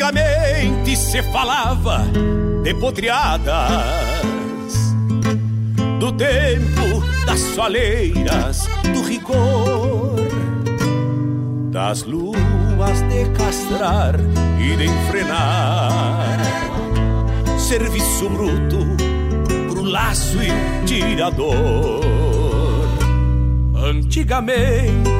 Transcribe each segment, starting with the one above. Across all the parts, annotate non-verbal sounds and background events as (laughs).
Antigamente se falava de potriadas Do tempo das soleiras, do rigor Das luas de castrar e de enfrenar. Serviço bruto pro laço e tirador. Antigamente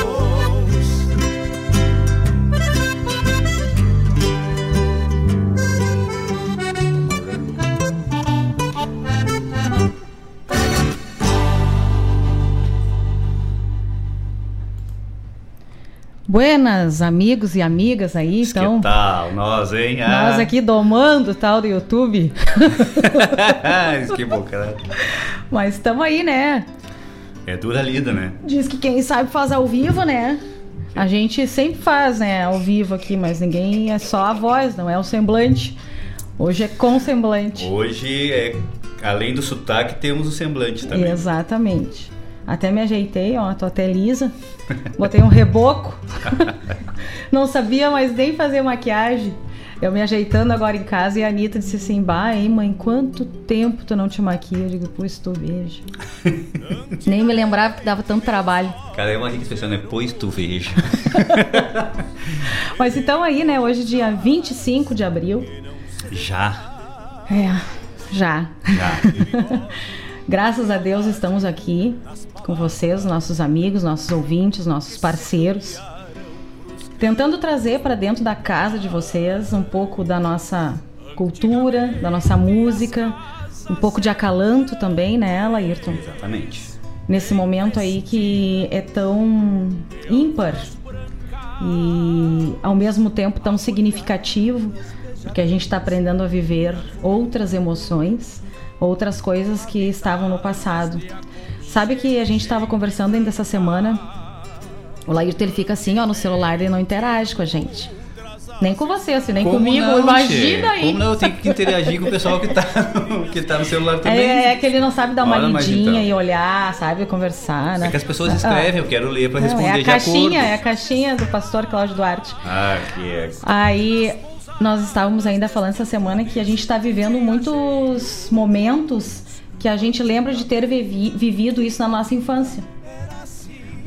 Buenas, amigos e amigas aí, então. Que tal? Nós, hein? Ah. Nós aqui domando tal do YouTube. (laughs) que boca, né? Mas estamos aí, né? É dura lida, né? Diz que quem sabe faz ao vivo, né? A gente sempre faz, né, ao vivo aqui, mas ninguém é só a voz, não é o semblante. Hoje é com semblante. Hoje, é, além do sotaque, temos o semblante também. Exatamente. Até me ajeitei, ó, tô até lisa. Botei um reboco. (laughs) não sabia mais nem fazer maquiagem. Eu me ajeitando agora em casa e a Anitta disse assim: Bah, hein, mãe, quanto tempo tu não te maquia? Eu digo, pois tu veja. (laughs) Nem me lembrava que dava tanto trabalho. Cara, é uma rica expressão, né? Pois tu veja. (laughs) Mas então aí, né, hoje, dia 25 de abril. Já. É, já. Já. Graças a Deus estamos aqui com vocês, nossos amigos, nossos ouvintes, nossos parceiros tentando trazer para dentro da casa de vocês um pouco da nossa cultura, da nossa música, um pouco de acalanto também nela, né, Ayrton. Exatamente. Nesse momento aí que é tão ímpar e ao mesmo tempo tão significativo, porque a gente está aprendendo a viver outras emoções, outras coisas que estavam no passado. Sabe que a gente estava conversando ainda essa semana o Laírton ele fica assim, ó, no celular, ele não interage com a gente. Nem com você, assim, nem Como comigo. Não, Imagina aí. Como não? Eu tenho que interagir com o pessoal que tá, que tá no celular também. É, é que ele não sabe dar uma Olha, lidinha então. e olhar, sabe? Conversar, né? É que as pessoas escrevem, ah, eu quero ler para responder é a de caixinha. É a caixinha do pastor Cláudio Duarte. Ah, que é. Aí nós estávamos ainda falando essa semana que a gente está vivendo muitos momentos que a gente lembra de ter vivi vivido isso na nossa infância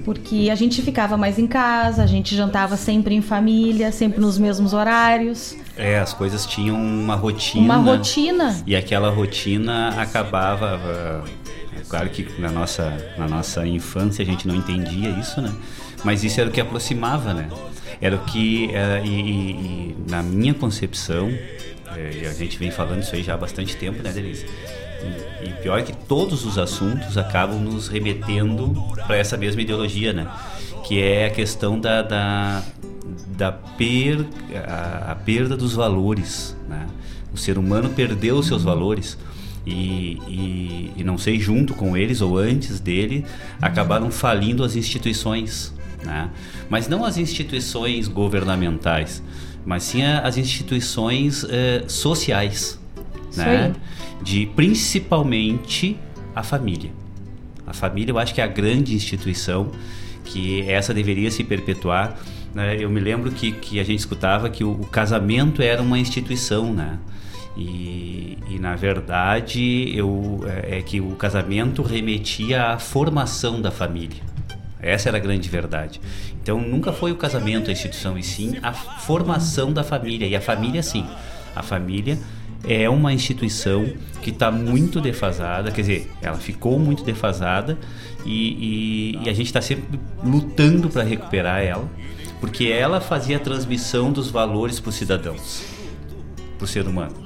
porque a gente ficava mais em casa, a gente jantava sempre em família, sempre nos mesmos horários. É, as coisas tinham uma rotina. Uma rotina. E aquela rotina acabava. É claro que na nossa, na nossa infância a gente não entendia isso, né? Mas isso era o que aproximava, né? Era o que. Era, e, e, e, na minha concepção, é, e a gente vem falando isso aí já há bastante tempo, né, Denise? E, e pior é que todos os assuntos acabam nos remetendo para essa mesma ideologia, né? Que é a questão da, da, da per, a, a perda dos valores, né? O ser humano perdeu os seus valores. E, e, e, não sei, junto com eles ou antes dele, acabaram falindo as instituições. Né? Mas não as instituições governamentais, mas sim as instituições eh, sociais. Isso né? Aí de principalmente a família. A família, eu acho que é a grande instituição que essa deveria se perpetuar. Né? Eu me lembro que, que a gente escutava que o, o casamento era uma instituição, né? E, e, na verdade eu, é, é, que o casamento remetia à formação da família. Essa era a grande verdade. Então nunca foi o casamento a instituição, e sim a formação da família. E a família, sim. A família é uma instituição que está muito defasada, quer dizer, ela ficou muito defasada e, e, e a gente está sempre lutando para recuperar ela, porque ela fazia a transmissão dos valores para os cidadãos, para o ser humano.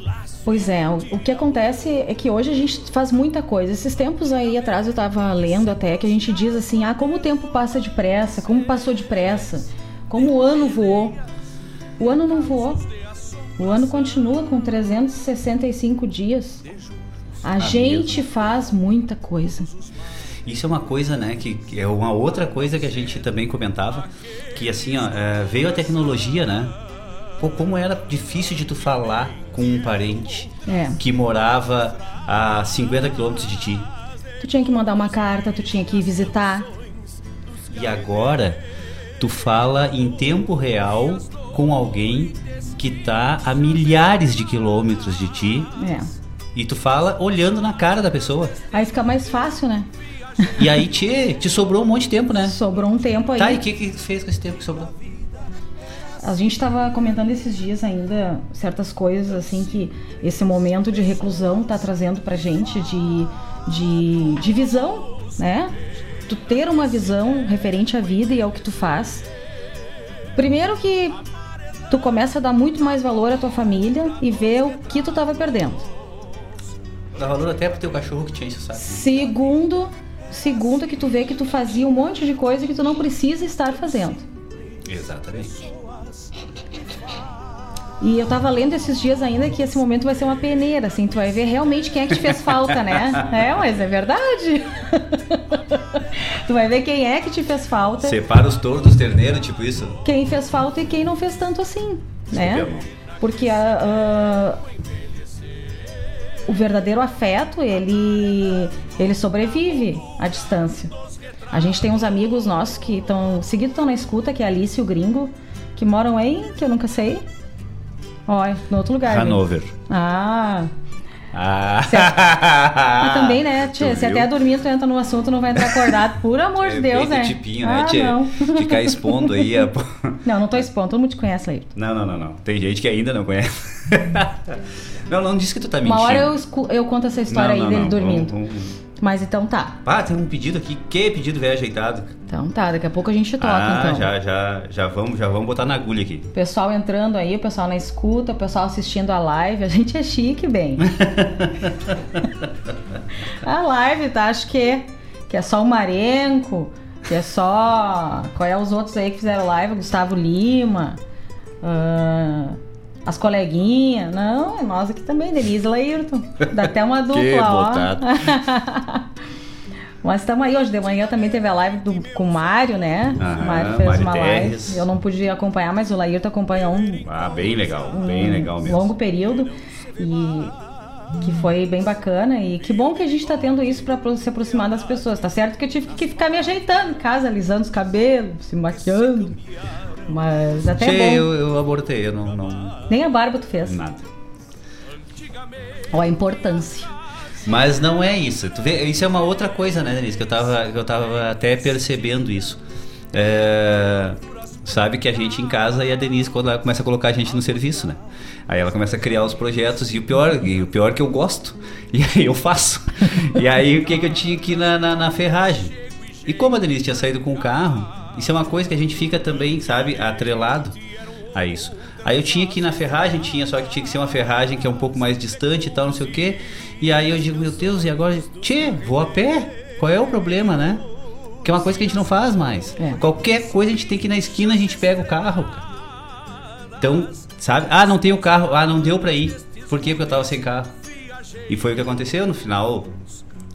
Pois é, o, o, que acontece é que hoje a gente faz muita coisa. Esses tempos aí atrás eu estava lendo até que a gente diz assim: ah, como o tempo passa depressa, como passou depressa, como o ano voou. O ano não voou. O ano continua com 365 dias. A ah, gente mesmo. faz muita coisa. Isso é uma coisa, né, que é uma outra coisa que a gente também comentava, que assim, ó, é, veio a tecnologia, né? Pô, como era difícil de tu falar com um parente é. que morava a 50 quilômetros de ti. Tu tinha que mandar uma carta, tu tinha que ir visitar. E agora, tu fala em tempo real com alguém que tá a milhares de quilômetros de ti. É. E tu fala olhando na cara da pessoa. Aí fica mais fácil, né? E aí te, te sobrou um monte de tempo, né? Sobrou um tempo aí. Tá, e o que, que fez com esse tempo que sobrou? A gente estava comentando esses dias ainda certas coisas assim que esse momento de reclusão tá trazendo pra gente de, de, de visão, né? Tu ter uma visão referente à vida e ao que tu faz. Primeiro que tu começa a dar muito mais valor à tua família e ver o que tu estava perdendo. Dá valor até pro teu cachorro que te enche o saco. Né? Segundo, segundo que tu vê que tu fazia um monte de coisa que tu não precisa estar fazendo. Exatamente. E eu tava lendo esses dias ainda que esse momento vai ser uma peneira, assim, tu vai ver realmente quem é que te fez falta, né? (laughs) É, mas é verdade. tu vai ver quem é que te fez falta. Separa os touros dos terneiros, tipo isso? Quem fez falta e quem não fez tanto assim, né? Porque a, o verdadeiro afeto, ele, ele sobrevive à distância. A gente tem uns amigos nossos que estão seguidos estão na escuta, que é a Alice e o Gringo, que moram em, que eu nunca sei, Olha, no outro lugar. Hanover. Ah. Ah. (laughs) Mas também, né, tia, se até dormir tu entra no assunto, não vai entrar acordado, por amor é, de Deus, né? tipinho, né, ah, tia? Não. Ficar expondo aí. A... (laughs) Não, não tô expondo, todo mundo te conhece aí. Não, não, não, não. Tem gente que ainda não conhece. (laughs) não, não disse que tu tá mentindo. Uma hora eu, eu conto essa história não, aí dele não, dormindo. Vamos, vamos mas então tá. Ah, tem um pedido aqui. Que pedido velho ajeitado? Então tá, daqui a pouco a gente toca, ah, então. Já, já, já vamos, já vamos botar na agulha aqui. Pessoal entrando aí, o pessoal na escuta, o pessoal assistindo a live. A gente é chique, bem. (laughs) a live, tá? Acho que, que é só o Marenco, que é só. Qual é os outros aí que fizeram live? Gustavo Lima. Uh as coleguinhas. Não, é nós aqui também, Denise e Laírton. Dá até uma (laughs) dupla, que ó. (laughs) Mas estamos aí, hoje de manhã também teve a live do, com o Mário, né? Ah, o Mário fez Mário uma Terres. live. Eu não pude acompanhar, mas o Laírton acompanhou um. Ah, bem legal, um bem legal mesmo. longo período. E que foi bem bacana e que bom que a gente está tendo isso para se aproximar das pessoas. Tá certo que eu tive que ficar me ajeitando em casa, alisando os cabelos, se maquiando, mas até Che, é bom. Eu, eu abortei, eu não, não... Nem a barba tu fez. Nada. Olha a importância. Mas não é isso. Tu vê, isso é uma outra coisa, né, Denise? Que eu tava, que eu tava até percebendo isso. É, sabe que a gente em casa e a Denise quando ela começa a colocar a gente no serviço, né? Aí ela começa a criar os projetos e o pior, e o pior é que eu gosto. (laughs) E aí eu faço. e aí o que, que eu tinha aqui na, na, na ferragem? E como a Denise tinha saído com o carro, isso é uma coisa que a gente fica também, sabe, atrelado a isso. Aí eu tinha que ir na ferragem, tinha, só que tinha que ser uma ferragem que é um pouco mais distante e tal, não sei o quê. E aí eu digo, meu Deus, e agora? Tchê, vou a pé? Qual é o problema, né? Que é uma coisa que a gente não faz mais. É. Qualquer coisa a gente tem que ir na esquina, a gente pega o carro. Então, sabe? Ah, não tem o carro. Ah, não deu pra ir. Por quê? Porque eu tava sem carro. E foi o que aconteceu no final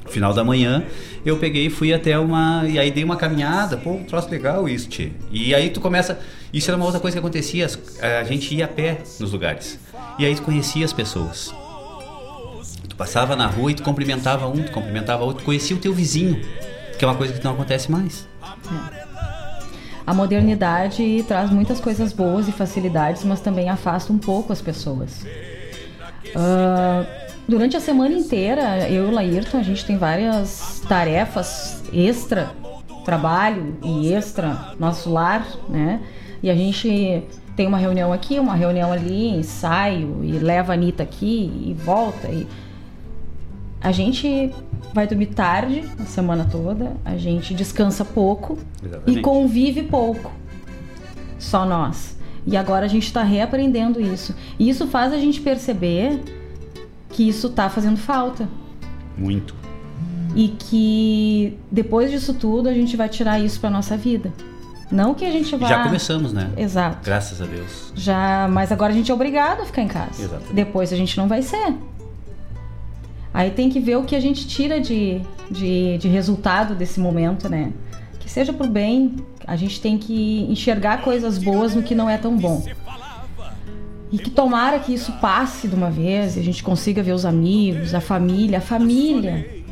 final da manhã, eu peguei e fui até uma. E aí dei uma caminhada, pô, um troço legal isso, tchê. E aí tu começa. Isso era uma outra coisa que acontecia, a gente ia a pé nos lugares. E aí tu conhecia as pessoas. Tu passava na rua e tu cumprimentava um, tu cumprimentava outro, tu conhecia o teu vizinho, que é uma coisa que não acontece mais. É. A modernidade traz muitas coisas boas e facilidades, mas também afasta um pouco as pessoas. Uh, Durante a semana inteira, eu e o Laírton, a gente tem várias tarefas extra, trabalho e extra, nosso lar, né? E a gente tem uma reunião aqui, uma reunião ali, ensaio, e leva a Anitta aqui e volta. E a gente vai dormir tarde a semana toda, a gente descansa pouco Exatamente. e convive pouco. Só nós. E agora a gente está reaprendendo isso. E isso faz a gente perceber que isso tá fazendo falta. Muito. E que depois disso tudo a gente vai tirar isso para nossa vida. Não que a gente vá. Já começamos, né? Exato. Graças a Deus. Já, mas agora a gente é obrigado a ficar em casa. Exato. Depois a gente não vai ser. Aí tem que ver o que a gente tira de, de, de resultado desse momento, né? Que seja pro bem, a gente tem que enxergar coisas boas no que não é tão bom. E que tomara que isso passe de uma vez e a gente consiga ver os amigos, a família. A família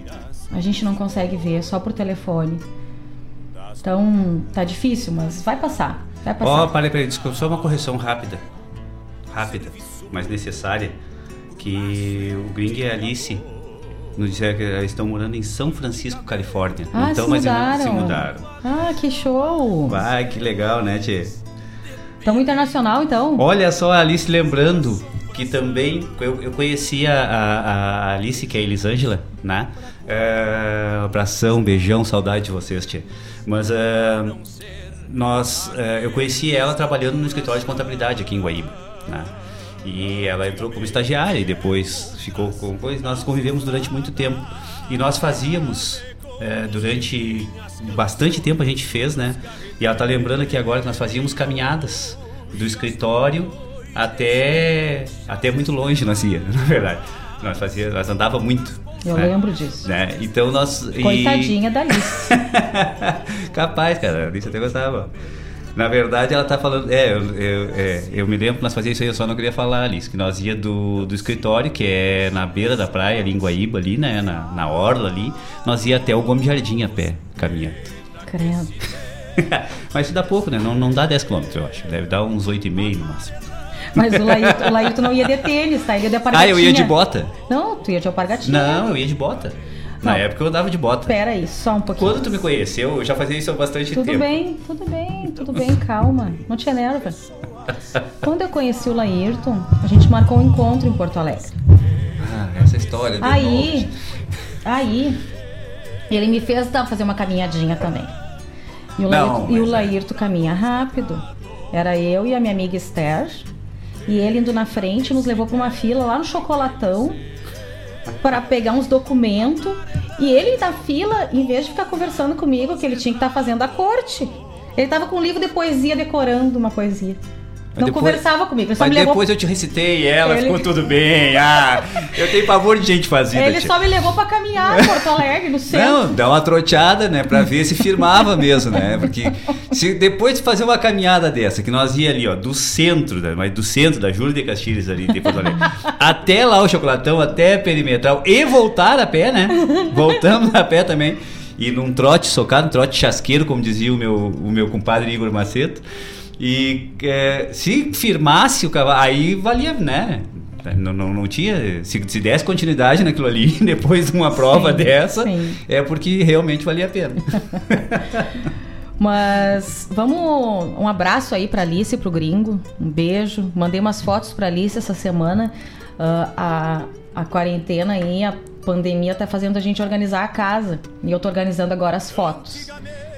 a gente não consegue ver só por telefone. Então tá difícil, mas vai passar. Vai passar. Ó, oh, parei, parei, desculpa, só uma correção rápida. Rápida, mas necessária. Que o Gring e a Alice nos disseram que estão morando em São Francisco, Califórnia. Ah, então, se mas mudaram. se mudaram. Ah, que show! Vai, que legal, né, Tia? Tão internacional, então. Olha só a Alice lembrando que também eu, eu conhecia a, a, Alice, que é a Elisângela, né? É, abração, beijão, saudade de vocês, tia. Mas é, nós, é, eu conheci ela trabalhando no escritório de contabilidade aqui em Guaíba, né? E ela entrou como estagiária e depois ficou com. Pois nós convivemos durante muito tempo. E nós fazíamos é, durante bastante tempo a gente fez, né? E ela tá lembrando que agora nós fazíamos caminhadas do escritório até até muito longe nós ia, (laughs) na verdade. Nós fazia, nós andava muito. Eu né? lembro disso. Né? Então nós Coitadinha e... da Alice. (laughs) Capaz, cara, a Alice até gostava. Na verdade, ela tá falando. É, eu, eu, é, eu me lembro que nós fazíamos isso aí, eu só não queria falar, Alice, que nós ia do, do escritório, que é na beira da praia, ali em Guaíba, ali, né? Na, na orla ali. Nós ia até o Gomes Jardim a pé, caminhando. Credo. (laughs) Mas isso dá pouco, né? Não, não dá 10 km, eu acho. Deve dar uns 8,5 no máximo. Mas o Laírto, o (laughs) Laírto não ia de tênis, tá? Ele ia de alpargatinha. Ah, eu ia de bota? Não, tu ia de alpargatinha. Não, eu ia de bota. Na não. época eu andava de bota. Pera aí, só um pouquinho. Quando tu me conheceu, eu já fazia isso há bastante tudo tempo. Tudo bem, tudo bem, tudo bem, calma. Não te enerva. Quando eu conheci o Laírton, a gente marcou um encontro em Porto Alegre. Ah, essa história. Aí, aí, ele me fez fazer uma caminhadinha também. E o, Laírto, e o é. Laírto caminha rápido. Era eu e a minha amiga Esther. E ele indo na frente nos levou para uma fila lá no Chocolatão para pegar uns documentos. E ele na fila, em vez de ficar conversando comigo, que ele tinha que estar tá fazendo a corte, ele estava com um livro de poesia decorando uma poesia. Não depois, conversava comigo. Mas me levou... depois eu te recitei ela ele... ficou tudo bem. Ah, eu tenho pavor de gente fazida. Ele só me levou para caminhar em Porto Alegre, no centro. Não, dá uma troteada, né? Pra ver se firmava mesmo, né? Porque se depois de fazer uma caminhada dessa, que nós ia ali, ó, do centro, né? mas do centro da Júlia de Castilhos ali de Porto Alegre, (laughs) até lá o Chocolatão, até Perimetral e voltar a pé, né? Voltamos a pé também. E num trote socado, um trote chasqueiro, como dizia o meu, o meu compadre Igor Maceto. E é, se firmasse o cavalo, aí valia, né? Não, não, não tinha. Se, se desse continuidade naquilo ali, (laughs) depois de uma prova sim, dessa, sim. é porque realmente valia a pena. (laughs) Mas vamos. Um abraço aí para Alice e para o gringo. Um beijo. Mandei umas fotos para Alice essa semana. Uh, a, a quarentena aí, a pandemia tá fazendo a gente organizar a casa. E eu tô organizando agora as fotos.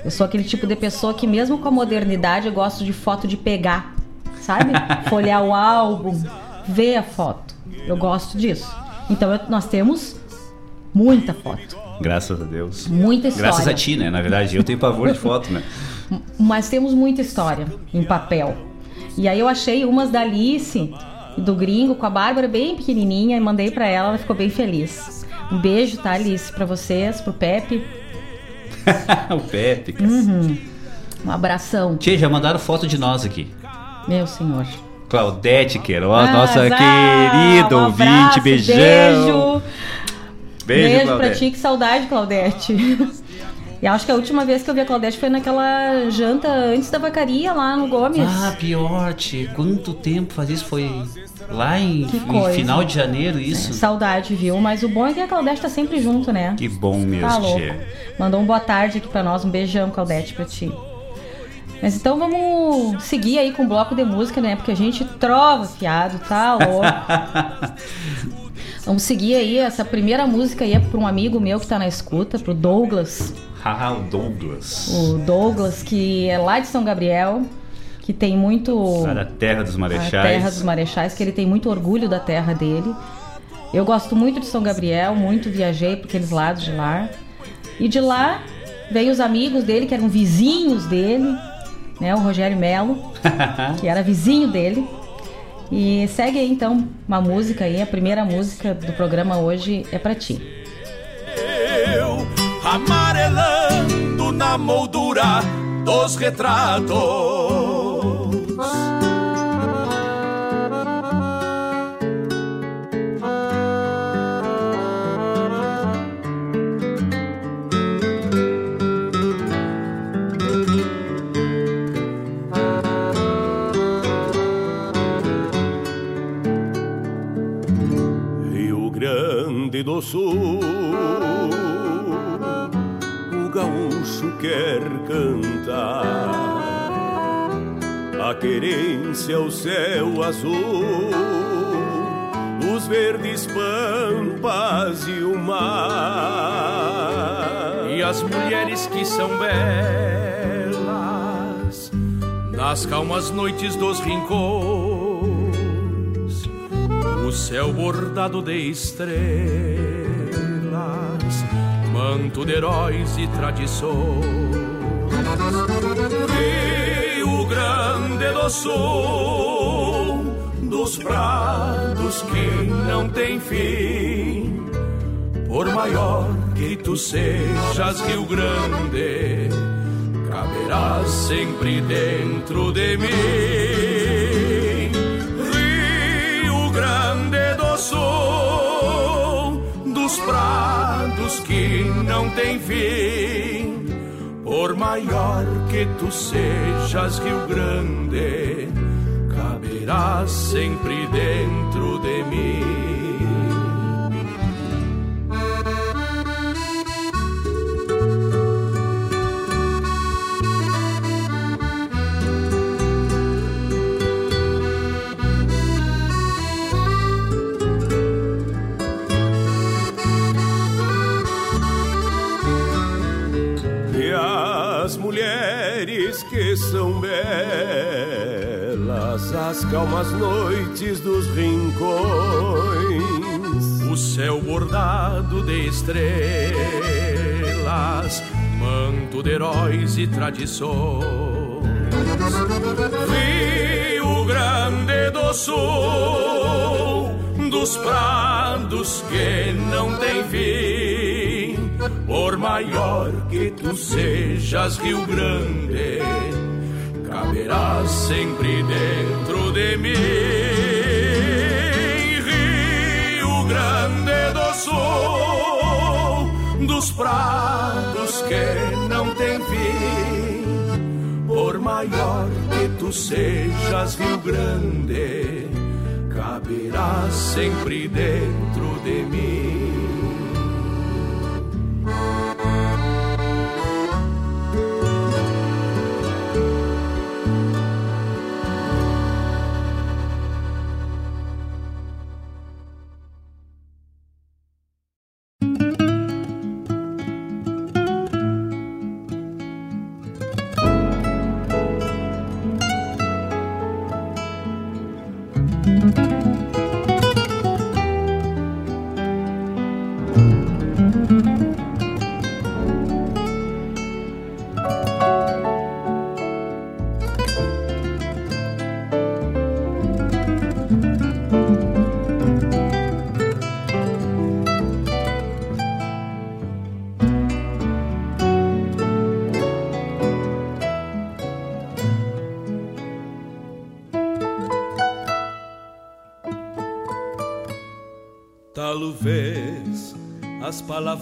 Eu sou aquele tipo de pessoa que, mesmo com a modernidade, eu gosto de foto de pegar, sabe? (laughs) Folhear o álbum, ver a foto. Eu gosto disso. Então eu, nós temos muita foto. Graças a Deus. Muita história. Graças a ti, né? Na verdade, eu tenho pavor de foto, né? (laughs) Mas temos muita história em papel. E aí eu achei umas da Alice do Gringo com a Bárbara bem pequenininha e mandei para ela, ela ficou bem feliz. Um beijo, tá, Alice, para vocês, pro Pepe, (laughs) o Pepe. Uhum. Um abração. Tia, já mandaram foto de nós aqui. Meu senhor. Claudete, que era a nossa querida um ouvinte, abraço, beijão. Beijo. Beijo, beijo Claudete. pra ti, que saudade, Claudete. (laughs) E acho que a última vez que eu vi a Claudete foi naquela janta antes da vacaria lá no Gomes. Ah, pior, tia. Quanto tempo faz isso? Foi Lá em, em, final de janeiro, isso. É, saudade, viu? Mas o bom é que a Claudete tá sempre junto, né? Que bom mesmo, tá louco. Mandou um boa tarde aqui pra nós. Um beijão, Claudete, pra ti. Mas então vamos seguir aí com o bloco de música, né? Porque a gente trova fiado, tá louco. (laughs) vamos seguir aí. Essa primeira música aí é pra um amigo meu que tá na escuta, pro Douglas. Haha, o Douglas. O Douglas, que é lá de São Gabriel que tem muito. A da Terra dos Marechais. A Terra dos Marechais, que ele tem muito orgulho da terra dele. Eu gosto muito de São Gabriel, muito viajei por aqueles lados de lá. E de lá veio os amigos dele, que eram vizinhos dele, né? O Rogério Melo, (laughs) que era vizinho dele. E segue aí então uma música aí, a primeira música do programa hoje é para ti. Eu amarelando moldura dos retratos do Sul. Quer cantar a querência, o céu azul, os verdes pampas e o mar. E as mulheres que são belas nas calmas noites dos rincões céu bordado de estrelas, manto de heróis e tradições. Rio Grande do Sul, dos prados que não tem fim, por maior que tu sejas, Rio Grande, caberás sempre dentro de mim. prados que não tem fim. Por maior que tu sejas, Rio Grande, caberás sempre dentro de mim. Belas as calmas noites dos rincões. O céu bordado de estrelas, manto de heróis e tradições. Rio Grande do Sul, dos prados que não tem fim. Por maior que tu sejas, Rio Grande caberás sempre dentro de mim. Rio Grande do Sul, dos prados que não tem fim. Por maior que tu sejas, Rio Grande, caberás sempre dentro de mim.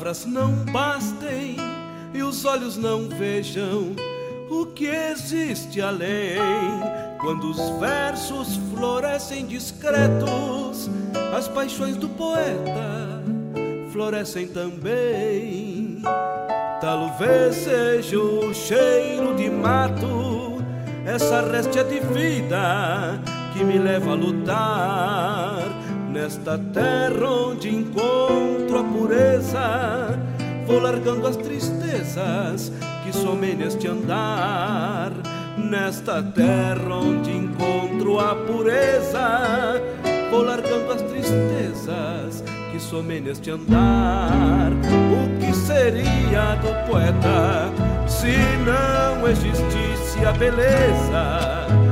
Palavras não bastem e os olhos não vejam o que existe além. Quando os versos florescem discretos, as paixões do poeta florescem também. Talvez seja o cheiro de mato, essa réstia de vida que me leva a lutar Nesta terra onde encontro a pureza, vou largando as tristezas que somem neste andar. Nesta terra onde encontro a pureza, vou largando as tristezas que somem neste andar. O que seria do poeta se não existisse a beleza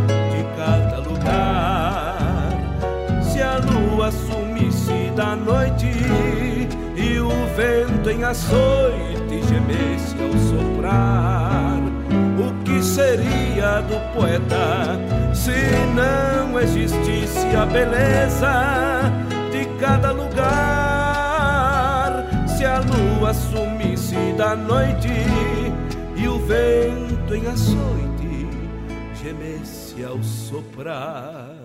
sumisse da noite e o vento em açoite gemesse ao soprar. O que seria do poeta se não existisse a beleza de cada lugar? Se a lua sumisse da noite e o vento em açoite gemesse ao soprar.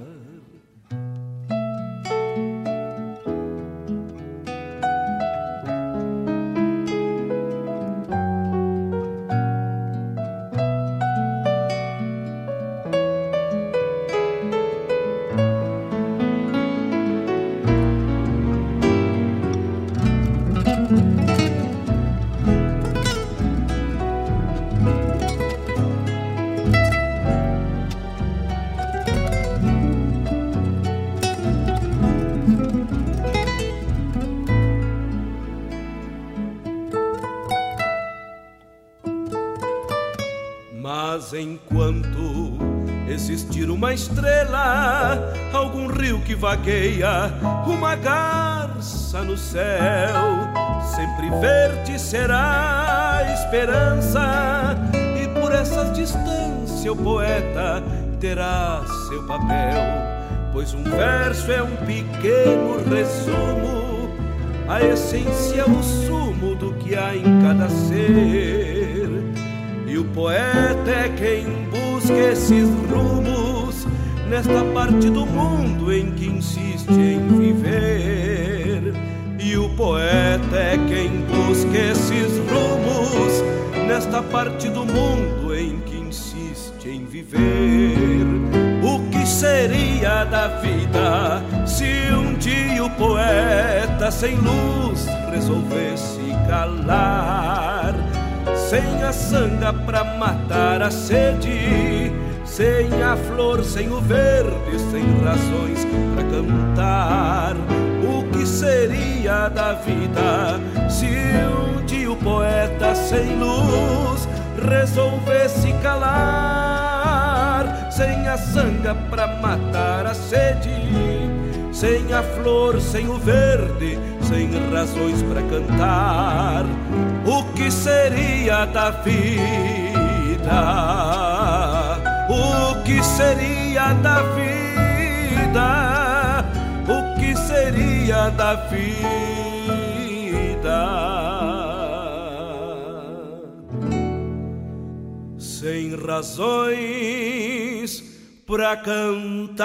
Enquanto existir uma estrela, algum rio que vagueia, uma garça no céu, sempre verde será a esperança, e por essas distâncias o poeta terá seu papel. Pois um verso é um pequeno resumo, a essência, o sumo do que há em cada ser. E o poeta é quem busca esses rumos nesta parte do mundo em que insiste em viver. E o poeta é quem busca esses rumos nesta parte do mundo em que insiste em viver. O que seria da vida se um dia o poeta sem luz resolvesse calar? Sem a sanga pra matar a sede, sem a flor, sem o verde, sem razões pra cantar. O que seria da vida se um dia o poeta sem luz resolvesse calar? Sem a sanga pra matar a sede, sem a flor, sem o verde, sem razões para cantar. O que seria da vida? O que seria da vida? O que seria da vida? Sem razões para cantar.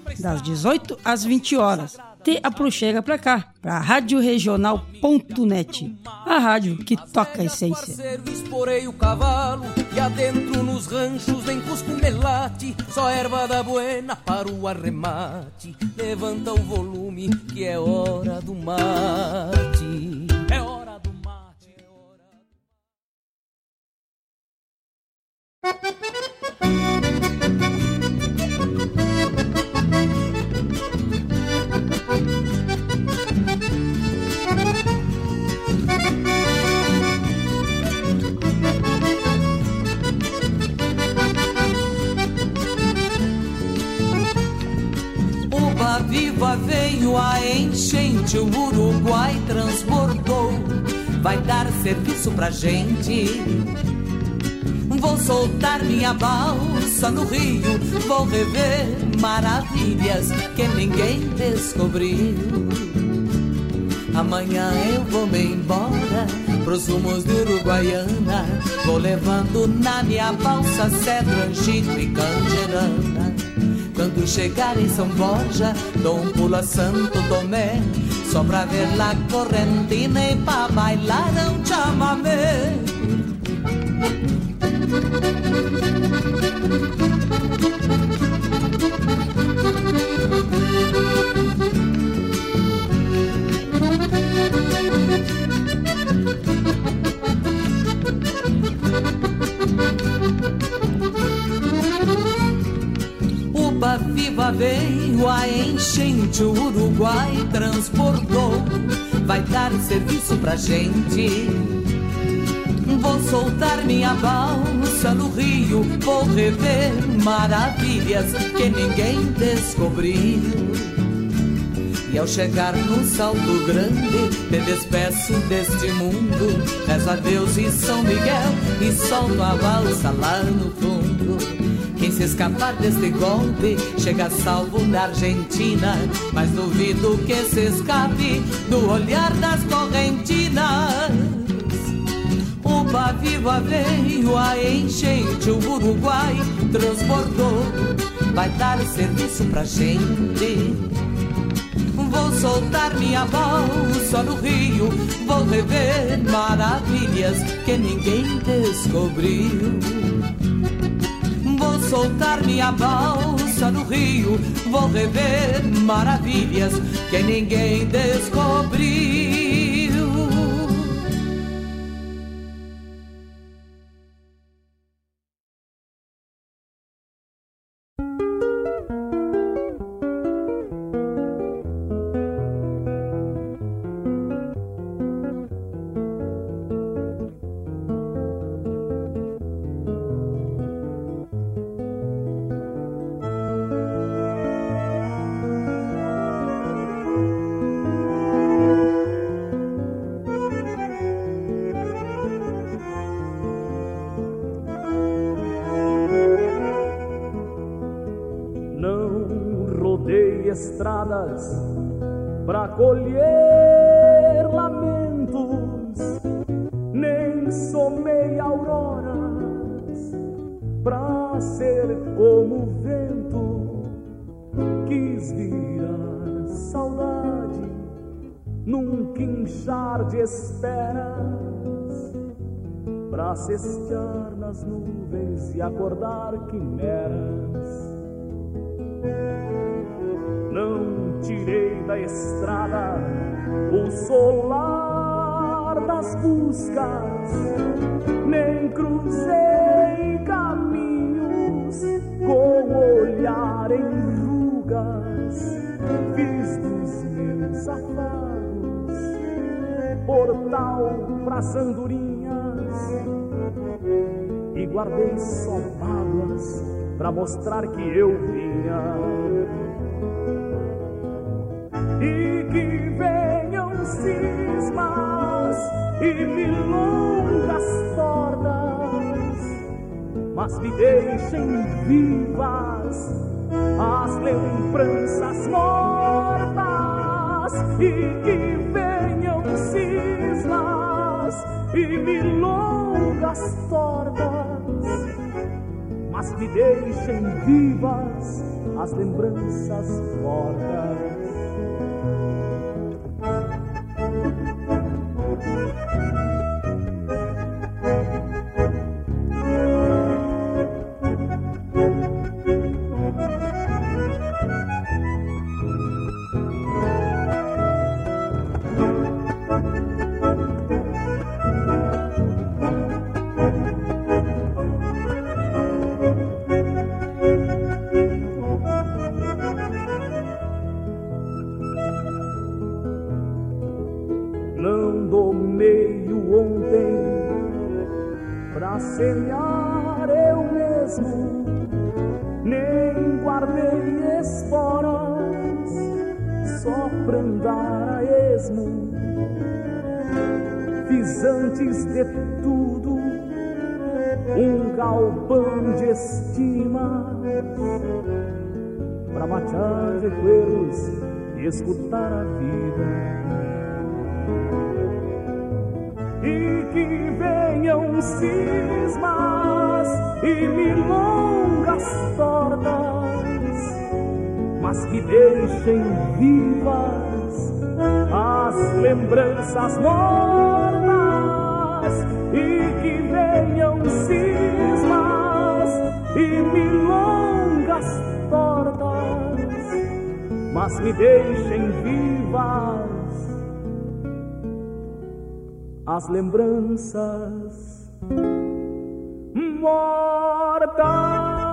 das 18 às 20 horas. Te aproxega pra cá, pra radioregional.net, a rádio que toca a essência. Esporei o cavalo e adentro nos ranchos em Cusco só erva da buena para o arremate. Levanta o volume que é hora do mate. É hora do mate, é hora. Uba veio a enchente, o Uruguai transbordou. Vai dar serviço pra gente. Vou soltar minha balsa no rio, vou rever maravilhas que ninguém descobriu. Amanhã eu vou me embora pros rumos de Uruguaiana. Vou levando na minha balsa cedro, angico e canjerana. Quando chegar em São Borja, dou um pulo a Santo Tomé. Só pra ver lá correntina e pra bailar um chamamé. Veio a enchente, o Uruguai transportou. Vai dar serviço pra gente. Vou soltar minha balsa no rio, vou rever maravilhas que ninguém descobriu. E ao chegar no salto grande, me despeço deste mundo. Rezo a Deus e São Miguel e solto a balsa lá no fundo. Se escapar deste golpe chega salvo na Argentina. Mas duvido que se escape do olhar das correntinas. Uba viva veio a enchente, o Uruguai transbordou. Vai dar serviço pra gente. Vou soltar minha bolsa no rio, vou rever maravilhas que ninguém descobriu. Soltar minha bolsa no rio, vou rever maravilhas que ninguém descobriu. Cestear nas nuvens e acordar quimeras. Não tirei da estrada o solar das buscas, nem cruzei caminhos com olhar em rugas. Fiz dos meus afagos portal pras andorinhas e guardei só mágoas para mostrar que eu vinha. E que venham cismas e milongas tordas, mas me deixem vivas as lembranças mortas e que venham cismas e milongas tordas, mas que deixem vivas as lembranças mortas. E escutar a vida. E que venham cismas e milongas tortas, mas que deixem vivas as lembranças mortas. Venham cismas e milongas tortas mas me deixem vivas as lembranças mortas.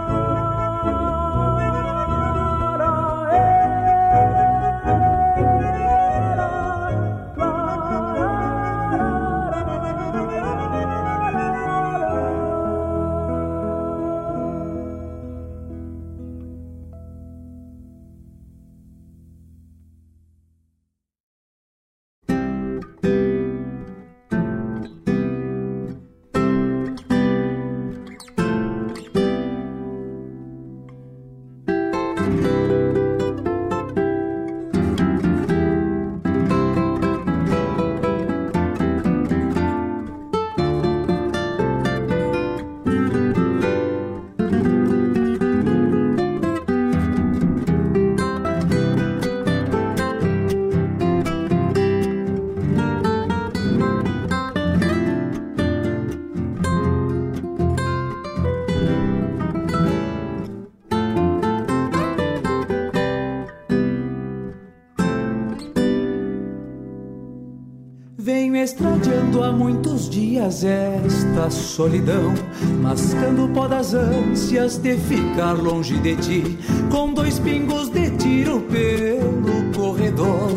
Estradiando há muitos dias esta solidão, mascando o pó das ânsias de ficar longe de ti, com dois pingos de tiro pelo corredor,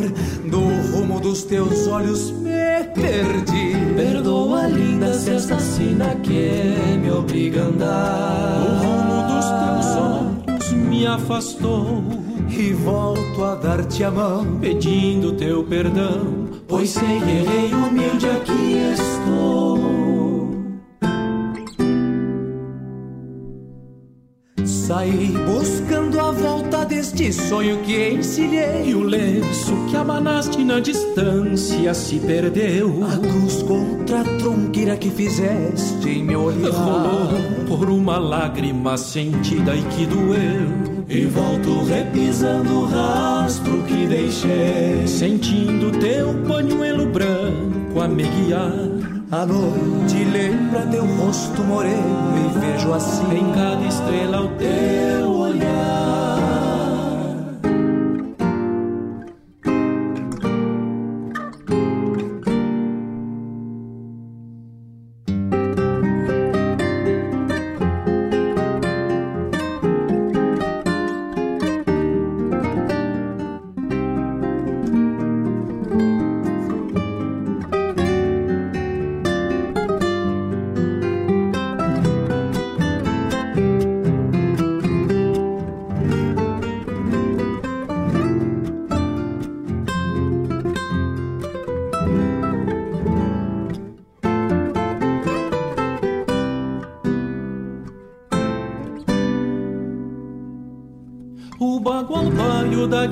do rumo dos teus olhos me perdi. Perdoa, linda, se esta sina que me obriga a andar. O rumo dos teus olhos me afastou e volto a dar-te a mão, pedindo teu perdão, pois que errei humilde aqui estou. Saí buscando a volta deste sonho que encilhei. E o lenço que abanaste na distância se perdeu. A cruz contra a tronqueira que fizeste em meu olhar. Rolou por uma lágrima sentida e que doeu. E volto repisando o rastro que deixei. Sentindo teu pañuelo branco a me guiar. A noite lembra teu rosto moreno e vejo assim em cada estrela o teu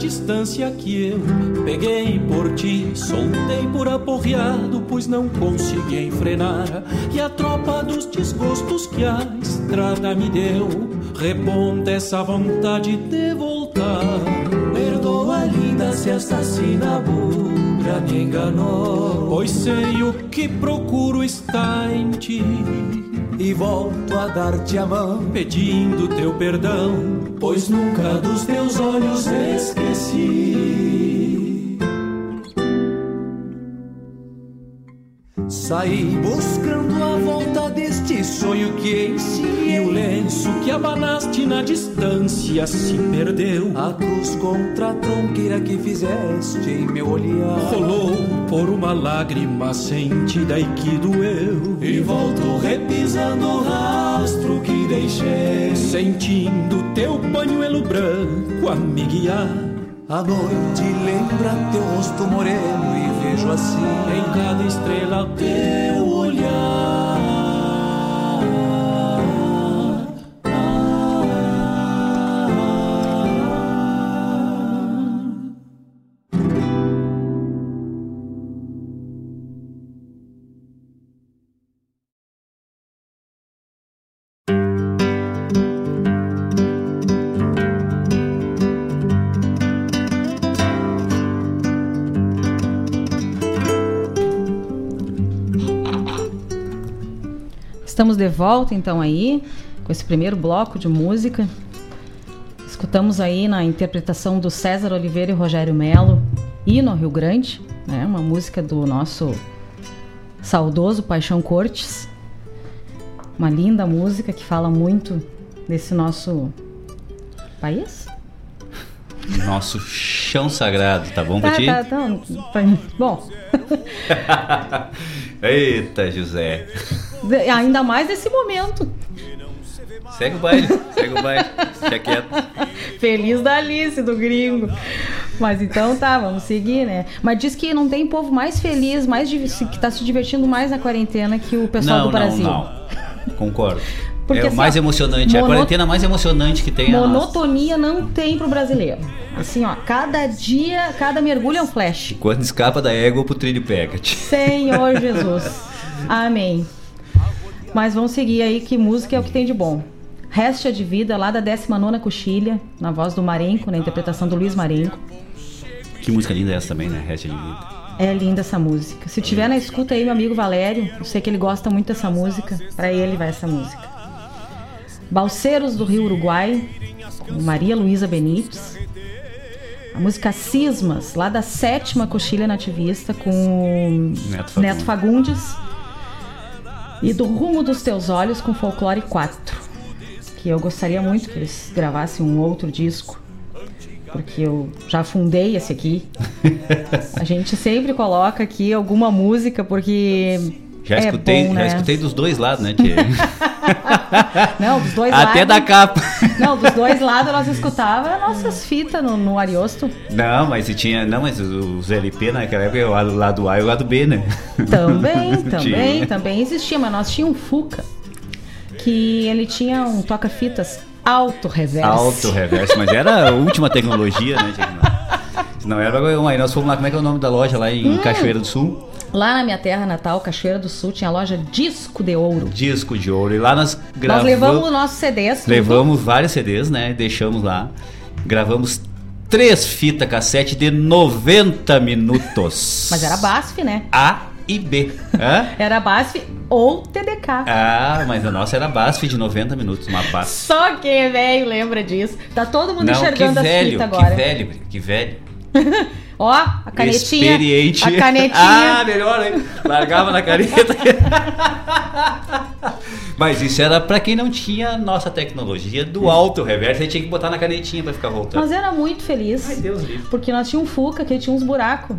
distância que eu peguei por ti, soltei por aporreado, pois não consegui enfrenar. E a tropa dos desgostos que a estrada me deu, reponta essa vontade de voltar. Perdoa, linda, se esta sinabura me enganou, pois sei o que procuro está em ti e volto a dar-te a mão, pedindo teu perdão, pois nunca dos teus olhos esqueci. Saí buscando a volta deste sonho que ensinei. E o lenço que abanaste na distância se perdeu. A cruz contra a tronqueira que fizeste em meu olhar. Rolou por uma lágrima sentida e que doeu. E volto repisando o rastro que deixei. Sentindo teu pañuelo branco a me guiar. A noite lembra teu rosto moreno e vejo assim. Em cada estrela teu volta então aí com esse primeiro bloco de música. Escutamos aí na interpretação do César Oliveira e Rogério Melo, Hino Rio Grande, né? uma música do nosso saudoso Paixão Cortes. Uma linda música que fala muito desse nosso país. Nosso chão sagrado, tá bom pra tá, ti? Tá, tá, tá. Bom. (laughs) Eita, José. Ainda mais nesse momento. Segue o baile, segue o baile. Fica quieto. Feliz da Alice, do gringo. Mas então tá, vamos seguir, né? Mas diz que não tem povo mais feliz, mais que tá se divertindo mais na quarentena que o pessoal não, do Brasil. Não, não. Concordo. Porque, é o mais assim, emocionante, mono... a quarentena mais emocionante que tem. Monotonia não tem pro brasileiro. Assim, ó, cada dia, cada mergulho é um flash. Quando escapa da égua pro trilho pega-te. Senhor (laughs) Jesus. Amém. Mas vamos seguir aí, que música é o que tem de bom. Réstia de Vida, lá da 19 Coxilha, na voz do Marenco, na interpretação do Luiz Marenco. Que música linda é essa também, né? Réstia de Vida. É linda essa música. Se tiver na escuta aí, meu amigo Valério, eu sei que ele gosta muito dessa música, para ele vai essa música. Balseiros do Rio Uruguai, com Maria Luísa Benites. a música Cismas, lá da sétima coxilha nativista com Neto Fagundes. Neto Fagundes. E do Rumo dos Teus Olhos com Folclore 4. Que eu gostaria muito que eles gravassem um outro disco. Porque eu já fundei esse aqui. (laughs) A gente sempre coloca aqui alguma música, porque. Já é escutei, bom, já né? escutei dos dois lados, né, tia? (laughs) Não, dos dois Até lados. da capa. (laughs) Não, dos dois lados nós escutava nossas fitas no, no Ariosto. Não, mas se tinha. Não, mas os LP naquela época, o lado- A e o lado B, né? Também, (laughs) também, Tinha. também existia, mas nós tínhamos um Fuca, que ele tinha um toca-fitas alto reverso. Alto reverso, mas era a última tecnologia, né, tia? Não era bagulho. Aí nós fomos lá, como é que é o nome da loja lá em Hum. Cachoeira do Sul? Lá na minha terra natal, Cachoeira do Sul, tinha a loja Disco de Ouro. Disco de ouro. E lá nós Nós gravamos. levamos nossos CDs. tudo. Levamos vários CDs, né? Deixamos lá. Gravamos três fitas cassete de 90 minutos. (laughs) Mas era BASF, né? A e B. Hã? (laughs) Era BASF ou TDK. Ah, mas a nossa era BASF de 90 minutos, uma BASF. Só quem é velho lembra disso. Tá todo mundo Não, que enxergando as velho, fitas que agora. velho, que velho. (laughs) Ó, a canetinha. Experiente. A canetinha. Ah, melhor, hein? Largava na caneta. (laughs) Mas isso era pra quem não tinha nossa tecnologia do alto reverso, aí tinha que botar na canetinha pra ficar voltando. Nós era muito feliz. Ai, Deus livre. Porque nós tínhamos um Fuca, que tinha uns buracos.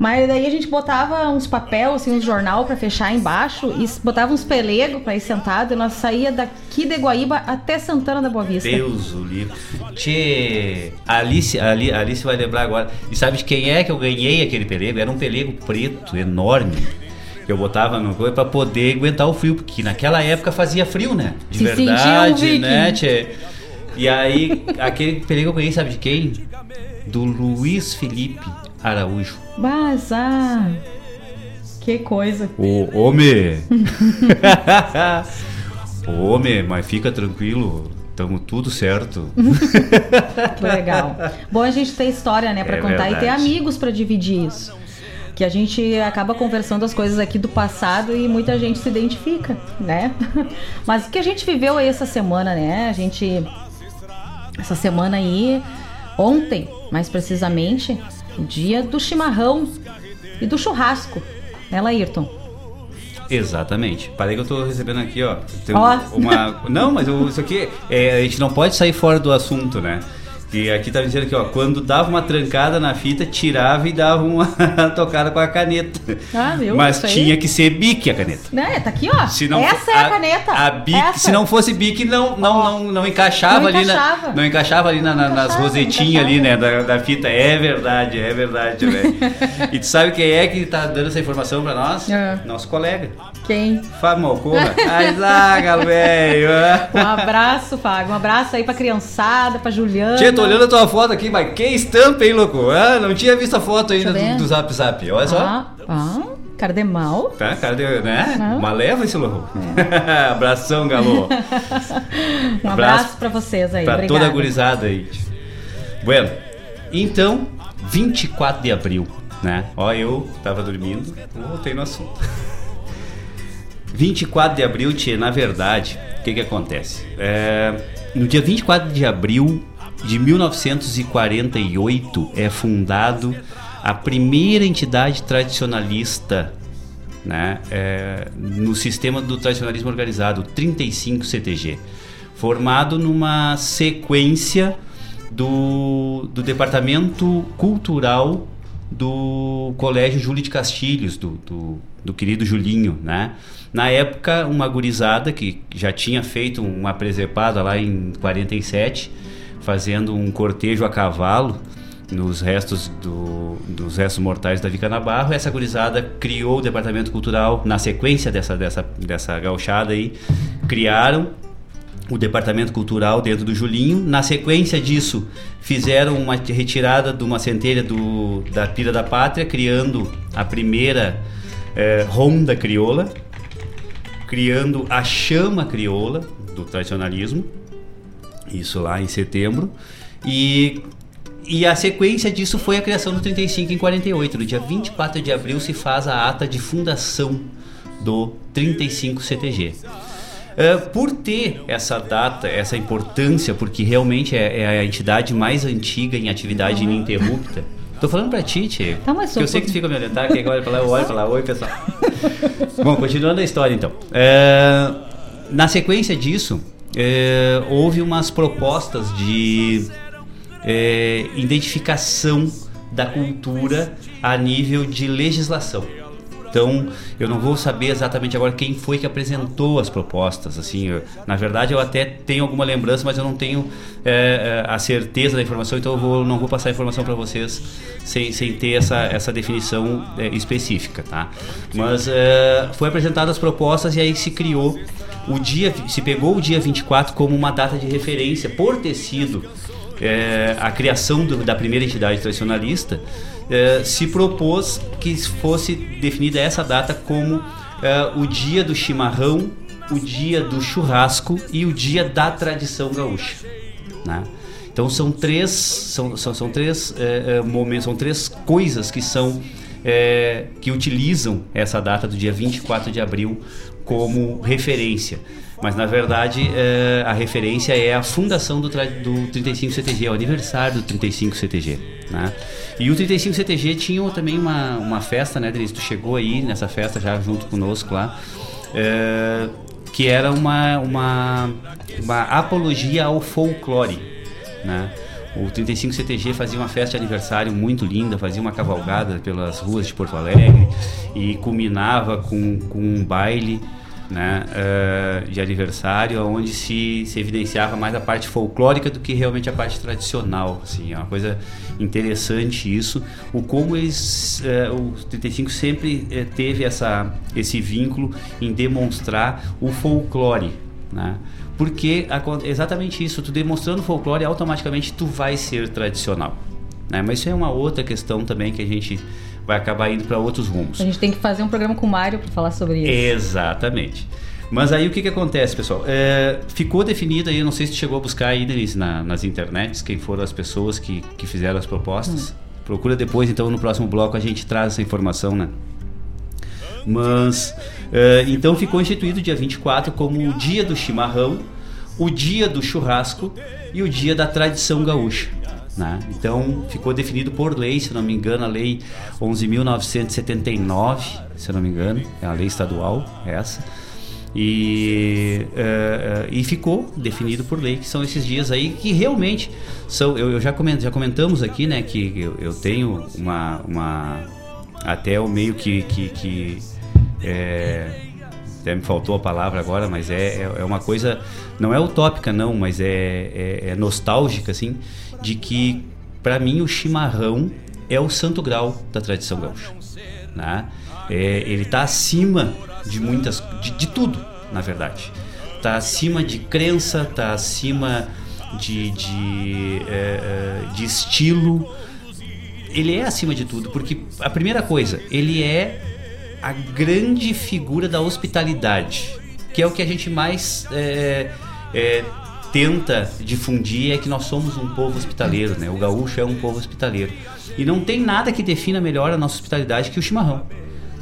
Mas daí a gente botava uns papel, assim, uns jornal pra fechar embaixo e botava uns pelegos pra ir sentado e nós saía daqui de Guaíba até Santana da Boa Vista. Deus o livre. Tchê, Alice, Ali- Alice vai lembrar agora. E sabe de quem é que eu ganhei aquele pelego? Era um pelego preto, enorme. Que eu botava no coisa pra poder aguentar o frio, porque naquela época fazia frio, né? De Se um verdade, viking. né, tchê? E aí, aquele pelego eu ganhei, sabe de quem? Do Luiz Felipe Araújo. Ah, que coisa. Ô, homem! Homem, (laughs) mas fica tranquilo, tamo tudo certo. Que legal. Bom a gente ter história, né, pra É contar e ter verdade. amigos pra dividir isso. Que a gente acaba conversando as coisas aqui do passado e muita gente se identifica, né? (laughs) Mas o que a gente viveu aí essa semana, né? A gente essa semana aí ontem, mais precisamente, dia do chimarrão e do churrasco. Né, Laírton? Exatamente. Parei que eu tô recebendo aqui, ó. Ó. uma. (laughs) Não, mas o- isso aqui. é, a gente não pode sair fora do assunto, né? E aqui tá dizendo aqui, ó, quando dava uma trancada na fita, tirava e dava uma (laughs) tocada com a caneta. Ah, viu? Mas tinha que ser bique a caneta. Né, tá aqui, ó. Se não Essa é a, caneta. A bique, Essa. se não fosse bique, não, não, não, não encaixava Não ali encaixava. na. Não encaixava ali na- na- nas encaixava, rosetinhas ali, né? Da, da fita. É verdade, é verdade, velho. (laughs) e tu sabe quem é que tá dando essa informação pra nós? É. Nosso colega. Quem? Famocona. (laughs) Ai, zaga, velho. Um abraço, Fábio. Um abraço aí pra criançada, pra Juliana. Tchê, tô olhando a tua foto aqui, mas que estampa, hein, louco? Ah, não tinha visto a foto ainda do, do Zap Zap. Olha só. Ah, ah, cara de mal. Tá, cara, deu, né? Ah. Uma leva esse louco. (laughs) Abração, galô. (laughs) Um abraço, pra vocês aí. Pra Obrigada. toda a gurizada aí. Bueno, então, 24 de abril, né? Ó, eu tava dormindo, voltei no assunto. 24 de abril, tia, na verdade, o que que acontece? É, no dia 24 de abril de 1948 é fundado a primeira entidade tradicionalista né, é, no sistema do tradicionalismo organizado, o 35 CTG, formado numa sequência do, do Departamento Cultural do Colégio Júlio de Castilhos, do, do, do querido Julinho, né? Na época, uma gurizada que já tinha feito uma presepada lá em 47, fazendo um cortejo a cavalo, nos restos do, dos restos mortais da Vica Nabarro. Essa gurizada criou o departamento cultural na sequência dessa dessa dessa gauchada aí, criaram o departamento cultural dentro do Julinho. Na sequência disso, fizeram uma retirada de uma centelha do, da Pira da Pátria, criando a primeira eh, ronda crioula, criando a chama crioula do tradicionalismo, isso lá em setembro, e e a sequência disso foi a criação do 35 em 48. No dia 24 de abril se faz a ata de fundação do 35 CTG. Uh, por ter essa data, essa importância, porque realmente é, é a entidade mais antiga em atividade ininterrupta. Tô falando pra ti, Tio. Tá, mas eu sei que tu fica me orientar, que agora pra lá, eu olho pra lá, oi pessoal. (laughs) Bom, continuando a história então. É, na sequência disso, é, houve umas propostas de é, identificação da cultura a nível de legislação. Então, eu não vou saber exatamente agora quem foi que apresentou as propostas. Assim, eu, na verdade, eu até tenho alguma lembrança, mas eu não tenho é, a certeza da informação, então eu vou, não vou passar a informação para vocês sem, sem ter essa, essa definição é, específica, tá? Mas é, foi apresentadas as propostas e aí se criou o dia, se pegou o dia 24 como uma data de referência por ter sido é, a criação do, da primeira entidade tradicionalista, é, se propôs que fosse definida essa data como é, o dia do chimarrão, o dia do churrasco e o dia da tradição gaúcha. Né? Então são três, são, são, são três é, momentos, são três coisas que são que utilizam essa data do dia 24 de abril como referência. Mas na verdade é, a referência é a fundação do, do 35 CTG, é o aniversário do 35 CTG. Né? E o 35 CTG tinha também uma, uma festa, né, Denise? Tu chegou aí nessa festa já junto conosco lá. É, que era uma, uma, uma apologia ao folclore. Né? O 35 CTG fazia uma festa de aniversário muito linda, fazia uma cavalgada pelas ruas de Porto Alegre e culminava com, com um baile né, uh, de aniversário, onde se, se evidenciava mais a parte folclórica do que realmente a parte tradicional. Assim, é uma coisa interessante isso, o como eles, uh, o 35 sempre uh, teve essa, esse vínculo em demonstrar o folclore, né? Porque exatamente isso, tu demonstrando folclore, automaticamente tu vai ser tradicional. Né? Mas isso é uma outra questão também que a gente vai acabar indo para outros rumos. A gente tem que fazer um programa com o Mário para falar sobre isso. Exatamente. Mas aí o que, que acontece, pessoal? É, ficou definido aí, eu não sei se chegou a buscar aí, Denise, na, nas internets, quem foram as pessoas que, que fizeram as propostas. Hum. Procura depois, então, no próximo bloco a gente traz essa informação, né? Mas, é, então ficou instituído dia 24 como o dia do chimarrão, o dia do churrasco e o dia da tradição gaúcha. Né? Então ficou definido por lei, se não me engano, a lei 11.979, se não me engano, é a lei estadual essa. E, uh, uh, e ficou definido por lei que são esses dias aí que realmente são. Eu, eu já, coment, já comentamos aqui, né, que eu, eu tenho uma, uma. Até o meio que. que, que é, até me faltou a palavra agora, mas é, é, é, uma coisa, não é utópica não, mas é, é, é nostálgica, assim, de que para mim o chimarrão é o santo grau da tradição gaúcha. Né? É, ele está acima de muitas, de, de tudo, na verdade. Está acima de crença, está acima de, de, é, é, de estilo. Ele é acima de tudo, porque a primeira coisa, ele é a grande figura da hospitalidade, que é o que a gente mais é, é, tenta difundir é que nós somos um povo hospitaleiro, né? O gaúcho é um povo hospitaleiro. E não tem nada que defina melhor a nossa hospitalidade que o chimarrão,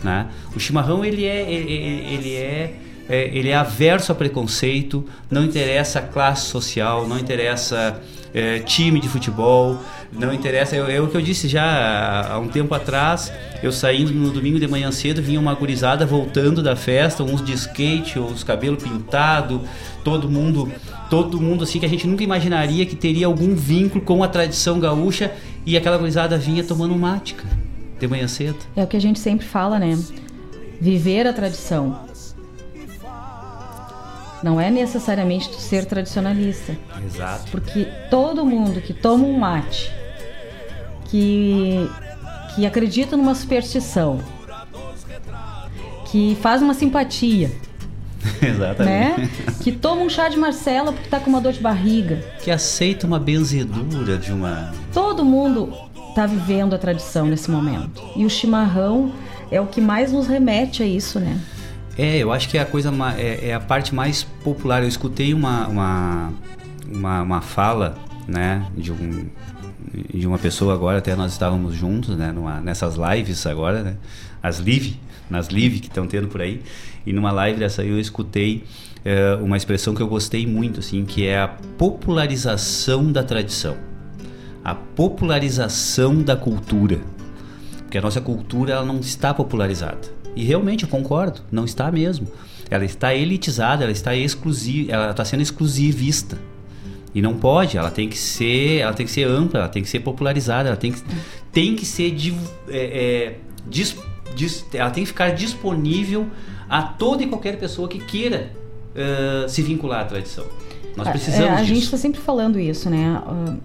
né? O chimarrão ele é ele é, é ele é averso a preconceito, não interessa classe social, não interessa é, time de futebol, não interessa. É, é, o que eu disse já há um tempo atrás. Eu saindo no domingo de manhã cedo, vinha uma gurizada voltando da festa, uns de skate, os cabelos pintados, todo mundo, todo mundo assim que a gente nunca imaginaria que teria algum vínculo com a tradição gaúcha e aquela gurizada vinha tomando mática de manhã cedo. É o que a gente sempre fala, né? Viver a tradição. Não é necessariamente ser tradicionalista. Exato. Porque todo mundo que toma um mate, que, que acredita numa superstição, que faz uma simpatia, (laughs) Exatamente. Né? Que toma um chá de Marcela porque tá com uma dor de barriga. Que aceita uma benzedura de uma. Todo mundo tá vivendo a tradição nesse momento. E o chimarrão é o que mais nos remete a isso, né? É, eu acho que é a coisa é, é a parte mais popular. Eu escutei uma, uma, uma, uma, fala, né, de um de uma pessoa agora, até nós estávamos juntos, né, numa, nessas lives agora, né, as live, nas lives que estão tendo por aí. E numa live dessa eu escutei uh, uma expressão que eu gostei muito, assim, que é a popularização da tradição. A popularização da cultura. Porque a nossa cultura ela não está popularizada. E realmente eu concordo, não está mesmo. Ela está elitizada, ela está exclusiva, ela está sendo exclusivista. E não pode, ela tem que ser, ela tem que ser ampla, ela tem que ser popularizada, ela tem que, tem que ser é, é, dis, dis, ela tem que ficar disponível a toda e qualquer pessoa que queira uh, se vincular à tradição. Nós é, precisamos é, a disso. gente está sempre falando isso, né? Uh,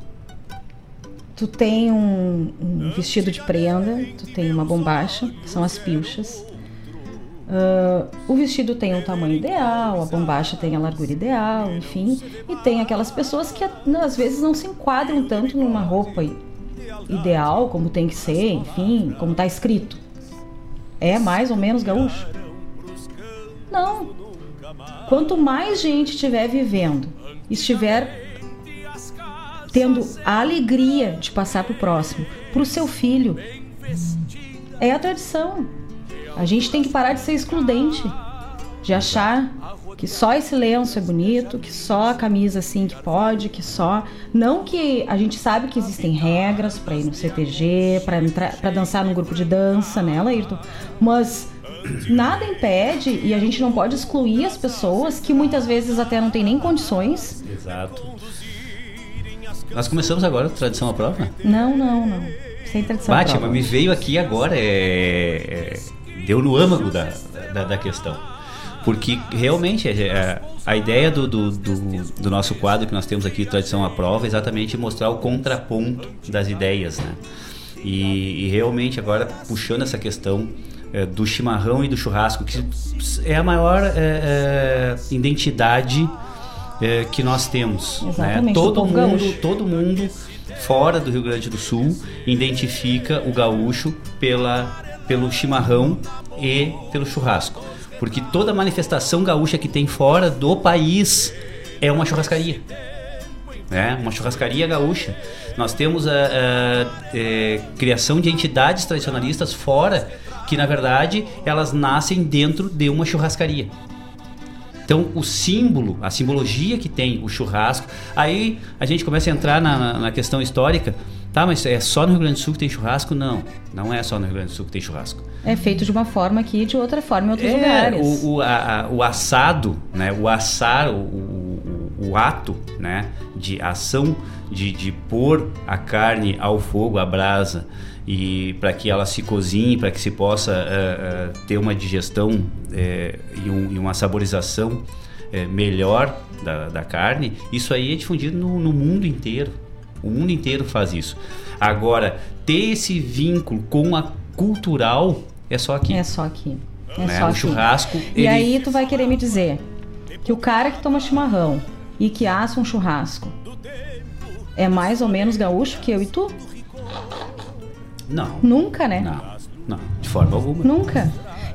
tu tem um, um, vestido de prenda, tu tem uma bombacha, que são as pilchas. Uh, o vestido tem o tamanho ideal, a bombacha tem a largura ideal, enfim. E tem aquelas pessoas que às vezes não se enquadram tanto numa roupa ideal, como tem que ser, enfim, como está escrito. É mais ou menos gaúcho? Não. Quanto mais gente estiver vivendo, estiver tendo a alegria de passar para o próximo, para o seu filho, é a tradição. A gente tem que parar de ser excludente, de achar que só esse lenço é bonito, que só a camisa assim que pode, que só não que a gente sabe que existem regras para ir no CTG, para dançar num grupo de dança, né, Laírton? Mas nada impede e a gente não pode excluir as pessoas que muitas vezes até não têm nem condições. Exato. Nós começamos agora a tradição à prova? Não, não, não. Sem tradição Bate, mas me veio aqui agora é, é deu no âmago da, da, da questão. Porque realmente é, é, a ideia do, do, do, do, nosso quadro que nós temos aqui, Tradição à Prova, é exatamente mostrar o contraponto das ideias. Né? E, e realmente agora puxando essa questão é, do chimarrão e do churrasco, que é a maior é, é identidade é, que nós temos. Né? Exatamente, né? Todo mundo, gaúcho. todo mundo fora do Rio Grande do Sul identifica o gaúcho pela pelo chimarrão e pelo churrasco. Porque toda manifestação gaúcha que tem fora do país é uma churrascaria. Né? Uma churrascaria gaúcha. Nós temos a, a, a, a criação de entidades tradicionalistas fora que, na verdade, elas nascem dentro de uma churrascaria. Então, o símbolo, a simbologia que tem o churrasco, aí a gente começa a entrar na, na questão histórica. Tá, mas é só no Rio Grande do Sul que tem churrasco? Não, não é só no Rio Grande do Sul que tem churrasco. É feito de uma forma aqui e de outra forma em outros é, lugares. O, o, a, o assado, né, o assar, o, o, o, ato né, de ação de, de pôr a carne ao fogo, à brasa, e para que ela se cozinhe, para que se possa uh, uh, ter uma digestão uh, e, um, e, uma saborização melhor da, da, carne, isso aí é difundido no, no mundo inteiro. O mundo inteiro faz isso. Agora, ter esse vínculo com a cultural é só aqui. É só aqui. É né? só o aqui. churrasco. E ele... aí tu vai querer me dizer que o cara que toma chimarrão e que assa um churrasco é mais ou menos gaúcho que eu e tu? Não. Nunca, né? Não, não, de forma alguma. Nunca.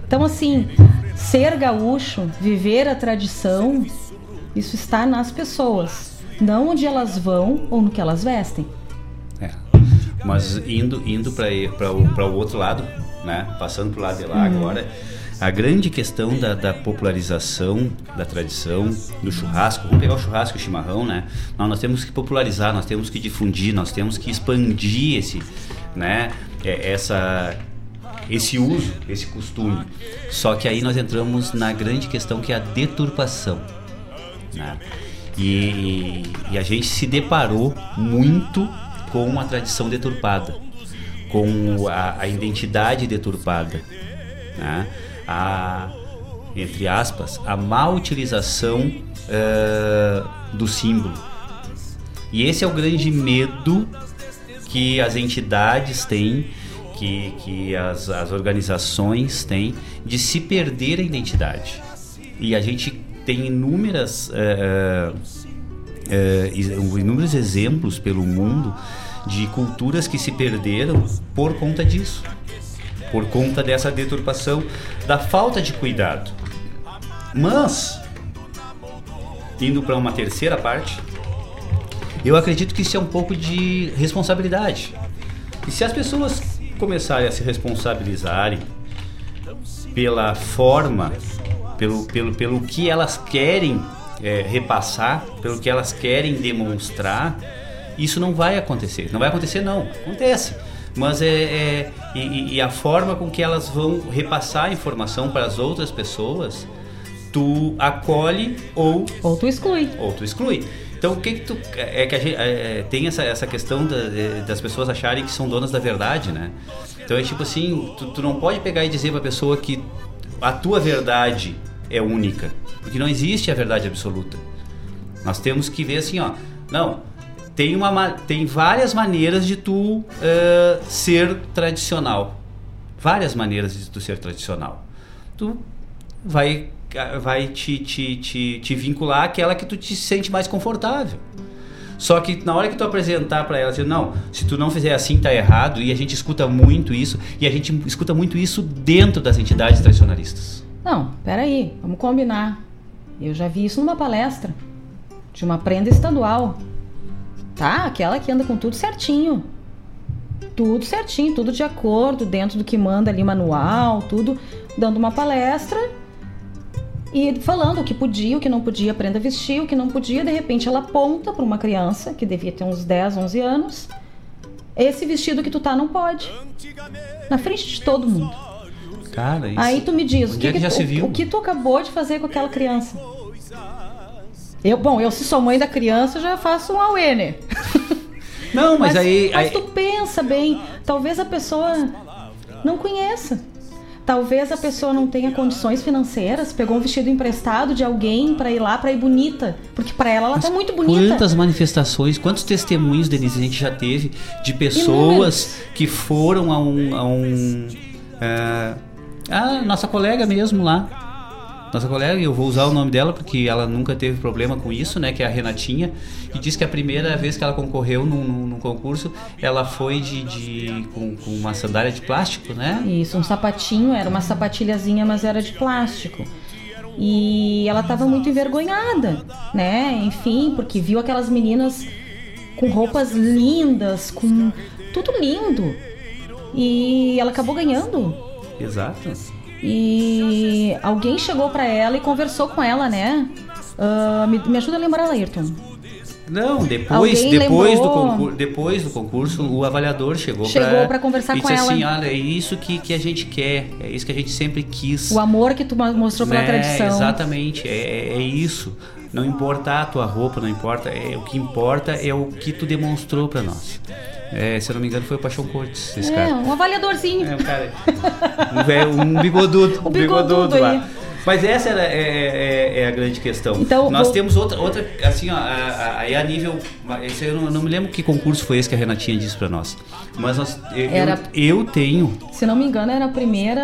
Então, assim, ser gaúcho, viver a tradição, isso está nas pessoas não onde elas vão ou no que elas vestem. É. Mas indo indo para o outro lado, né? Passando para o lado de lá uhum. agora, a grande questão da, da, popularização da tradição do churrasco, vamos pegar o churrasco e o chimarrão, né? Nós, nós temos que popularizar, nós temos que difundir, nós temos que expandir esse, né? É, essa esse uso, esse costume. Só que aí nós entramos na grande questão que é a deturpação. Né? E, e a gente se deparou muito com a tradição deturpada, com a, a identidade deturpada, né? a, entre aspas, a má utilização uh, do símbolo. E esse é o grande medo que as entidades têm, que, que as, as organizações têm, de se perder a identidade. E a gente tem inúmeras, uh, uh, inúmeros exemplos pelo mundo de culturas que se perderam por conta disso, por conta dessa deturpação, da falta de cuidado. Mas, indo para uma terceira parte, eu acredito que isso é um pouco de responsabilidade. E se as pessoas começarem a se responsabilizarem pela forma, pelo, pelo, pelo que elas querem é, repassar, pelo que elas querem demonstrar, isso não vai acontecer. Não vai acontecer, não. Acontece. Mas é, é e, e, a forma com que elas vão repassar a informação para as outras pessoas, tu acolhe ou ou tu exclui. Ou tu exclui. Então, o que, que tu. É que gente é, tem essa, essa questão da, das pessoas acharem que são donas da verdade, né? Então, é tipo assim: tu, tu não pode pegar e dizer pra pessoa que a tua verdade é única. Porque não existe a verdade absoluta. Nós temos que ver assim, ó. Não, tem, uma, tem várias maneiras de tu uh, ser tradicional. Várias maneiras de tu ser tradicional. Tu vai vai te, te, te, te vincular àquela que tu te sente mais confortável. Só que na hora que tu apresentar para ela, assim, não, se tu não fizer assim tá errado, e a gente escuta muito isso, e a gente escuta muito isso dentro das entidades tradicionalistas. Não, peraí, vamos combinar. Eu já vi isso numa palestra de uma prenda estadual. Tá? Aquela que anda com tudo certinho. Tudo certinho, tudo de acordo, dentro do que manda ali manual, tudo, dando uma palestra e falando o que podia, o que não podia, aprenda a vestir, o que não podia, de repente ela aponta para uma criança que devia ter uns 10, 11 anos, esse vestido que tu tá não pode. Na frente de todo mundo. Cara, isso... Aí tu me diz, o que, é que, que, já tu, se viu? o que tu acabou de fazer com aquela criança? Eu, bom, eu se sou mãe da criança já faço um auê, né? Não, mas, mas aí. Mas aí... tu pensa bem, talvez a pessoa não conheça. Talvez a pessoa não tenha condições financeiras, pegou um vestido emprestado de alguém para ir lá para ir bonita, porque para ela ela Mas tá muito bonita. Quantas manifestações, quantos testemunhos, Denise, a gente já teve de pessoas que foram a um, a um é, a nossa colega mesmo lá, nossa colega, eu vou usar o nome dela porque ela nunca teve problema com isso, né? Que é a Renatinha. E disse que a primeira vez que ela concorreu num, num concurso, ela foi de, de com, com, uma sandália de plástico, né? Isso, um sapatinho, era uma sapatilhazinha, mas era de plástico. E ela estava muito envergonhada, né? Enfim, porque viu aquelas meninas com roupas lindas, com tudo lindo. E ela acabou ganhando. Exato. E alguém chegou para ela e conversou com ela, né? Uh, me, me, ajuda a lembrar, Ayrton. Não, depois, depois, do concurso, depois do concurso, o avaliador chegou, chegou para conversar e com disse ela. assim, olha, é isso que, que a gente quer, é isso que a gente sempre quis. O amor que tu mostrou pela é, tradição. Exatamente, é, é isso. Não importa a tua roupa, não importa, é o que importa é o que tu demonstrou para nós. É, se eu não me engano, foi o Paixão Cortes, esse é, cara. um avaliadorzinho. É, um cara. Um, véio, um bigodudo. o (laughs) bigodudo, bigodudo lá. Mas essa era, é, é, é, a grande questão. Então, Nós vou... temos outra, outra, assim, ó, aí a, a, nível. Esse eu não, não, me lembro que concurso foi esse que a Renatinha disse para nós. Mas nós, eu, era, eu, tenho. Se não me engano, era a primeira,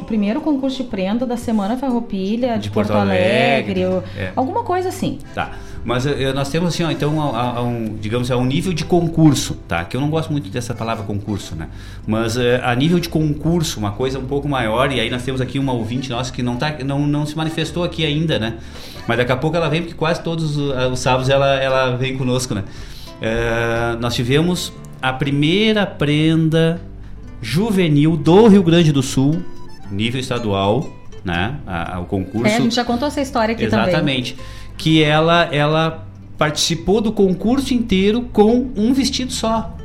o primeiro concurso de prenda da Semana Farroupilha de, de Porto, Porto, Alegre. Alegre é. Alguma coisa assim. Tá. Mas uh, nós temos assim, ó, então, a, a um, digamos, a um nível de concurso, tá? Que eu não gosto muito dessa palavra concurso, né? Mas uh, a nível de concurso, uma coisa um pouco maior, e aí nós temos aqui uma ouvinte nossa que não, tá, não, não se manifestou aqui ainda, né? Mas daqui a pouco ela vem, porque quase todos os, os sábados ela, ela vem conosco, né? Uh, nós tivemos a primeira prenda juvenil do Rio Grande do Sul, nível estadual, né? A, a, o concurso. É, a gente já contou essa história aqui Exatamente. também. Exatamente que ela ela participou do concurso inteiro com um vestido só.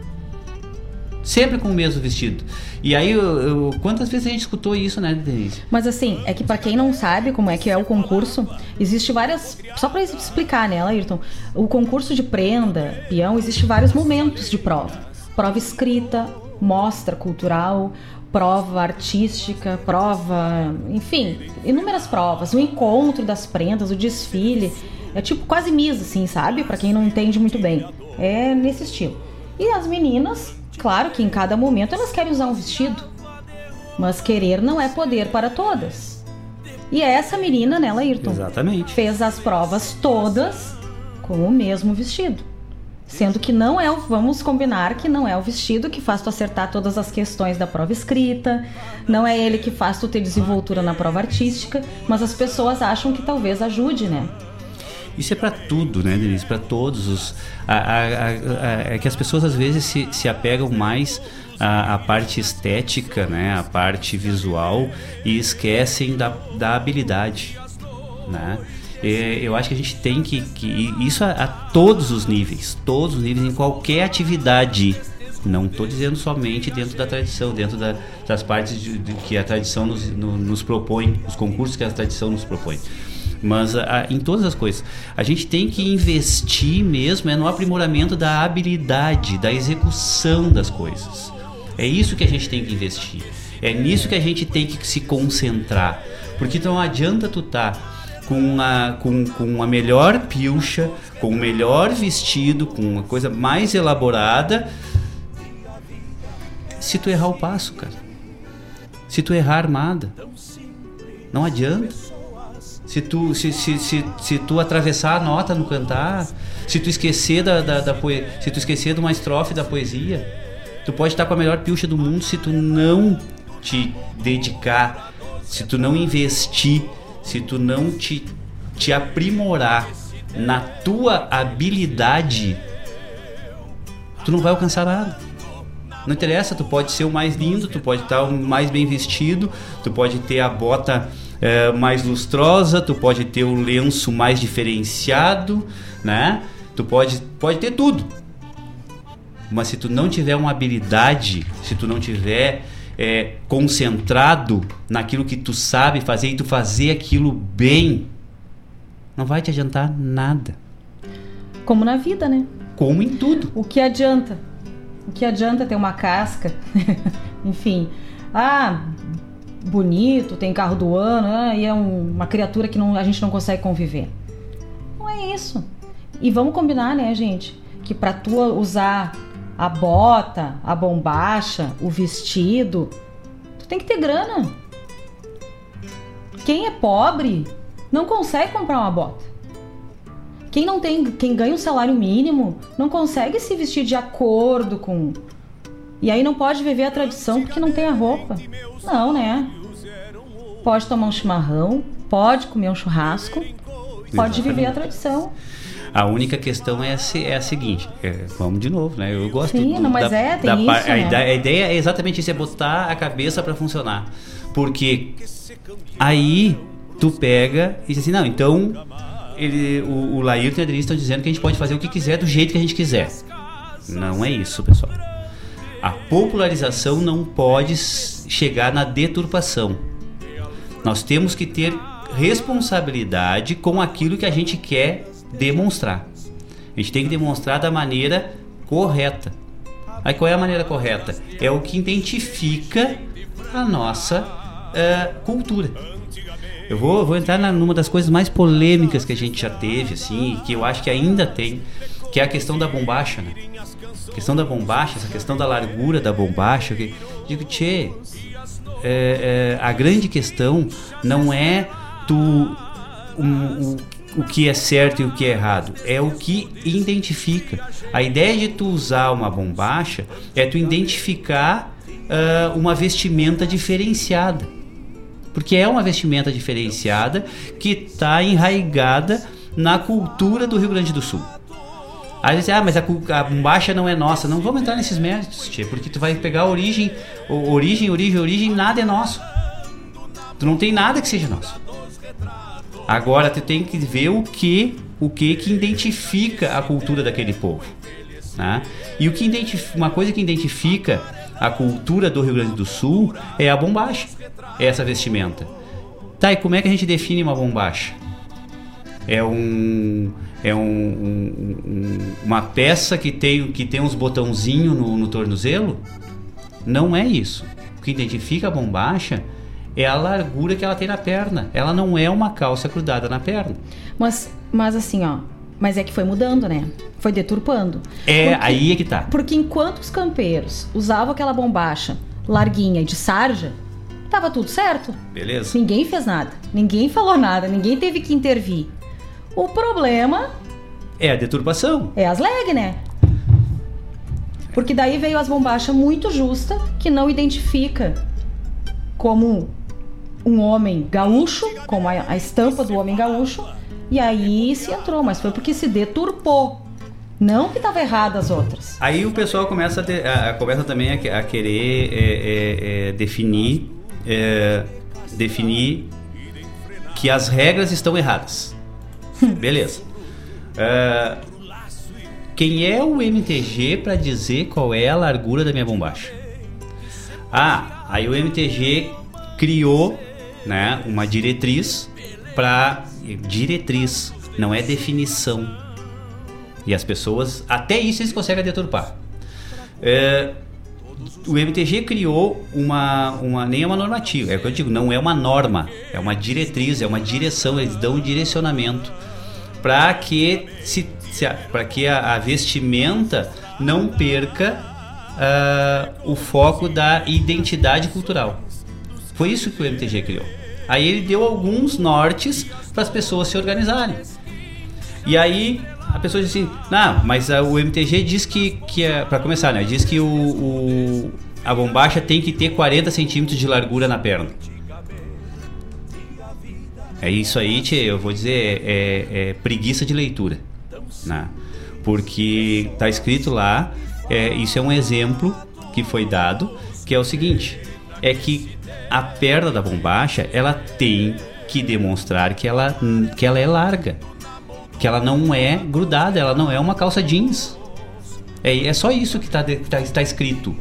Sempre com o mesmo vestido. E aí, eu, eu, quantas vezes a gente escutou isso, né, Denise? Mas assim, é que para quem não sabe como é que é o concurso, existe várias. Só para explicar, né, Ayrton? O concurso de prenda, peão, existe vários momentos de prova: prova escrita, mostra cultural, prova artística, prova, enfim, inúmeras provas, o encontro das prendas, o desfile, é tipo quase misa, assim, sabe? Para quem não entende muito bem, é nesse estilo. E as meninas, claro que em cada momento elas querem usar um vestido, mas querer não é poder para todas. E essa menina, né, Ayrton? Exatamente. Fez as provas todas com o mesmo vestido. Sendo que não é o, vamos combinar que não é o vestido que faz tu acertar todas as questões da prova escrita, não é ele que faz tu ter desenvoltura na prova artística, mas as pessoas acham que talvez ajude, né? Isso é para tudo, né, Denise? Para todos os. A, a, a, é que as pessoas às vezes se, se apegam mais à, à, parte estética, né, à parte visual e esquecem da, da habilidade, né? E, eu acho que a gente tem que, que isso a, a todos os níveis, todos os níveis em qualquer atividade. Não estou dizendo somente dentro da tradição, dentro da, das partes de, de, que a tradição nos, no, nos propõe, os concursos que a tradição nos propõe mas a, em todas as coisas. A gente tem que investir mesmo é no aprimoramento da habilidade, da execução das coisas. É isso que a gente tem que investir. É nisso que a gente tem que se concentrar. Porque não adianta tu estar tá com a, com, com a melhor pilcha, com o melhor vestido, com uma coisa mais elaborada, se tu errar o passo, cara. Se tu errar a armada. Não adianta. Se tu, se, se, se, se tu atravessar a nota no cantar, se tu esquecer da, da, da poe... se tu esquecer de uma estrofe da poesia, tu pode estar com a melhor pilcha do mundo se tu não te dedicar, se tu não investir, se tu não te, te aprimorar na tua habilidade, tu não vai alcançar nada. Não interessa, tu pode ser o mais lindo, tu pode estar o mais bem vestido, tu pode ter a bota é, mais lustrosa, tu pode ter o lenço mais diferenciado, né? Tu pode, pode ter tudo. Mas se tu não tiver uma habilidade, se tu não tiver é, concentrado naquilo que tu sabe fazer e tu fazer aquilo bem, não vai te adiantar nada. Como na vida, né? Como em tudo. O que adianta? O que adianta ter uma casca? (laughs) Enfim. Ah, bonito, tem carro do ano, ah, e é um, uma criatura que não, a gente não consegue conviver. Não é isso. E vamos combinar, né, gente? Que para tu usar a bota, a bombacha, o vestido, tu tem que ter grana. Quem é pobre não consegue comprar uma bota. Quem não tem, quem ganha um salário mínimo, não consegue se vestir de acordo com e aí não pode viver a tradição porque não tem a roupa. Não, né? Pode tomar um chimarrão, pode comer um churrasco, pode viver a tradição. A única questão é a, é a seguinte, é, vamos de novo, né? Eu gosto Sim, do, não, mas da, é, tem da, isso, a, né? ideia, a, ideia, é exatamente isso, é botar a cabeça para funcionar. Porque aí tu pega e diz assim, não, então ele, o, o Laírton e a Adriana estão dizendo que a gente pode fazer o que quiser do jeito que a gente quiser. Não é isso, pessoal. A popularização não pode chegar na deturpação. Nós temos que ter responsabilidade com aquilo que a gente quer demonstrar. A gente tem que demonstrar da maneira correta. Aí qual é a maneira correta? É o que identifica a nossa uh, cultura. Eu vou, vou entrar na, numa das coisas mais polêmicas que a gente já teve, assim, que eu acho que ainda tem, que é a questão da bombacha, né? A questão da bombacha, essa questão da largura da bombacha. Que, digo, tchê, é, é, a grande questão não é tu um, o que é certo e o que é errado. É o que identifica. A ideia de tu usar uma bombacha é tu identificar uh, uma vestimenta diferenciada. Porque é uma vestimenta diferenciada que está enraigada na cultura do Rio Grande do Sul. Aí você, ah, mas a, a bombacha não é nossa. Não vamos entrar nesses méritos, porque tu vai pegar origem, origem, origem, origem, nada é nosso. Tu não tem nada que seja nosso. Agora tu tem que ver o que, o que que identifica a cultura daquele povo, né? E o que identifica, uma coisa que identifica a cultura do Rio Grande do Sul é a bombacha, é essa vestimenta. Tá, e como é que a gente define uma bombacha? É um é um, um, uma peça que tem, que tem uns botãozinhos no, no tornozelo? Não é isso. O que identifica a bombacha é a largura que ela tem na perna. Ela não é uma calça grudada na perna. Mas, mas assim, ó. Mas é que foi mudando, né? Foi deturpando. É, porque, aí é que tá. Porque enquanto os campeiros usavam aquela bombacha larguinha de sarja, tava tudo certo. Beleza. Ninguém fez nada. Ninguém falou nada. Ninguém teve que intervir. O problema. É a deturpação. É as leg, né? Porque daí veio as bombachas muito justa, que não identifica como um homem gaúcho, como a, a estampa do homem gaúcho, E aí se entrou, mas foi porque se deturpou. Não que estava errado as outras. Aí o pessoal começa, a ter, a, começa também a, a querer é, é, é, definir, é, definir que as regras estão erradas. Beleza. É, quem é o MTG para dizer qual é a largura da minha bombacha? Ah, aí o MTG criou né, uma diretriz para diretriz, não é definição e as pessoas, até isso eles conseguem deturpar. É, o MTG criou uma, uma nem é uma normativa, é o que eu digo, não é uma norma, é uma diretriz, é uma direção, eles dão um direcionamento para que se, se para que a, a, vestimenta não perca uh, o foco da identidade cultural. Foi isso que o MTG criou. Aí ele deu alguns nortes para as pessoas se organizarem. E aí a pessoa diz assim, não, mas a, o MTG diz que, que é, para começar, né, diz que o, o, a bombacha tem que ter 40 centímetros de largura na perna. É isso aí, tchê, eu vou dizer, é, é preguiça de leitura, né? Porque tá escrito lá, é, isso é um exemplo que foi dado, que é o seguinte, é que a perna da bombacha, ela tem que demonstrar que ela, que ela é larga que ela não é grudada, ela não é uma calça jeans. É, é só isso que está tá, tá escrito.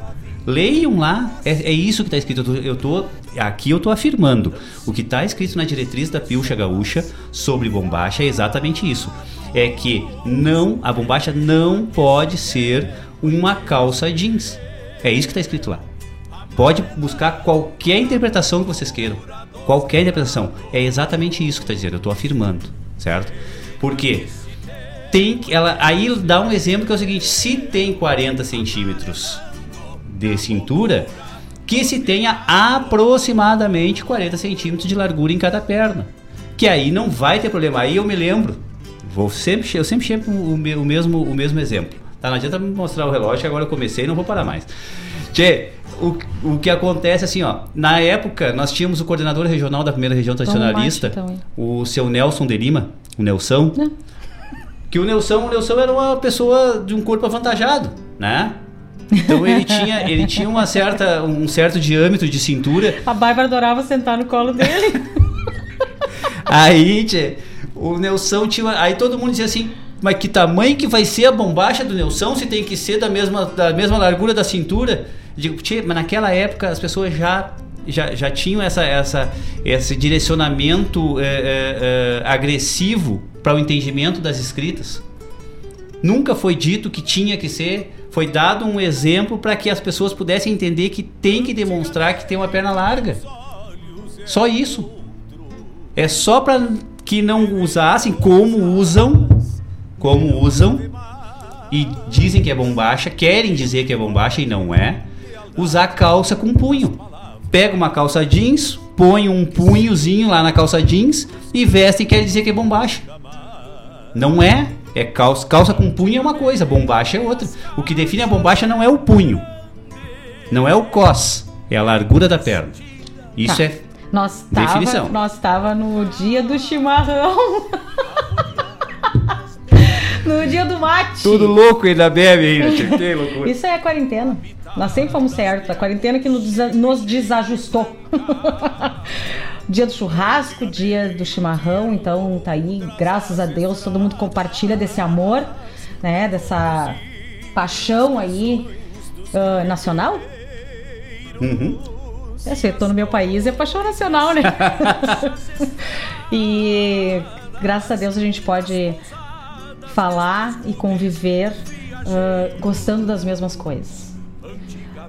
Leiam lá, é, é isso que está escrito. Eu tô, eu tô, aqui eu estou afirmando. O que está escrito na diretriz da Pilcha Gaúcha sobre bombacha é exatamente isso. É que não, a bombacha não pode ser uma calça jeans. É isso que está escrito lá. Pode buscar qualquer interpretação que vocês queiram. Qualquer interpretação. É exatamente isso que está dizendo. Eu estou afirmando, certo? Porque tem ela aí dá um exemplo que é o seguinte: se tem 40 centímetros de cintura, que se tenha aproximadamente 40 centímetros de largura em cada perna. Que aí não vai ter problema. Aí eu me lembro, vou sempre, eu sempre chamo o, o, mesmo, o mesmo exemplo. Tá, não adianta me mostrar o relógio, agora eu comecei e não vou parar mais. Tchê, o, o que acontece assim, ó, na época nós tínhamos o coordenador regional da primeira região tradicionalista, então, o seu Nelson de Lima, o Nelson. É. Que o Nelson, o Nelson era uma pessoa de um corpo avantajado, né? Então ele tinha, (laughs) ele tinha uma certa, um certo diâmetro de cintura. A Bárbara adorava sentar no colo dele. (laughs) aí, tchê, o Nelson tinha. Aí todo mundo dizia assim: mas que tamanho que vai ser a bombacha do Nelson se tem que ser da mesma, da mesma largura da cintura? Digo, tchê, mas naquela época as pessoas já já, já tinham essa, essa, esse direcionamento é, é, é, agressivo para o entendimento das escritas. Nunca foi dito que tinha que ser, foi dado um exemplo para que as pessoas pudessem entender que tem que demonstrar que tem uma perna larga. Só isso. É só para que não usassem como usam, como usam e dizem que é bombacha, querem dizer que é bombacha e não é, usar calça com punho pega uma calça jeans, põe um punhozinho lá na calça jeans e veste e quer dizer que é bombacha. Não é. É calça, calça com punho é uma coisa, bombacha é outra. O que define a bombacha não é o punho. Não é o cos, é a largura da perna. Isso tá. é nós tava, definição. Nós estava no dia do chimarrão. (laughs) dia do mate. Tudo louco ainda bebe ainda. (laughs) Que loucura. Isso é quarentena. Nós sempre fomos certos. A quarentena que nos desajustou. (laughs) dia do churrasco, dia do chimarrão, então tá aí, graças a Deus, todo mundo compartilha desse amor, né? Dessa paixão aí uh, nacional. Uhum. É, se eu tô no meu país, é paixão nacional, né? (laughs) e graças a Deus a gente pode falar e conviver uh, gostando das mesmas coisas.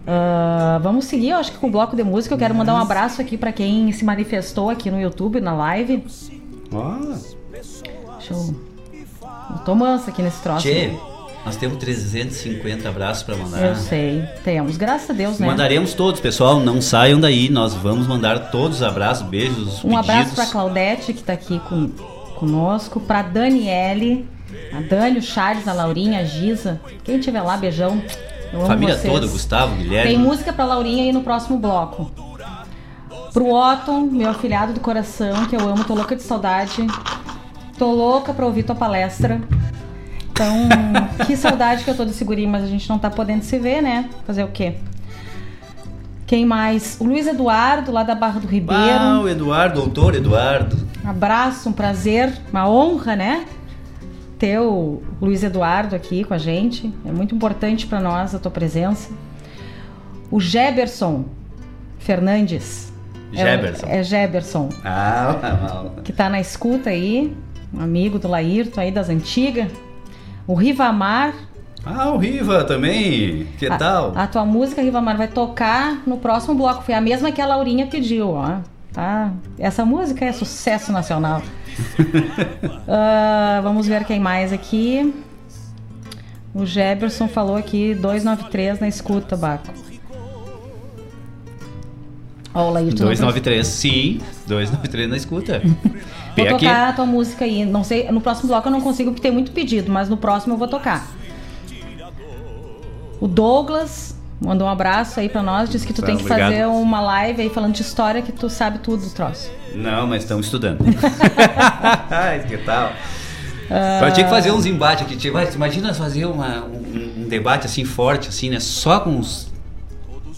Uh, vamos seguir, eu acho que com o bloco de música. Eu quero mandar um abraço aqui para quem se manifestou aqui no YouTube, na live. Ah. Deixa eu. Eu tô mansa aqui nesse troço. Tchê, nós temos 350 abraços para mandar. Eu sei, temos. Graças a Deus, né? Mandaremos todos, pessoal. Não saiam daí. Nós vamos mandar todos os abraços, beijos, Um pedidos. abraço para Claudete, que tá aqui com, conosco. Para Daniele, a Dani, o Charles, a Laurinha, a Giza. Quem tiver lá, beijão. Família vocês. toda, Gustavo, Guilherme. Tem música pra Laurinha aí no próximo bloco. Pro Otton, meu afilhado do coração, que eu amo, tô louca de saudade. tô louca pra ouvir tua palestra. Então, (laughs) que saudade que eu tô desse guri, mas a gente não tá podendo se ver, né? Fazer o quê? Quem mais? O Luiz Eduardo, lá da Barra do Ribeiro. Ah, o Eduardo, doutor Eduardo. Abraço, um prazer, uma honra, né? Ter o Luiz Eduardo aqui com a gente. É muito importante para nós a tua presença. O Geberson Fernandes. Geberson. É, é Geberson. Ah, (laughs) que tá na escuta aí. Um amigo do Laírto aí das antigas. O Rivamar. Ah, o Riva também. Que a, tal? A tua música, Rivamar, vai tocar no próximo bloco. Foi a mesma que a Laurinha pediu, ó. Tá? Essa música é sucesso nacional. uh, vamos ver quem mais aqui. O Jefferson falou aqui 293 na escuta, Baco. Ó, o Laírton 293, sim. 293 na escuta. (laughs) vou tocar aqui. a tua música aí. Não sei, no próximo bloco eu não consigo porque tem muito pedido, mas no próximo eu vou tocar. O Douglas mandou um abraço aí pra nós, disse que tu tem que obrigado. fazer uma live aí falando de história que tu sabe tudo do troço. Não, mas estamos estudando. (laughs) que tal? Uh... tinha que fazer uns embates aqui. Imagina fazer uma, um, um, debate assim forte, assim, né? Só com os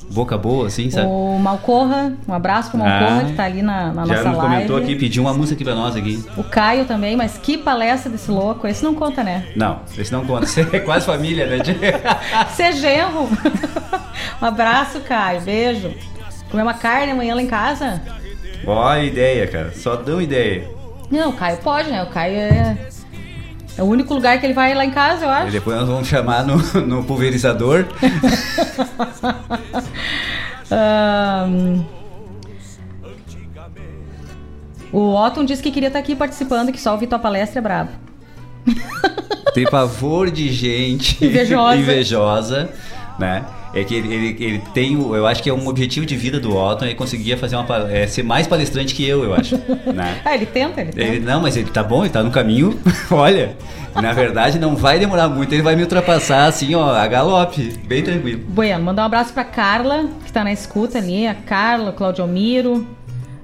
boca boa, assim, sabe? O Malcorra, um abraço pro Malcorra, ah, que tá ali na, na nossa live. Já comentou aqui, pediu uma música aqui pra nós aqui. O Caio também, mas que palestra desse louco. Esse não conta, né? Não, esse não conta. Você é quase família, né? (laughs) Você é genro. um abraço, Caio. Beijo. Comer uma carne amanhã lá em casa? Ó, ideia, cara. Só dão ideia. Não, o Caio pode, né? O Caio é é o único lugar que ele vai lá em casa, eu acho. E depois nós vamos chamar no, (laughs) no pulverizador. (laughs) um, o Otton disse que queria estar aqui participando, que só ouvir tua palestra é brabo. Tem pavor de gente (laughs) invejosa, invejosa né? É que ele, ele, ele, tem, eu acho que é um objetivo de vida do Otton, ele conseguia fazer uma, é, ser mais palestrante que eu, eu acho. (laughs) Né? ah, ele tenta, ele tenta. Ele, não, mas ele tá bom, ele tá no caminho, (laughs) olha, na verdade não vai demorar muito, ele vai me ultrapassar assim, ó, a galope, bem tranquilo. Bueno, mandar um abraço pra Carla, que tá na escuta ali, a Carla, o Claudio Miro,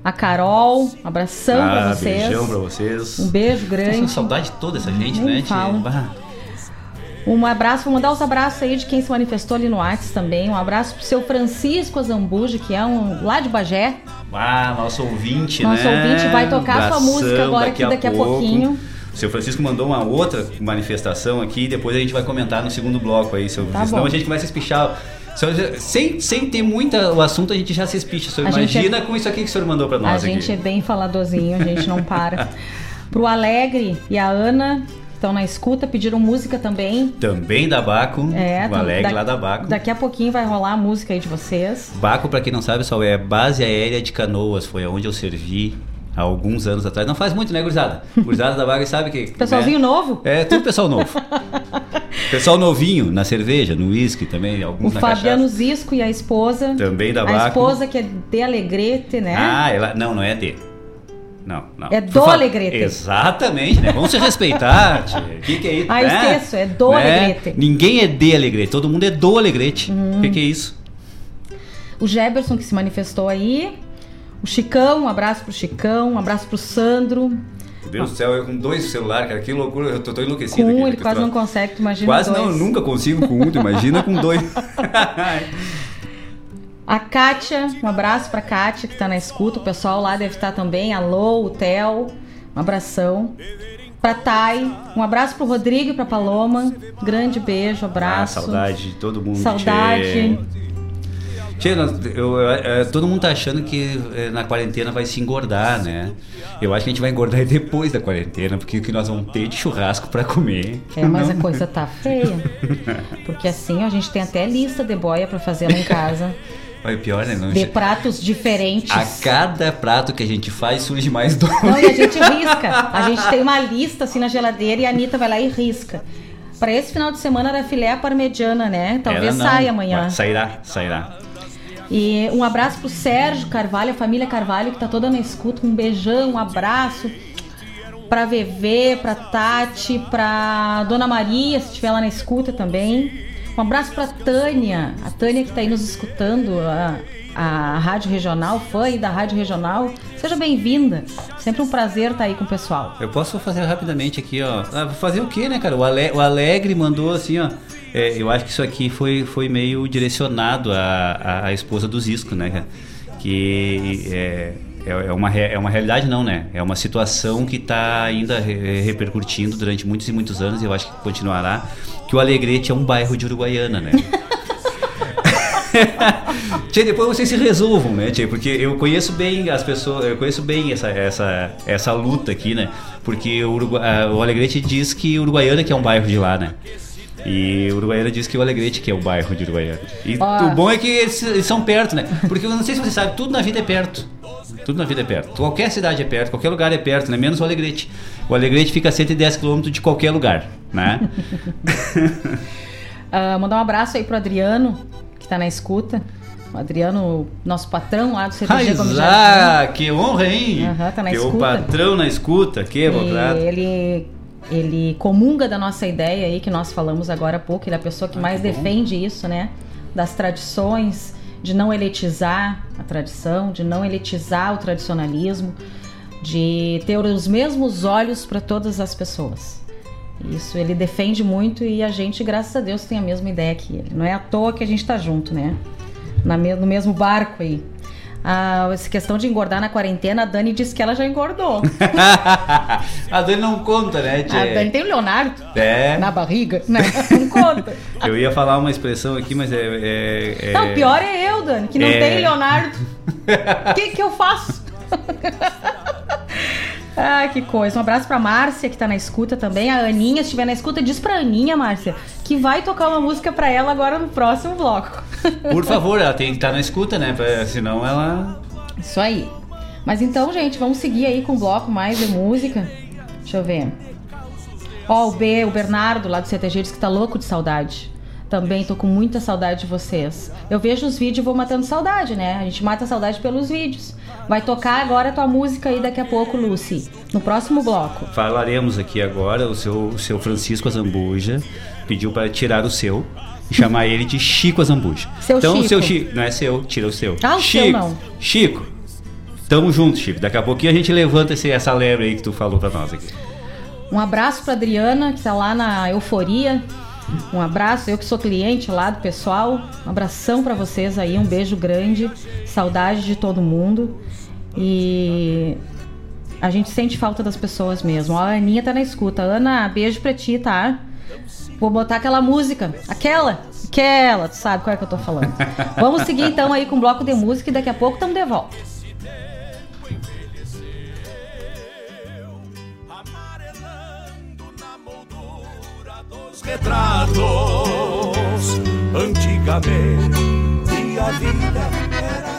a Carol, um abração ah, pra vocês. beijão pra vocês. Um beijo grande. Nossa, saudade de toda essa gente, Nem né? Falo. Um abraço, vou mandar os abraços aí de quem se manifestou ali no Artes também. Um abraço pro seu Francisco Azambuja, que é um lá de Bagé. Ah, nosso ouvinte, nosso né? Nosso ouvinte vai tocar Abração, sua música agora daqui aqui daqui a, a pouquinho. O seu Francisco mandou uma outra manifestação aqui, depois a gente vai comentar no segundo bloco aí, seu tá Senão bom. a gente começa a espichar. Sem, sem ter muito o assunto, a gente já se espicha. Senhor imagina é... com isso aqui que o senhor mandou para nós. A gente é bem faladorzinho, a gente não para. (laughs) Pro Alegre e a Ana, estão na escuta, pediram música também. Também da Baco. É, o Alegre da, lá da Baco. Daqui a pouquinho vai rolar a música aí de vocês. Baco, para quem não sabe, só é base aérea de Canoas, foi onde eu servi há alguns anos atrás. Não faz muito, né, gurizada? Gurizada da Baco sabe que. Pessoalzinho né? novo? É, tudo pessoal novo. pessoal novinho, na cerveja, no uísque também, alguns O na Fabiano cachaça. Zisco e a esposa. Também da Baco. A esposa que é de Alegrete, né? Ah, ela. Não, não é de. Não, não. É do Alegrete. Exatamente, né? Vamos se respeitar. (laughs) O que, que é isso? Ah, né? esqueço, é do né? Alegrete. Ninguém é de Alegrete, todo mundo é do Alegrete. O hum. que, que é isso? O Geberson que se manifestou aí. O Chicão, um abraço pro Chicão, um abraço pro Sandro. Meu Deus do céu, eu com dois celulares, cara, que loucura, eu tô, tô enlouquecido. Com um ele quase não consegue, tu imagina Quase dois. não, eu nunca consigo com um, tu imagina com dois. (laughs) A Kátia, um abraço pra Kátia que tá na escuta, o pessoal lá deve estar também. Alô, o Theo, um abração. Pra Thay, um abraço pro Rodrigo e pra Paloma. Grande beijo, abraço. Ah, saudade de todo mundo. Saudade. Tchê, eu, eu, eu, todo mundo tá achando que eh, na quarentena vai se engordar, né? Eu acho que a gente vai engordar (laughs) depois da quarentena, porque o que nós vamos ter de churrasco para comer. É, mas não. a coisa tá feia. (laughs) Porque assim, a gente tem até lista de boia para fazer lá em casa. (laughs) Olha, pior, né? Não... De pratos diferentes. A cada prato que a gente faz surge mais dois. Não, e a gente risca. A gente tem uma lista assim na geladeira e a Anitta vai lá e risca. Para esse final de semana era filé parmegiana, né? Talvez saia amanhã. Sairá, sairá. E um abraço pro Sérgio Carvalho, a família Carvalho, que tá toda na escuta. Um beijão, um abraço pra VV, pra Tati, pra Dona Maria, se estiver lá na escuta também. Um abraço para Tânia, a Tânia que está aí nos escutando, a, a Rádio Regional, fã aí da Rádio Regional. Seja bem-vinda. Sempre um prazer estar tá aí com o pessoal. Eu posso fazer rapidamente aqui, ó. Ah, fazer o quê, né, cara? O, Ale, o Alegre mandou assim, ó. É, eu acho que isso aqui foi, foi meio direcionado à, à esposa do Zisco, né? Que é, é, é, uma, é uma realidade não, né? É uma situação que está ainda repercutindo durante muitos e muitos anos e eu acho que continuará, que o Alegrete é um bairro de Uruguaiana, né? (laughs) Tchê, depois vocês se resolvam, né, Tchê? Porque eu conheço bem as pessoas, eu conheço bem essa, essa, essa luta aqui, né? Porque o, Urugu... o Alegrete diz que Uruguaiana que é um bairro de lá, né? E Uruguaiana diz que o Alegrete que é o bairro de Uruguaiana. E o bom é que eles, são perto, né? Porque eu não sei se você sabe, tudo na vida é perto. Tudo na vida é perto. Qualquer cidade é perto, qualquer lugar é perto, né? Menos o Alegrete. O Alegrete fica a 110 km de qualquer lugar, né? uh, (laughs) mandar um abraço aí pro Adriano, que tá na escuta. O Adriano, nosso patrão lá do CTG como já. que honra, hein? Uhum, tá na que escuta. o patrão na escuta, que bocado. Ele ele comunga da nossa ideia aí que nós falamos agora há pouco, ele é a pessoa que ah, mais que defende isso, né? Das tradições, de não elitizar a tradição, de não elitizar o tradicionalismo, de ter os mesmos olhos para todas as pessoas. Isso ele defende muito e a gente, graças a Deus, tem a mesma ideia que ele. Não é à toa que a gente está junto, né? Na, no mesmo barco aí. Ah, essa questão de engordar na quarentena, a Dani disse que ela já engordou. (laughs) a Dani não conta, né, tia? A Dani tem o Leonardo é. na barriga, né? Não conta. (laughs) eu ia falar uma expressão aqui, mas é. é, é... Não, pior é eu, Dani, que não é... tem Leonardo. O (laughs) que, que eu faço? Ah, que coisa. Um abraço pra Márcia, que tá na escuta também. A Aninha, se estiver na escuta, diz pra Aninha, Márcia, que vai tocar uma música pra ela agora no próximo bloco. (laughs) Por favor, ela tem que estar tá na escuta, né? Pra, senão ela. Isso aí. Mas então, gente, vamos seguir aí com o bloco mais de música. Deixa eu ver. Ó, oh, o B, o Bernardo lá do CTG diz que tá louco de saudade. Também tô com muita saudade de vocês. Eu vejo os vídeos e vou matando saudade, né? A gente mata a saudade pelos vídeos. Vai tocar agora a tua música aí daqui a pouco, Lucy, no próximo bloco. Falaremos aqui agora, o seu, o seu Francisco Azambuja pediu para tirar o seu e chamar ele de Chico Azambuja. Seu então, Chico. seu Chico, não é seu, tira o seu. Ah, o Chico, seu não. Chico, tamo junto, Chico. Daqui a pouquinho a gente levanta esse, essa lebre aí que tu falou para nós aqui. Um abraço para Adriana, que tá lá na Euforia. Um abraço, eu que sou cliente lá do pessoal. Um abração para vocês aí, um beijo grande. Saudade de todo mundo. E a gente sente falta das pessoas mesmo. A Aninha tá na escuta. Ana, beijo pra ti, tá? Vou botar aquela música. Aquela. Aquela. Tu sabe qual é que eu tô falando. (laughs) Vamos seguir então aí com o bloco de música e daqui a pouco estamos de volta. Retratos. Antigamente a vida era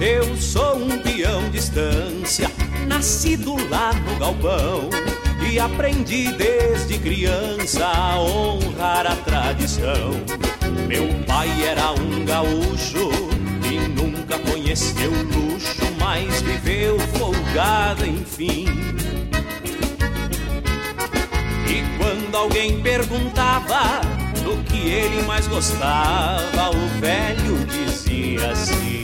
Eu sou um peão de nascido lá no galpão. E aprendi desde criança a honrar a tradição. Meu pai era um gaúcho e nunca conheceu luxo, mas viveu folgado, enfim. E quando alguém perguntava do que ele mais gostava, o velho dizia assim.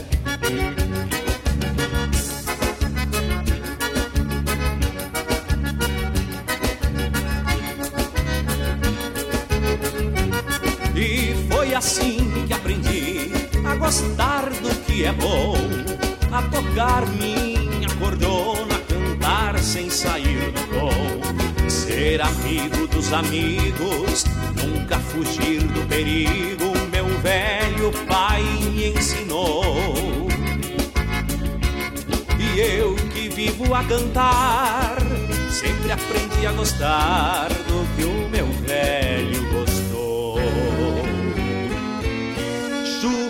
Gostar do que é bom, a tocar minha cordona, cantar sem sair do tom, ser amigo dos amigos, nunca fugir do perigo. Meu velho pai me ensinou. E eu que vivo a cantar, sempre aprendi a gostar do que o meu velho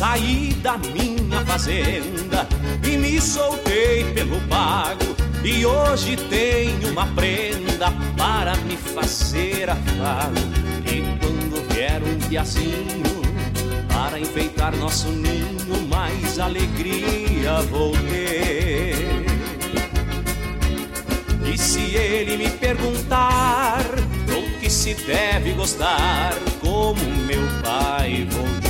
Saí da minha fazenda e me soltei pelo pago. E hoje tenho uma prenda para me fazer afago. E quando vier um piazinho para enfeitar nosso ninho, mais alegria vou ter. E se ele me perguntar o que se deve gostar, como meu pai vou.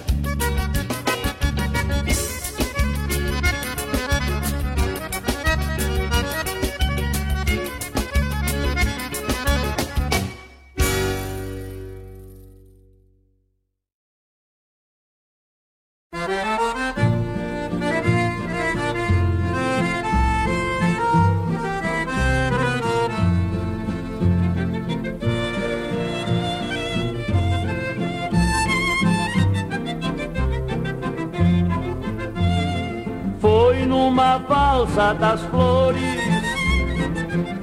Valsa das flores,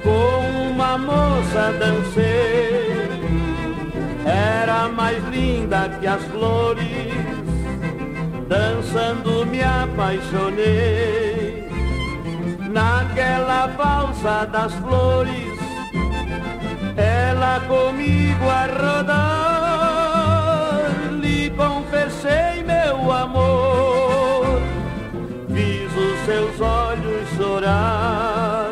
com uma moça dancei. Era mais linda que as flores, dançando me apaixonei. Naquela valsa das flores, ela comigo a rodar, lhe confessei meu amor, seus olhos chorar.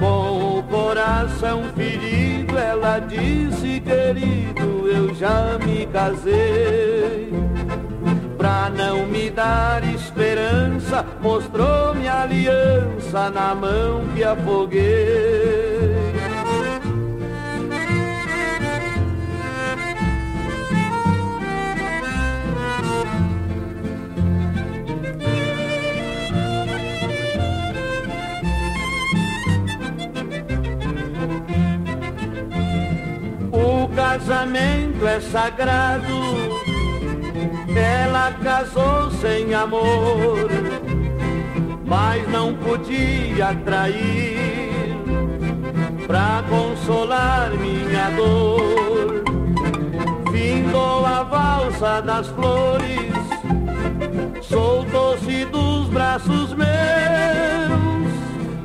Com o coração ferido, ela disse, querido, eu já me casei. Pra não me dar esperança, mostrou minha aliança na mão que afoguei. Casamento é sagrado, ela casou sem amor, mas não podia trair pra consolar minha dor. Findou a valsa das flores, soltou-se dos braços meus,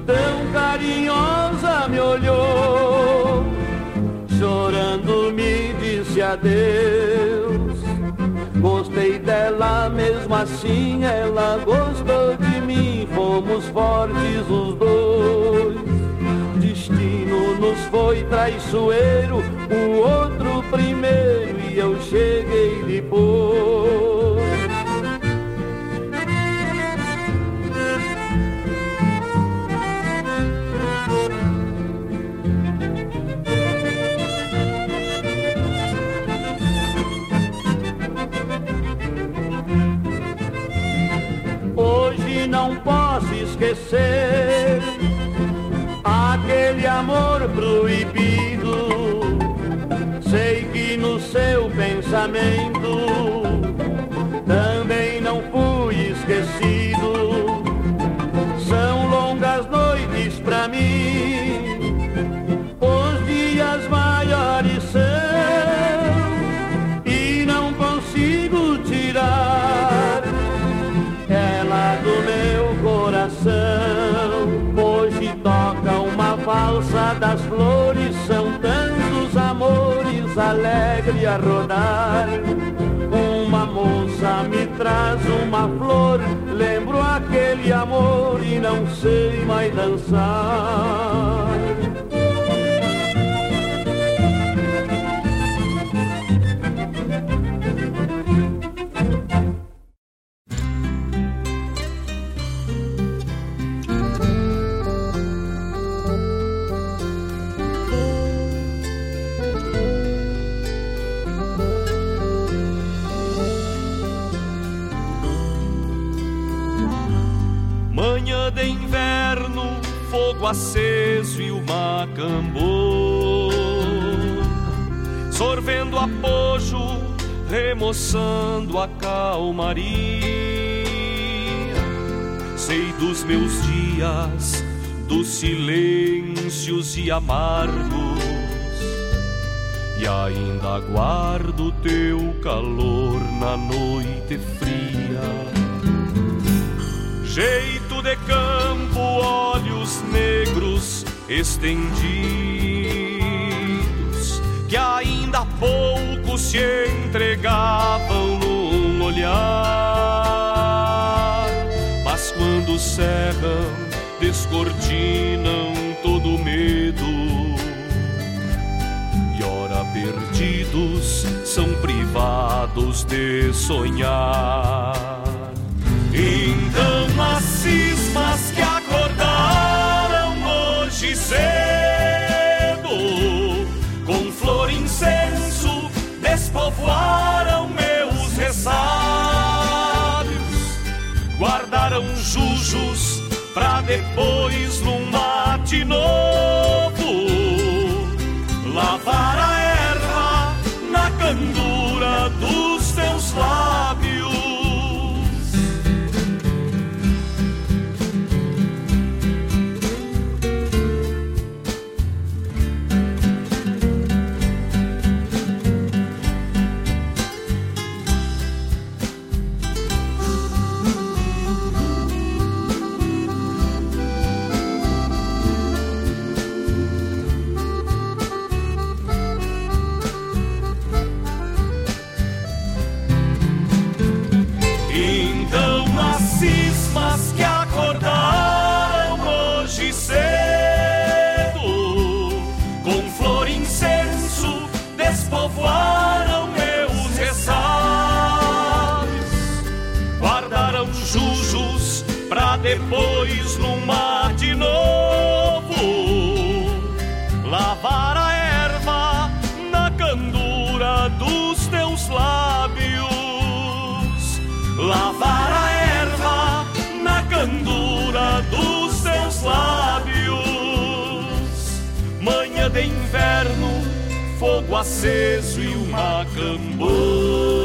tão carinhosa me olhou chorando me adeus. Gostei dela mesmo assim, ela gostou de mim, fomos fortes os dois. Destino nos foi traiçoeiro, o outro primeiro e eu cheguei depois. Não posso esquecer aquele amor proibido. Sei que no seu pensamento flores são tantos amores alegre a rodar. Uma moça me traz uma flor, lembro aquele amor e não sei mais dançar. Aceso e uma cambô, sorvendo apojo, remoçando a calmaria. Sei dos meus dias, dos silêncios e amargos, e ainda guardo teu calor na noite fria. Jeito de olhos negros estendidos, que ainda há pouco se entregavam num olhar, mas quando cerram, descortinam todo medo. E ora perdidos são privados de sonhar. Então as cismas que acordaram hoje cedo, com flor e incenso, despovoaram meus ressábios, guardaram jujos pra depois num mate novo lavar a erva na candura dos teus lábios. aceso e uma cambona.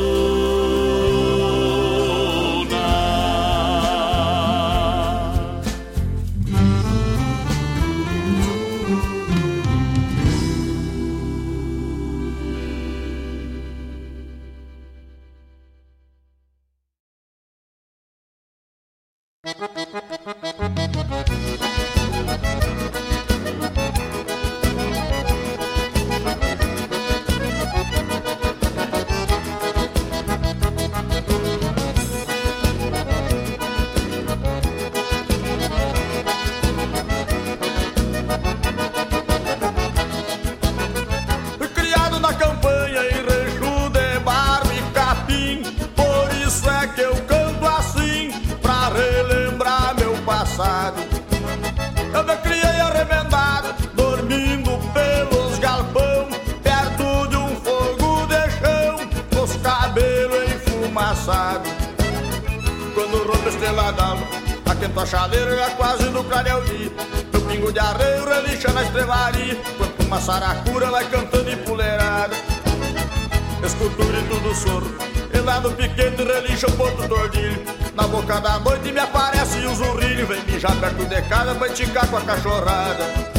Sua chaveira é quase do crânio eu No pingo de arreio relixa na estrebaria, Quanto uma saracura vai cantando empoleirada Escuto o grito do soro E lá no piquete relixa o ponto do ordilho Na boca da noite me aparece o zurrilho Vem mijar perto de casa pra esticar com a cachorrada.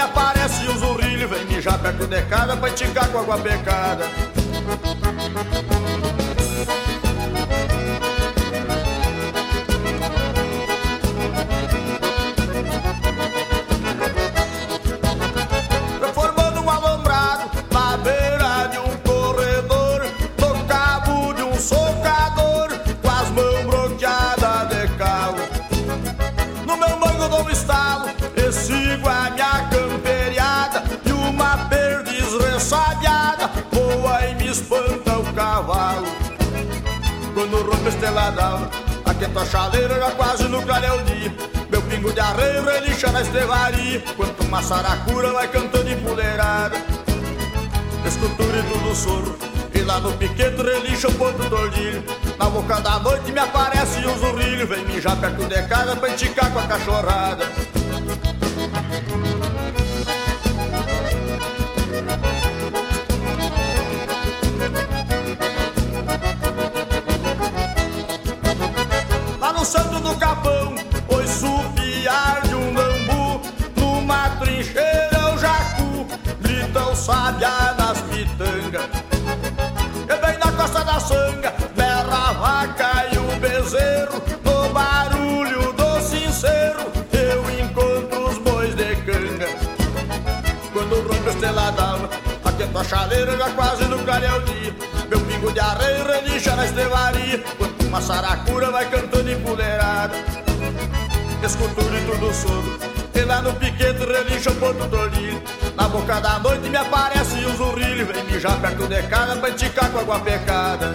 Me aparece o zurrilho Vem mijar perto de casa pra esticar com água pecada Aquenta a chaleira já quase no clareio dia Meu pingo de arreio relincha na estrevaria. Quanto uma saracura vai cantando empoleirada Escultura e tudo E lá no piquete relincha o ponto do ordilho Na boca da noite me aparece o zurrilho. Vem mijar perto de casa pra enticar com a cachorrada chaleira já quase no clareio dia, meu pingo de arreio relincha na estrevaria, uma saracura vai cantando empoleirada Escultura e tudo sogro E lá no piquete relincha o ponto do Na boca da noite me aparece o zurrilho. Vem mijar perto de casa pra enticar com água pecada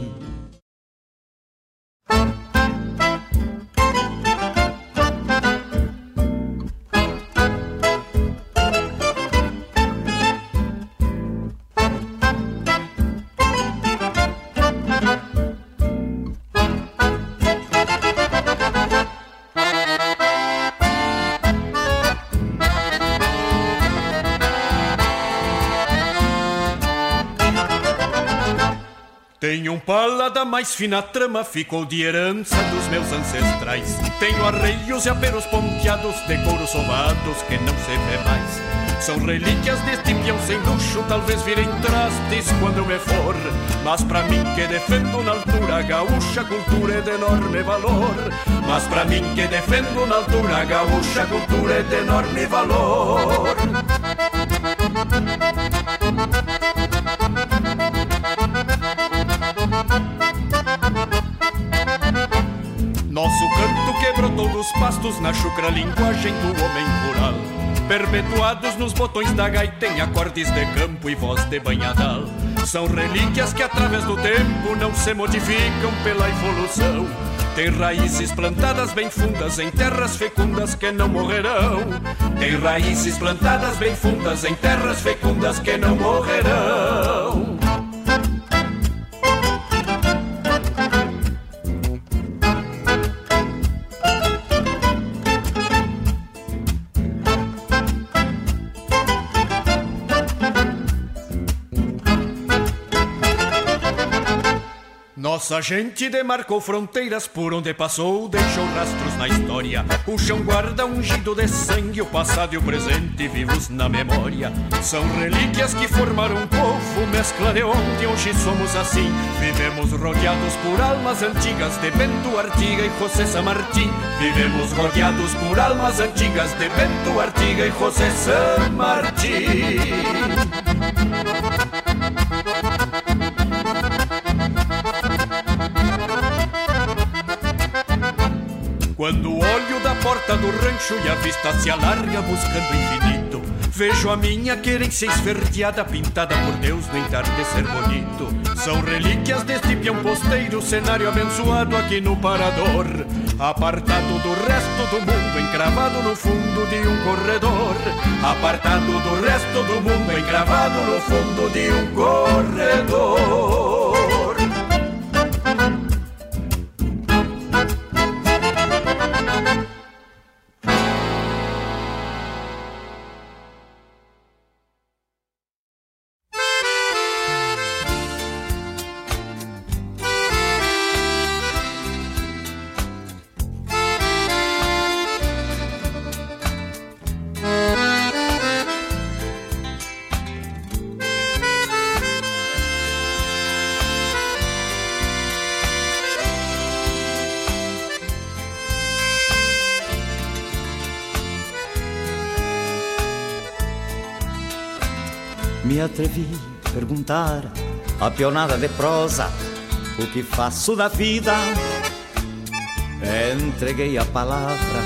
Palada mais fina trama, ficou de herança dos meus ancestrais. Tenho arreios e aperos ponteados de couro sovados que não se vê mais. São relíquias deste peão sem luxo, talvez virem trastes quando eu me for. Mas pra mim que defendo na altura gaúcha, cultura é de enorme valor. Mas pra mim que defendo na altura gaúcha, cultura é de enorme valor. Nosso canto que brotou dos pastos na chucra linguagem do homem rural. Perpetuados nos botões da gaita em acordes de campo e voz de banhadal. São relíquias que através do tempo não se modificam pela evolução. Tem raízes plantadas bem fundas em terras fecundas que não morrerão. Tem raízes plantadas bem fundas em terras fecundas que não morrerão. Nossa gente demarcou fronteiras por onde passou, deixou rastros na história. O chão guarda ungido de sangue, o passado e o presente vivos na memória. São relíquias que formaram um povo, mescla de onde hoje somos assim. Vivemos rodeados por almas antigas de Bento Artiga e José San Martín. Vivemos rodeados por almas antigas de Bento Artiga e José San Quando olho da porta do rancho e a vista se alarga buscando infinito, vejo a minha querência esverdeada pintada por Deus no entardecer bonito. São relíquias deste peão posteiro, cenário abençoado aqui no parador, apartado do resto do mundo, encravado no fundo de um corredor. Apartado do resto do mundo, encravado no fundo de um corredor. Atrevi a perguntar a pionada de prosa o que faço da vida. Entreguei a palavra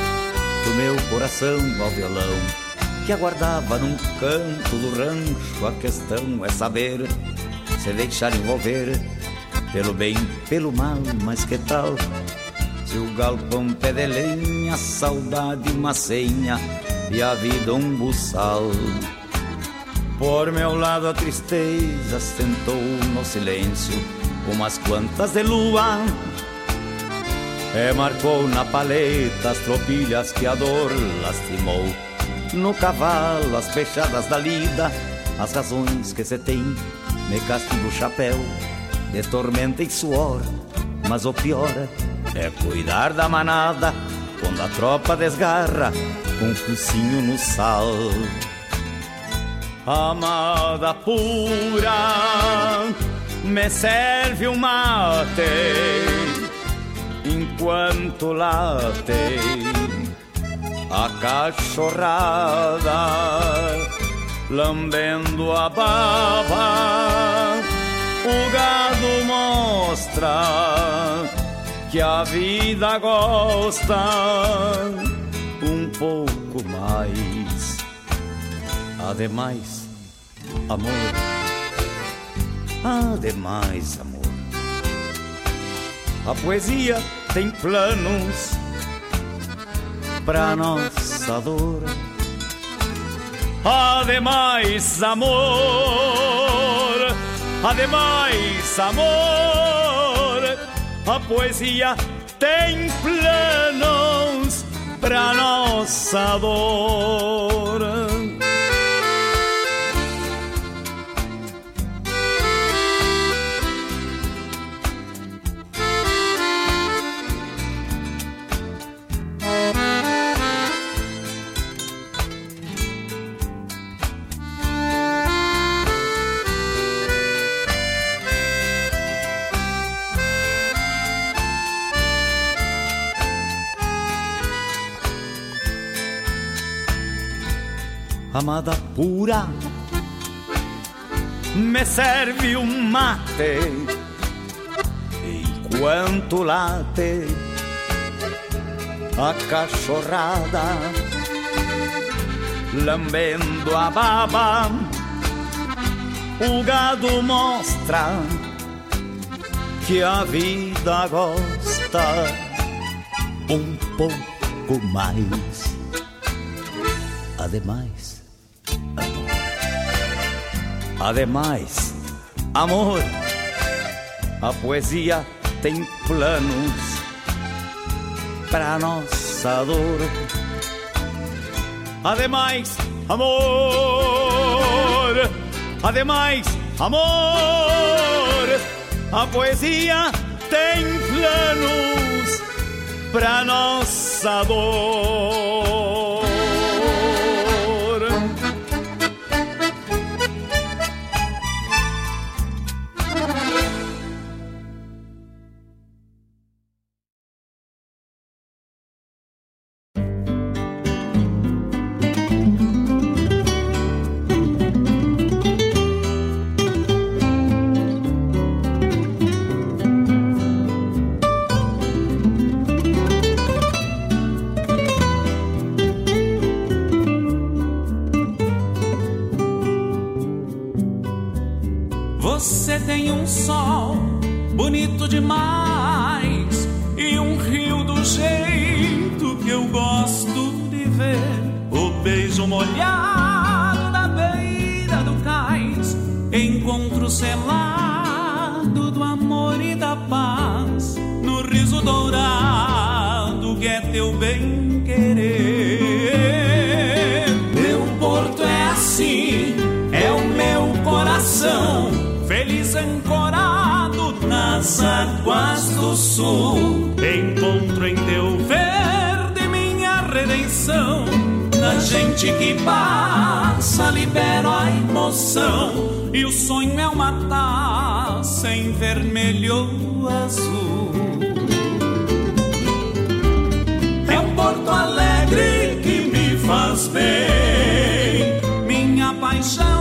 do meu coração ao violão que aguardava num canto do rancho. A questão é saber se deixar envolver pelo bem, pelo mal, mas que tal? Se o galpão pé de lenha, saudade uma senha e a vida um buçal. Por meu lado a tristeza sentou no silêncio umas quantas de lua marcou na paleta as tropilhas que a dor lastimou. No cavalo as fechadas da lida As razões que se tem Me castigo o chapéu De tormenta e suor. Mas o pior é cuidar da manada Quando a tropa desgarra Com um focinho no sal amada pura, me serve um mate enquanto late a cachorrada, lambendo a baba, o gado mostra que a vida gosta um pouco mais. Ademais, amor. Ademais, amor. A poesia tem planos pra nossa dor. Ademais, amor. Ademais, amor. A poesia tem planos pra nossa dor. Amada pura, me serve um mate enquanto late a cachorrada, lambendo a baba, o gado mostra que a vida gosta um pouco mais. Ademais, Ademais, amor, a poesia tem planos para nossa dor. Ademais, amor, ademais, amor, a poesia tem planos pra nossa dor. Nas águas do sul. Encontro em teu verde minha redenção. Na gente que passa, libero a emoção. E o sonho é uma taça em vermelho azul. É um porto alegre que me faz bem. Minha paixão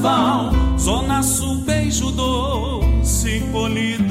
carnaval. Zona Sul, beijo doce, polido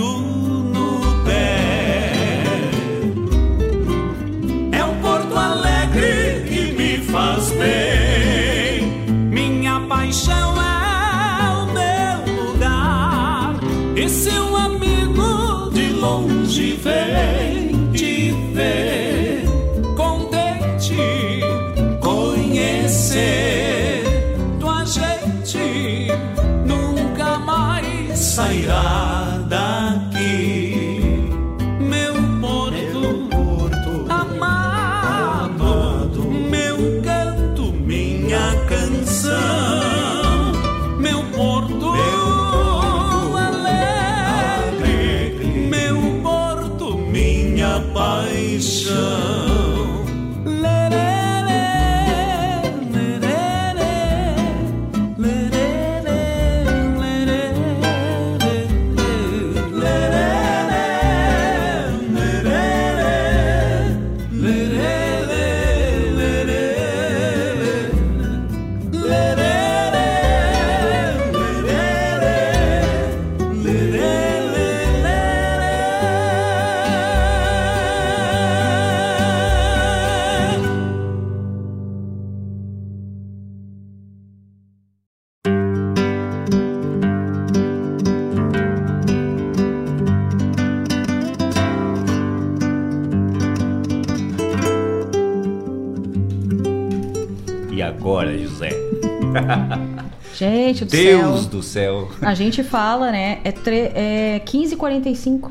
Gente do Deus céu. do céu. A gente fala, né? É, tre- é 15h45.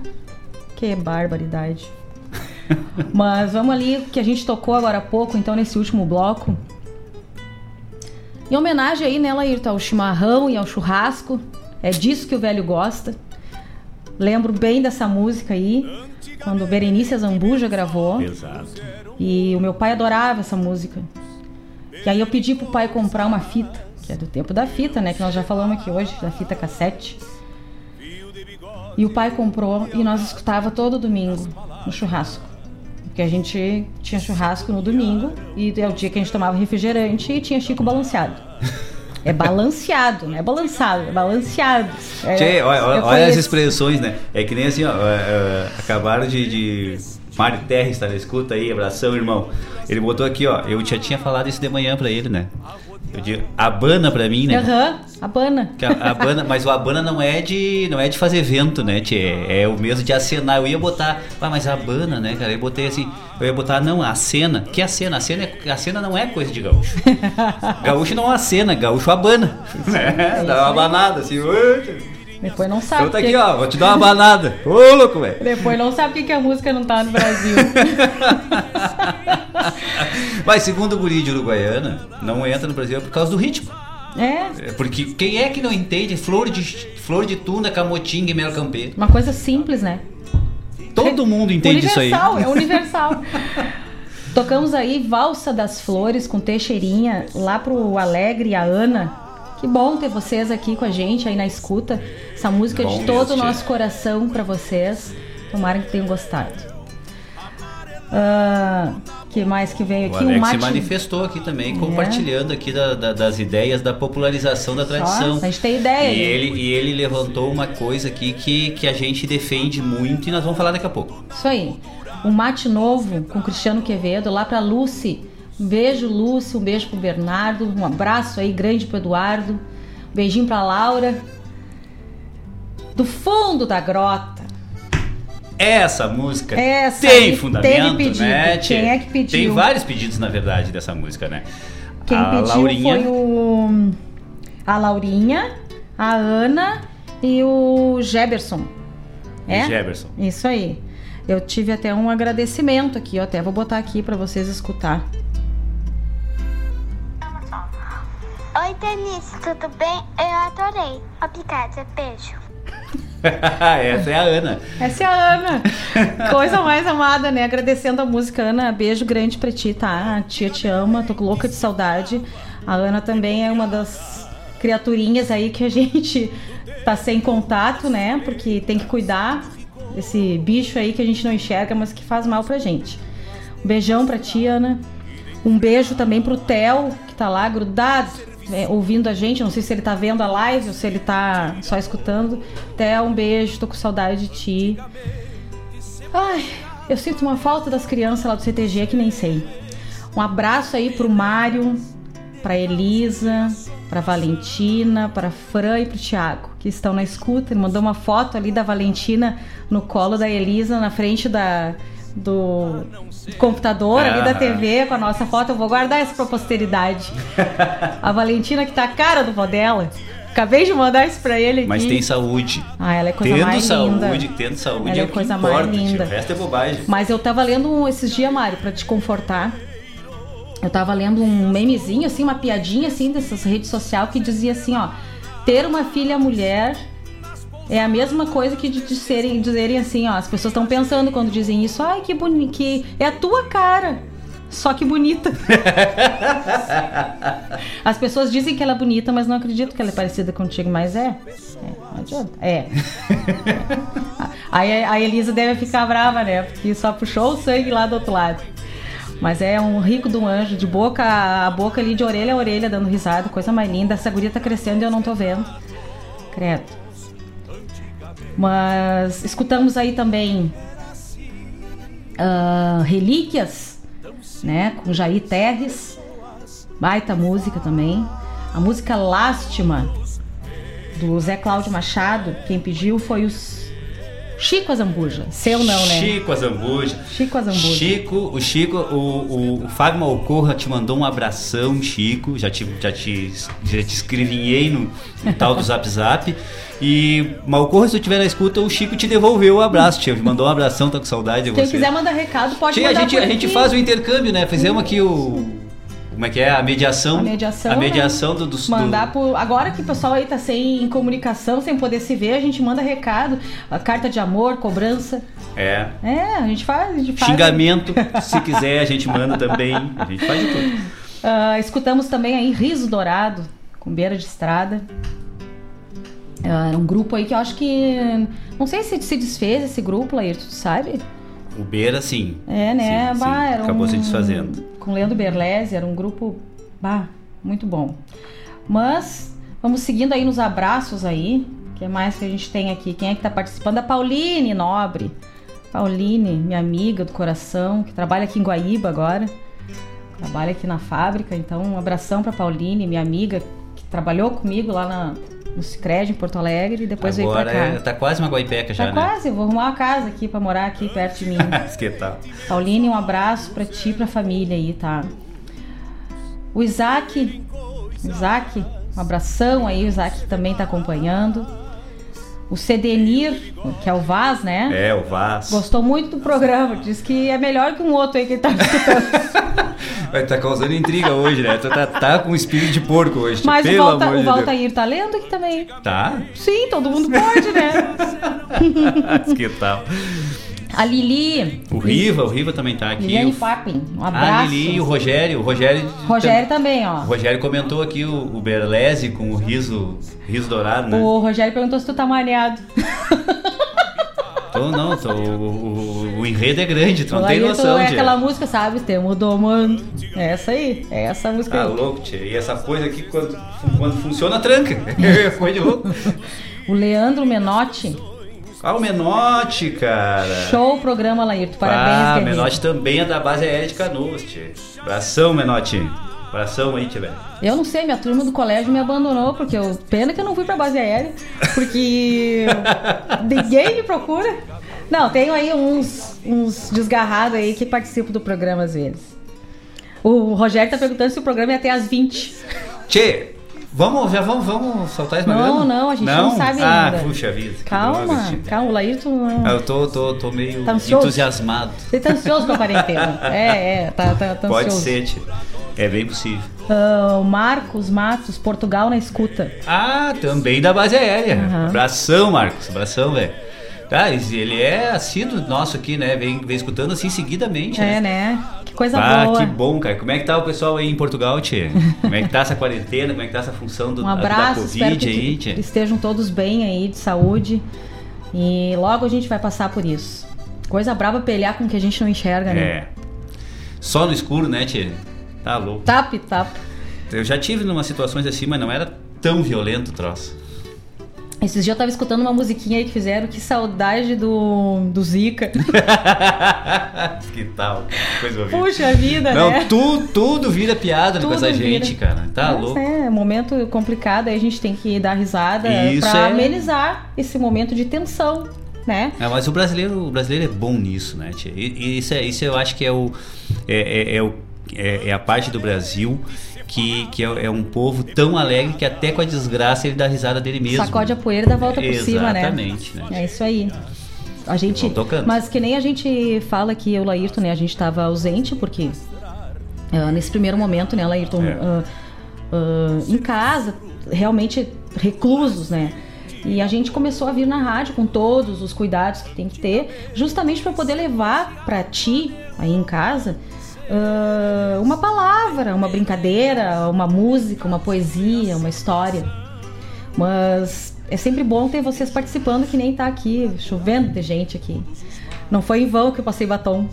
Que barbaridade. Mas vamos ali, que a gente tocou agora há pouco, então, nesse último bloco. Em homenagem aí, né, Laírton, ao chimarrão e ao churrasco. É disso que o velho gosta. Lembro bem dessa música aí, quando Berenice Zambuja gravou. Exato. E o meu pai adorava essa música. E aí eu pedi pro pai comprar uma fita, que é do tempo da fita, né? Que nós já falamos aqui hoje, da fita cassete. E o pai comprou e nós escutava todo domingo no churrasco. Porque a gente tinha churrasco no domingo e é o dia que a gente tomava refrigerante e tinha Chico balanceado. É balanceado, não é balançado, é balanceado. É, Tchê, olha, olha, as expressões, né? É que nem assim, ó, é, é, acabaram de, de... Mário Terra está na escuta aí, abração, irmão. Ele botou aqui, ó, eu já tinha falado isso de manhã pra ele, né? Eu digo, abana pra mim, né? Aham, abana. Que a, abana, mas o abana não é de não é de fazer vento, né? É, é o mesmo de acenar. Eu ia botar, ah, mas a abana, né, cara? Eu botei assim, eu ia botar não, a cena. Que a cena? A cena, é, a cena não é coisa de gaúcho. (laughs) gaúcho não acena, gaúcho abana. Né? Dá uma abanada assim. Depois não sabe. Então tá aqui, ó, vou te dar uma abanada. Ô, louco, velho. Depois não sabe que que a música não tá no Brasil. (laughs) (laughs) Mas segundo o guri de Uruguaiana, não entra no Brasil por causa do ritmo. é, É, Porque quem é que não entende flor de flor de tuna, camotinga e mel campeiro? uma coisa simples, né? Todo mundo entende isso aí. universal, é universal. (laughs) Tocamos aí Valsa das Flores com Teixeirinha lá pro Alegre e a Ana. Que bom ter vocês aqui com a gente aí na escuta. Essa música Bom de todo o nosso tia. coração pra vocês. Tomara que tenham gostado. Ah, que mais que veio O aqui? Alex o mate... se manifestou aqui também, É. compartilhando aqui da- da- das ideias da popularização da tradição. Nossa, a gente tem ideia. E ele, e ele levantou uma coisa aqui que, que a gente defende muito e nós vamos falar daqui a pouco. Isso aí. Um mate novo com Cristiano Quevedo, lá pra Lucy. Um beijo, Lucy. Um beijo pro Bernardo. Um abraço aí grande pro Eduardo. Um beijinho pra Laura. Do fundo da grota. Essa música Essa tem fundamento, teve pedido. né? Quem é que pediu? Tem vários pedidos, na verdade, dessa música, né? Quem a pediu Laurinha, foi o a Laurinha, a Ana e o Geberson. É? Geberson. Isso aí. Eu tive até um agradecimento aqui, eu até vou botar aqui pra vocês escutar. Oi, Denise, tudo bem? Eu adorei. Obrigada, beijo. (laughs) (laughs) Essa é a Ana. Essa é a Ana. Coisa mais amada, né? Agradecendo a música, Ana. Beijo grande pra ti, tá? A tia te ama, tô louca de saudade. A Ana também é uma das criaturinhas aí que a (laughs) gente tá sem contato, né? Porque tem que cuidar desse bicho aí que a gente não enxerga, mas que faz mal pra gente. Um beijão pra ti, Ana. Um beijo também pro Theo, que tá lá grudado, é, ouvindo a gente. Não sei se ele tá vendo a live ou se ele tá só escutando. Theo, um beijo, tô com saudade de ti. Ai, eu sinto uma falta das crianças lá do CTG que nem sei. Um abraço aí pro Mário, pra Elisa, pra Valentina, pra Fran e pro Thiago, que estão na escuta. Ele mandou uma foto ali da Valentina no colo da Elisa, na frente da, do computador ali da Aham. TV com a nossa foto. Eu vou guardar isso pra posteridade. (laughs) A Valentina que tá a cara do vó dela. Acabei de mandar isso pra ele. Mas tem saúde. Ah, ela é coisa tendo mais saúde, linda. tendo saúde Ela é, é coisa mais importa, tio. linda. O resto é bobagem. Mas eu tava lendo esses dias, Mário, pra te confortar. Eu tava lendo um memezinho, assim, uma piadinha, assim, dessas redes sociais que dizia assim, ó. Ter uma filha mulher é a mesma coisa que de disserem, dizerem assim, ó. As pessoas estão pensando quando dizem isso. Ai, que bonito, que é a tua cara. Só que bonita. (laughs) As pessoas dizem que ela é bonita, mas não acreditam que ela é parecida contigo, mas é. É, não adianta. É. (laughs) Aí a Elisa deve ficar brava, né? Porque só puxou o sangue lá do outro lado. Mas é um rico de um anjo, de boca a boca ali, de orelha a orelha, dando risada, coisa mais linda. Essa guria tá crescendo e eu não tô vendo. Credo. Mas escutamos aí também ah, Relíquias, né? Com Jair Terres. Baita música também. A música Lástima, do Zé Cláudio Machado. Quem pediu foi os Chico Azambuja. Seu não, né? Chico Azambuja. Chico Azambuja. Chico, o Chico, o, o, Fábio Malcorra te mandou um abração, Chico. Já te, já te, já te escrevinhei no, no tal do Zap Zap. E Malcorra, se tu tiver na escuta, o Chico te devolveu o abraço, tio. Mandou um abração, tá com saudade de Quem você. quiser mandar recado, pode Tia, a mandar gente, por a gente faz o intercâmbio, né? Fizemos aqui o como é que é? A mediação. A mediação. A mediação do, do, Mandar por. Agora que o pessoal aí tá sem comunicação, sem poder se ver, a gente manda recado, a carta de amor, cobrança. É. É, a gente faz. A gente faz Xingamento, se quiser, a gente manda também. A gente faz de tudo. Uh, (laughs) escutamos também aí Riso Dourado, com beira de estrada. Uh, era um grupo aí que eu acho que. Não sei se se desfez esse grupo, Laírto, tu sabe? O Beira, sim. É, né? Sim, bah, sim. Acabou um... se desfazendo. Com Leandro Berlese, era um grupo. Bah, muito bom. Mas vamos seguindo aí nos abraços aí. O que mais que a gente tem aqui? Quem é que tá participando? A Pauline Nobre. Pauline, minha amiga do coração, que trabalha aqui em Guaíba agora. Trabalha aqui na fábrica. Então, um abração pra Pauline, minha amiga, que trabalhou comigo lá na, no Cicred, em Porto Alegre, e depois Agora veio pra cá. é, tá quase uma guaipeca já, Tá né? quase, vou arrumar uma casa aqui pra morar aqui perto de mim. (laughs) que tal? Pauline, um abraço pra ti e pra família aí, tá? O Isaac, Isaac, um abração aí, o Isaac também tá acompanhando. O Cedenir, que é o Vaz, né? É, o Vaz. Gostou muito do programa, diz que é melhor que um outro aí que ele tá (laughs) escutando. Vai tá causando intriga hoje, né? Tu tá, tá com espírito de porco hoje. Mas o, pelo Valta, amor o Valtair tá lendo aqui também. Tá? Sim, todo mundo pode, né? (laughs) que tal? A Lili. O Riva, o Riva também tá aqui. Liliane O- Papin, um A abraço. Lili e o Rogério. O Rogério, Rogério também, O ó. Rogério comentou aqui o, o Berlese com o riso, riso dourado, né? O Rogério perguntou se tu tá mareado. (laughs) Tô, não, tô, o, o, o enredo é grande, tu não O tem noção, é tia. aquela música, sabe? Temos domando. É essa aí. É essa música Tá aí. louco, tia. E essa coisa aqui, quando, quando funciona, tranca. (laughs) Foi de louco. (laughs) O Leandro Menotti. Ah, o Menotti, cara. Show o programa, Laírto. Parabéns, ah, guerreiro. Menotti também é da base aérea de Canoas, tia. Abração, Menotti. Abração aí, tia, velho. Eu não sei, minha turma do colégio me abandonou, porque eu. Pena que eu não fui pra base aérea. Porque (laughs) ninguém me procura. Não, tenho aí uns, uns desgarrados aí que participam do programa às vezes. O Rogério tá perguntando se o programa é até às 20. Tchê, vamos, já vamos, vamos soltar esse Não, não, a gente não sabe ah, ainda. puxa vida. Calma, tia. calma, o Laírton não. Ah, Eu tô, tô, tô meio Tá entusiasmado. Você tá ansioso com a quarentena? (laughs) É, é, tá, tá, tá Pode ansioso. ser, tia. É bem possível. Ah, o Marcos Matos, Portugal na escuta. Ah, também da base aérea. Aham. Abração, Marcos. Abração, velho. Tá, ele é assíduo nosso aqui, né? Vem, vem escutando assim seguidamente. É, né? Que coisa ah, boa. que bom, cara. Como é que tá o pessoal aí em Portugal, tia? Como é que tá essa quarentena? Como é que tá essa função do, Um da abraço, espero Covid aí, tia? estejam todos bem aí, de saúde. E logo a gente vai passar por isso. Coisa braba pelear com o que a gente não enxerga, né? É. Só no escuro, né, tia? Tá louco. Tap, tap. Eu já tive numa situações assim, mas não era tão violento o troço. Esses dias eu tava escutando uma musiquinha aí que fizeram, que saudade do, do Zika. (laughs) que tal? Coisa horrível. Puxa vida, Não, né? tu, tudo vira piada com Tudo essa vira. gente, cara. Tá Mas louco. É, momento complicado, aí a gente tem que dar risada Isso pra é- amenizar esse momento de tensão, né? É, mas o brasileiro, o brasileiro é bom nisso, né, tia? E, e isso, é, isso eu acho que é, o, é, é, é o, é, é a parte do Brasil que, que é, é um povo tão alegre que até com a desgraça ele dá risada dele mesmo. Sacode a poeira e dá a volta por cima, né? Exatamente, né? É isso aí. A gente. Mas que nem a gente fala que eu, Laírton, né? A gente tava ausente, porque ah, nesse primeiro momento, né, Laírton, É. ah, ah, em casa, realmente reclusos, né? E a gente começou a vir na rádio com todos os cuidados que tem que ter, justamente para poder levar para ti aí em casa ah, uma palavra, uma brincadeira, uma música, uma poesia, uma história. Mas é sempre bom ter vocês participando, que nem tá aqui, chovendo de gente aqui. Não foi em vão que eu passei batom.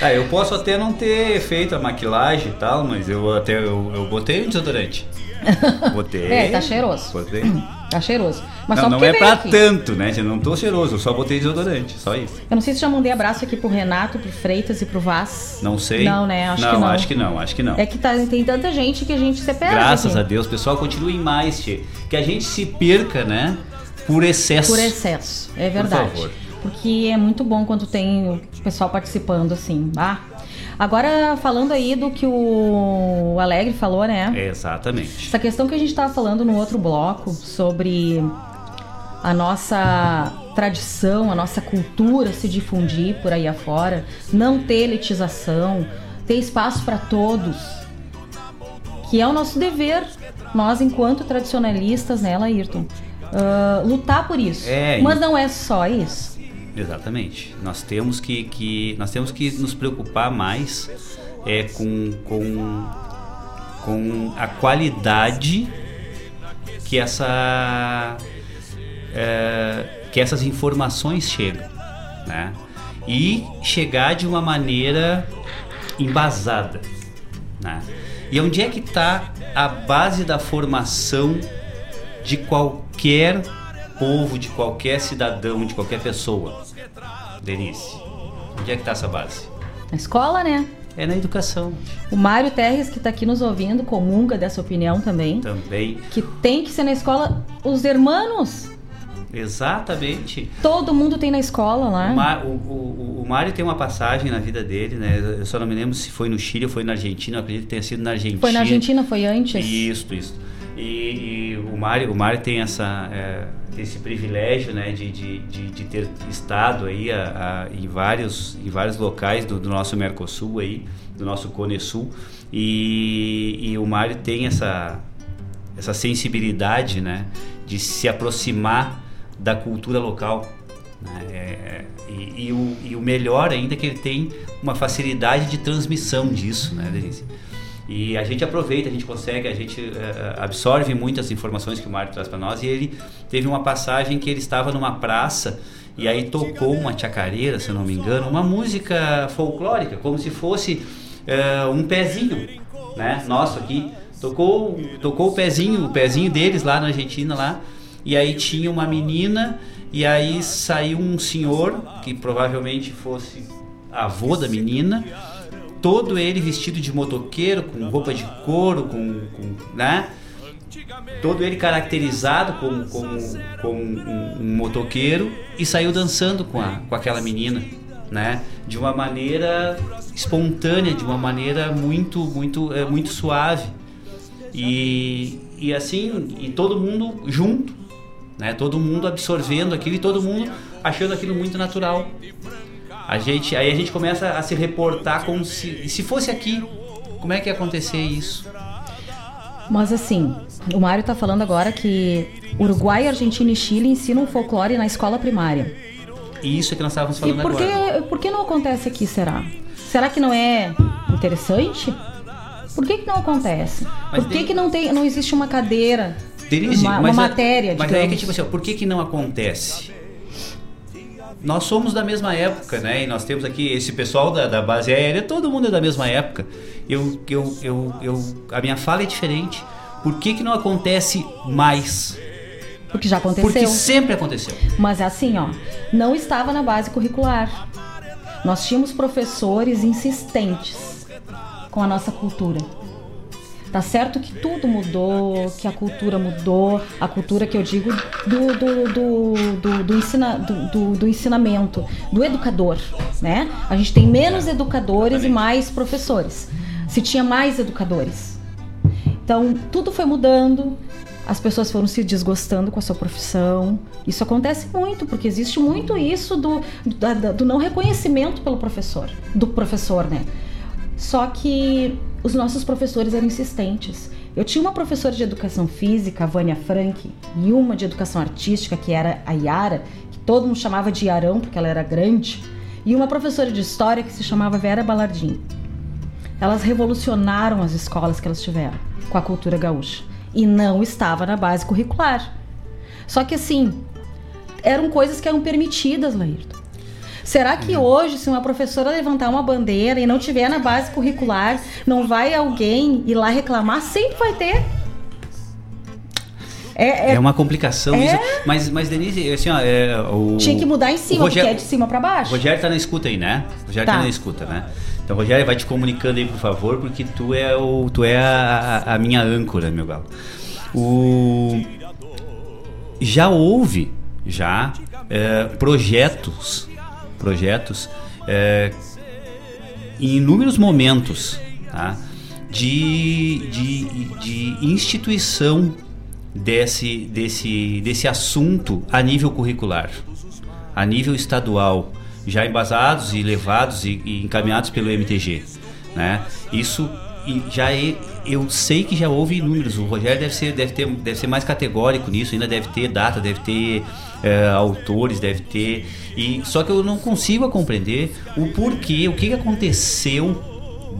Ah, (laughs) eu posso até não ter feito a maquilagem e tal, mas eu até eu, eu botei o desodorante. (laughs) Botei. É, tá cheiroso. Botei. Tá cheiroso. Mas não, só não é pra aqui. tanto, né? Eu não tô cheiroso, eu só botei desodorante, só isso. Eu não sei se já mandei abraço aqui pro Renato, pro Freitas e pro Vaz. Não sei. Não, né? Acho não, que não. acho que não, acho que não. É que tá, tem tanta gente que a gente se perde. Graças aqui. a Deus, pessoal, continue mais, tchê. Que a gente se perca, né? Por excesso. Por excesso, é verdade. favor. Porque é muito bom quando tem o pessoal participando assim. Ah. Agora, falando aí do que o Alegre falou, né? Exatamente. Essa questão que a gente estava falando no outro bloco sobre a nossa tradição, a nossa cultura se difundir por aí afora, não ter elitização, ter espaço para todos, que é o nosso dever, nós enquanto tradicionalistas, né, Laírton, uh, lutar por isso. É, Mas não é só isso. Exatamente. Nós temos que, que nós temos que nos preocupar mais é com, com, com a qualidade que essa é, que essas informações chegam, né? E chegar de uma maneira embasada, né? E onde é que está a base da formação de qualquer povo, de qualquer cidadão, de qualquer pessoa? Denise, onde é que está essa base? Na escola, né? É na educação. O Mário Terres, que está aqui nos ouvindo, comunga dessa opinião também. Também. Que tem que ser na escola os hermanos. Exatamente. Todo mundo tem na escola lá. O, Mar, o, o, o, Mário tem uma passagem na vida dele, né? Eu só não me lembro se foi no Chile ou foi na Argentina. Eu acredito que tenha sido na Argentina. Foi na Argentina, foi antes? Isso, isso. E, e o Mário, o Mário tem essa, é, esse privilégio, né, de, de, de, de ter estado aí a, a, em vários, em vários locais do, do, nosso Mercosul aí, do nosso Cone Sul. E, e o Mário tem essa essa sensibilidade, né, de se aproximar da cultura local. Né? É, e, e, o, e, o, melhor ainda é que ele tem uma facilidade de transmissão disso, né, Denise? E a gente aproveita, a gente consegue, a gente uh, absorve muitas informações que o Mário traz para nós. E ele teve uma passagem que ele estava numa praça e aí tocou uma chacareira, se não me engano, uma música folclórica, como se fosse uh, um pezinho, né, nosso aqui. Tocou, tocou o pezinho, o pezinho deles lá na Argentina lá e aí tinha uma menina e aí saiu um senhor que provavelmente fosse avô da menina, todo ele vestido de motoqueiro, com roupa de couro, com, com né? Todo ele caracterizado como, como, como um, um, motoqueiro e saiu dançando com, a, com aquela menina, né? De uma maneira espontânea, de uma maneira muito, muito, é, muito suave. E, e assim, e todo mundo junto, né? Todo mundo absorvendo aquilo e todo mundo achando aquilo muito natural. A gente, aí a gente começa a se reportar como se, se fosse aqui, como é que ia acontecer isso? Mas assim, o Mário está falando agora que Uruguai, Argentina e Chile ensinam folclore na escola primária. Isso é que nós estávamos falando e por agora. Por que não acontece aqui, será? Será que não é interessante? Por que, que não acontece? Mas por que, que não, tem, não existe uma cadeira Denise, uma, uma é, matéria, Mas aí é que tipo assim, por que que não acontece? Nós somos da mesma época, né? E nós temos aqui esse pessoal da, da base aérea, todo mundo é da mesma época. Eu, eu, eu, eu, a minha fala é diferente. Por que que não acontece mais? Porque já aconteceu. Porque sempre aconteceu. Mas é assim, ó, não estava na base curricular. Nós tínhamos professores insistentes com a nossa cultura. Tá certo que tudo mudou, que a cultura mudou, a cultura que eu digo do, do, do, do, do, ensina, do, do, do ensinamento, do educador, né? A gente tem menos educadores e mais professores. Se tinha mais educadores. Então, tudo foi mudando, as pessoas foram se desgostando com a sua profissão. Isso acontece muito, porque existe muito isso do, do, do não reconhecimento pelo professor, do professor, né? Só que os nossos professores eram insistentes. Eu tinha uma professora de educação física, a Vânia Frank, e uma de educação artística, que era a Yara, que todo mundo chamava de Yarão porque ela era grande, e uma professora de história que se chamava Vera Balardim. Elas revolucionaram as escolas que elas tiveram com a cultura gaúcha e não estava na base curricular. Só que assim, eram coisas que eram permitidas, Laírton. Será que hoje, se uma professora levantar uma bandeira e não tiver na base curricular, não vai alguém ir lá reclamar? Sempre vai ter. É, é, é, uma complicação é... isso. Mas, mas Denise, assim, ó, é, o, Tinha que mudar em cima, Rogério, porque é de cima para baixo. O Rogério tá na escuta aí, né? O Rogério tá. tá na escuta, né? Então, Rogério, vai te comunicando aí, por favor, porque tu é, o, tu é a, a minha âncora, meu galo. O... Já houve, já, é, projetos projetos é, em inúmeros momentos tá? de, de, de instituição desse, desse, desse assunto a nível curricular, a nível estadual, já embasados e levados e, e encaminhados pelo MTG. né? Isso já é, eu sei que já houve números. O Rogério deve ser, deve ter, deve ser mais categórico nisso. Ainda deve ter data, deve ter é, autores, deve ter. E só que eu não consigo compreender o porquê, o que aconteceu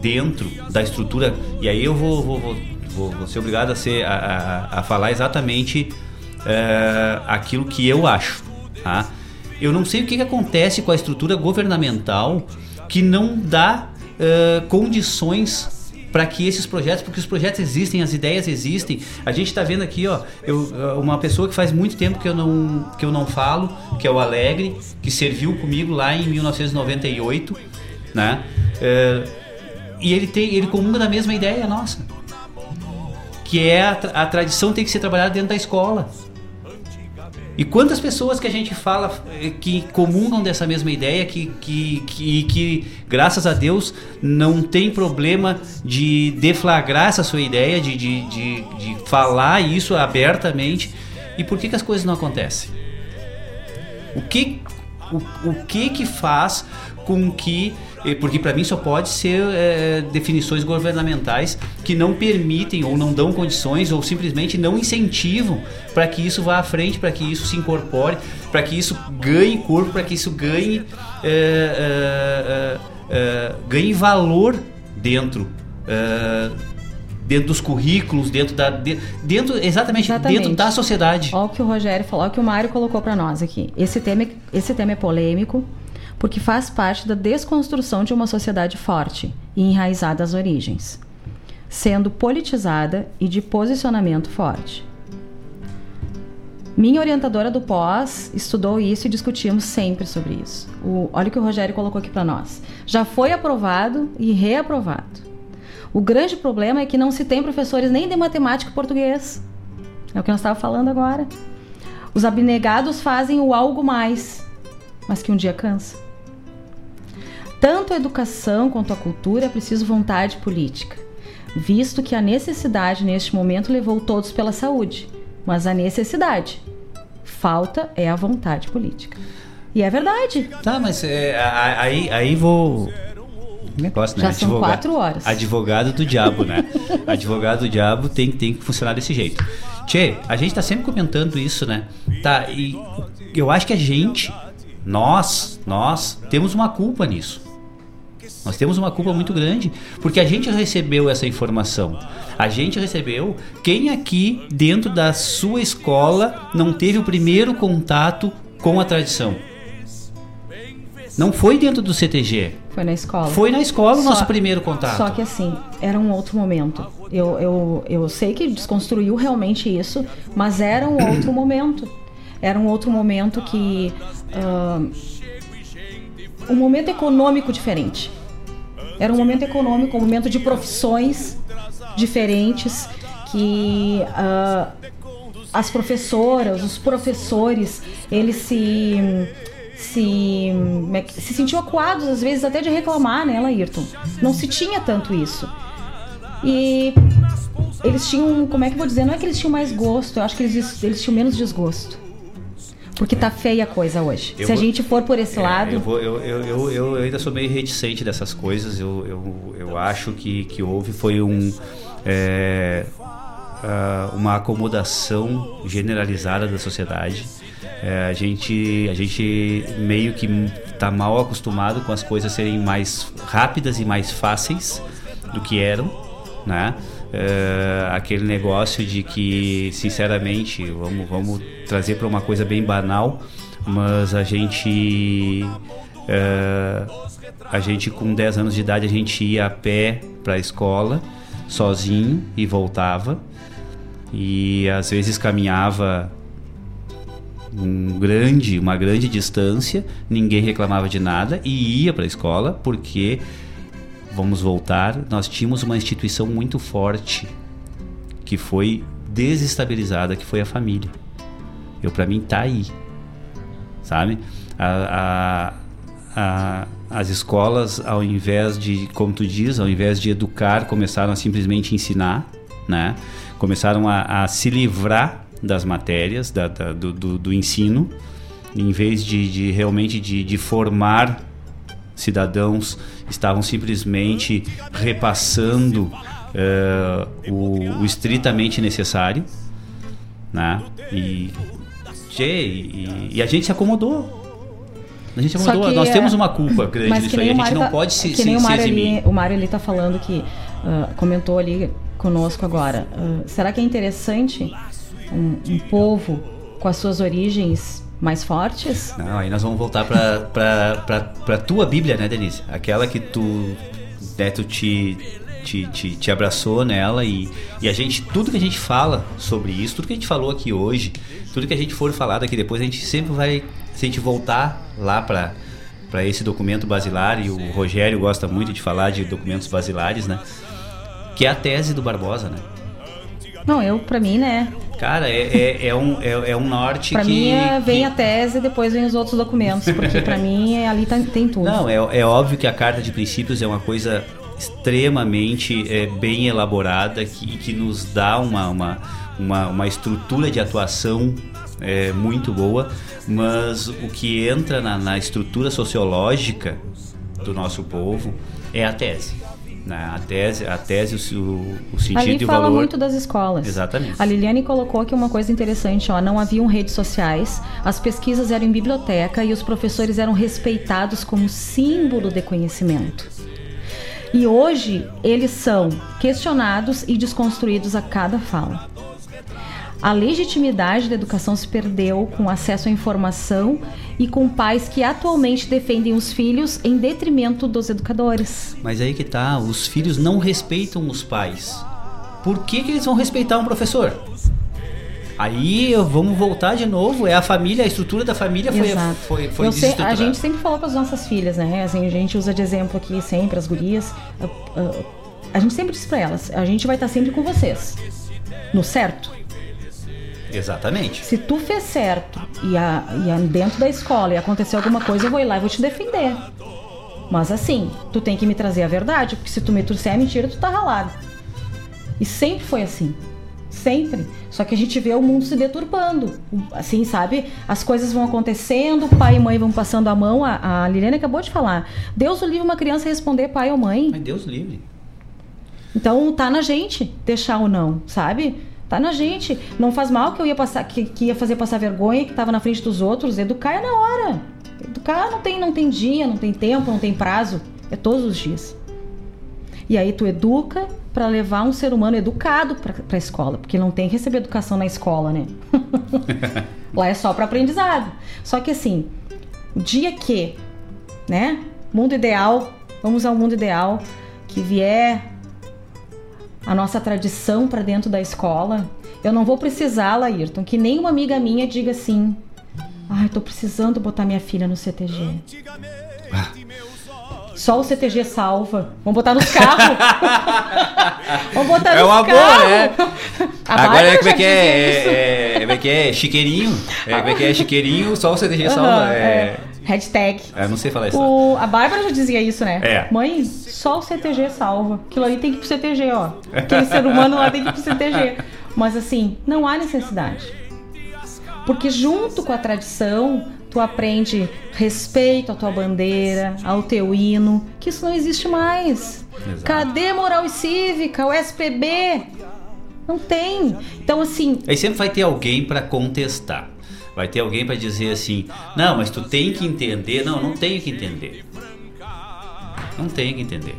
dentro da estrutura. E aí eu vou, vou, vou, vou, vou ser obrigado a, ser, a, a, a falar exatamente é, aquilo que eu acho. Tá? Eu não sei o que, que acontece com a estrutura governamental que não dá é, condições para que esses projetos, porque os projetos existem, as ideias existem. A gente está vendo aqui, ó, eu, uma pessoa que faz muito tempo que eu não que eu não falo, que é o Alegre, que serviu comigo lá em 1998, né? É, e ele tem, ele comunga da mesma ideia nossa, que é a, a tradição tem que ser trabalhada dentro da escola. E quantas pessoas que a gente fala eh, que comungam dessa mesma ideia, que, que, que, que graças a Deus não tem problema de deflagrar essa sua ideia, de, de, de, de falar isso abertamente. E por que, que as coisas não acontecem? O que, o, o que que faz com que porque para mim só pode ser é, definições governamentais que não permitem ou não dão condições ou simplesmente não incentivam para que isso vá à frente, para que isso se incorpore, para que isso ganhe corpo, para que isso ganhe é, é, ganhe valor dentro dentro dos currículos, dentro da dentro exatamente, exatamente, dentro da sociedade. Olha o que o Rogério falou, olha o que o Mário colocou para nós aqui. Esse tema, esse tema é polêmico porque faz parte da desconstrução de uma sociedade forte e enraizada às origens, sendo politizada e de posicionamento forte. Minha orientadora do pós estudou isso e discutimos sempre sobre isso. O, olha o que o Rogério colocou aqui para nós. Já foi aprovado e reaprovado. O grande problema é que não se tem professores nem de matemática e português. É o que nós estávamos falando agora. Os abnegados fazem o algo mais, mas que um dia cansa. Tanto a educação quanto a cultura é preciso vontade política, visto que a necessidade neste momento levou todos pela saúde, mas a necessidade falta é a vontade política. E é verdade. Tá, mas é, aí, aí vou negócio, né? Já são quatro horas. Advogado do diabo, né? (laughs) advogado do diabo tem, tem que funcionar desse jeito. Tchê, a gente tá sempre comentando isso, né? Tá, e eu acho que a gente, nós, nós, temos uma culpa nisso. Nós temos uma culpa muito grande, porque a gente recebeu essa informação. A gente recebeu. Quem aqui, dentro da sua escola, não teve o primeiro contato com a tradição? Não foi dentro do CTG. Foi na escola. Foi na escola o só, nosso primeiro contato. Só que assim, era um outro momento. Eu, eu, eu sei que desconstruiu realmente isso, mas era um outro (coughs) momento. Era um outro momento que. Uh, um momento econômico diferente. Era um momento econômico, um momento de profissões diferentes que uh, as professoras, os professores, eles se se, é se sentiam acuados às vezes até de reclamar, né, Laírton? Não se tinha tanto isso. E eles tinham, como é que eu vou dizer, não é que eles tinham mais gosto, eu acho que eles, eles tinham menos desgosto. Porque tá feia a coisa hoje. Eu Se a gente for por esse é, lado. Eu, vou, eu, eu, eu, ainda sou meio reticente dessas coisas. Eu, eu, eu acho que, que houve foi um. É, uh, uma acomodação generalizada da sociedade. É, a, gente, a gente meio que está mal acostumado com as coisas serem mais rápidas e mais fáceis do que eram, né? Uh, aquele negócio de que, sinceramente, vamos, vamos trazer para uma coisa bem banal, mas a gente. Uh, a gente com 10 anos de idade a gente ia a pé para a escola sozinho e voltava e às vezes caminhava um grande, uma grande distância, ninguém reclamava de nada e ia para a escola porque vamos voltar, nós tínhamos uma instituição muito forte que foi desestabilizada, que foi a família. Eu para mim tá aí, sabe? A, a, a, as escolas, ao invés de, como tu diz, ao invés de educar, começaram a simplesmente ensinar, né? Começaram a, a se livrar das matérias, da, da, do, do, do, ensino, em vez de, de realmente de, de formar cidadãos estavam simplesmente repassando uh, o, o, estritamente necessário, né? E, e, e a gente se acomodou. A gente se acomodou. Nós temos uma culpa (laughs) grande nisso aí. A gente não tá, pode se, que se, nem o Mário ali, O Mário ali tá falando que uh, comentou ali conosco agora. Uh, será que é interessante um, um povo com as suas origens mais fortes? Não, aí nós vamos voltar para tua Bíblia, né, Denise? Aquela que tu, né, tu te, te, te, te, abraçou nela e, e a gente, tudo que a gente fala sobre isso, tudo que a gente falou aqui hoje, tudo que a gente for falar daqui depois, a gente sempre vai, se a gente voltar lá para para esse documento basilar e o Rogério gosta muito de falar de documentos basilares, né? Que é a tese do Barbosa, né? Não, eu, para mim, né? Cara, é, é, é, um, é, é um norte pra que... mim é, vem que... a tese e depois vem os outros documentos, porque para (laughs) mim é, ali tá, tem tudo. Não, é, é óbvio que a Carta de Princípios é uma coisa extremamente é, bem elaborada que, que nos dá uma, uma, uma, uma estrutura de atuação é, muito boa, mas o que entra na, na estrutura sociológica do nosso povo é a tese. Né? A tese, a tese o, o sentido Ali e o fala valor. muito das escolas. Exatamente. A Liliane colocou aqui uma coisa interessante, ó, não haviam redes sociais, as pesquisas eram em biblioteca e os professores eram respeitados como símbolo de conhecimento. E hoje eles são questionados e desconstruídos a cada fala. A legitimidade da educação se perdeu com acesso à informação e com pais que atualmente defendem os filhos em detrimento dos educadores. Mas aí que tá, os filhos não respeitam os pais. Por que, que eles vão respeitar um professor? Aí vamos voltar de novo, é a família, a estrutura da família foi Exato. foi, foi sei, A gente sempre falou para as nossas filhas, né? Assim, a gente usa de exemplo aqui sempre as gurias. A, a, a gente sempre diz para elas, a gente vai estar sempre com vocês. No certo? Exatamente. Se tu fez certo e, a, e a, dentro da escola e acontecer alguma coisa, eu vou ir lá e vou te defender. Mas assim, tu tem que me trazer a verdade, porque se tu me trouxer a mentira, tu tá ralado. E sempre foi assim. Sempre. Só que a gente vê o mundo se deturpando. Assim, sabe? As coisas vão acontecendo, pai e mãe vão passando a mão. A, a Liliane acabou de falar. Deus o livre uma criança responder pai ou mãe. Mas Deus livre. Então tá na gente deixar ou não, sabe? Tá na gente. Não faz mal que eu ia passar, que, que ia fazer passar vergonha, que tava na frente dos outros. Educar é na hora. Educar não tem, não tem dia, não tem tempo, não tem prazo. É todos os dias. E aí tu educa para levar um ser humano educado para a escola, porque não tem que receber educação na escola, né? (laughs) Lá é só para aprendizado. Só que assim, o dia que, né? Mundo ideal, vamos ao mundo ideal, que vier a nossa tradição para dentro da escola, eu não vou precisar, Laírton, que nenhuma amiga minha diga assim: ai, tô precisando botar minha filha no CTG. Ah. Só o CTG salva. Vamos botar nos carros. (laughs) Vamos botar é nos uma carros. Boa, né? (laughs) Agora é como é que é, é, é, como é que é? Chiqueirinho. É, como é que é? Chiqueirinho, só o CTG salva. é. É. Hashtag. Eu não sei falar isso. O, a Bárbara já dizia isso, né? É. Mãe, só o CTG salva. Aquilo ali tem que ir pro CTG, ó. Aquele ser humano lá tem que ir pro CTG. Mas assim, não há necessidade. Porque junto com a tradição, tu aprende respeito à tua bandeira, ao teu hino, que isso não existe mais. Exato. Cadê moral e cívica, o SPB? Não tem. Então assim, aí sempre vai ter alguém para contestar. Vai ter alguém para dizer assim: "Não, mas tu tem que entender". Não, não tenho que entender. Não tenho que entender.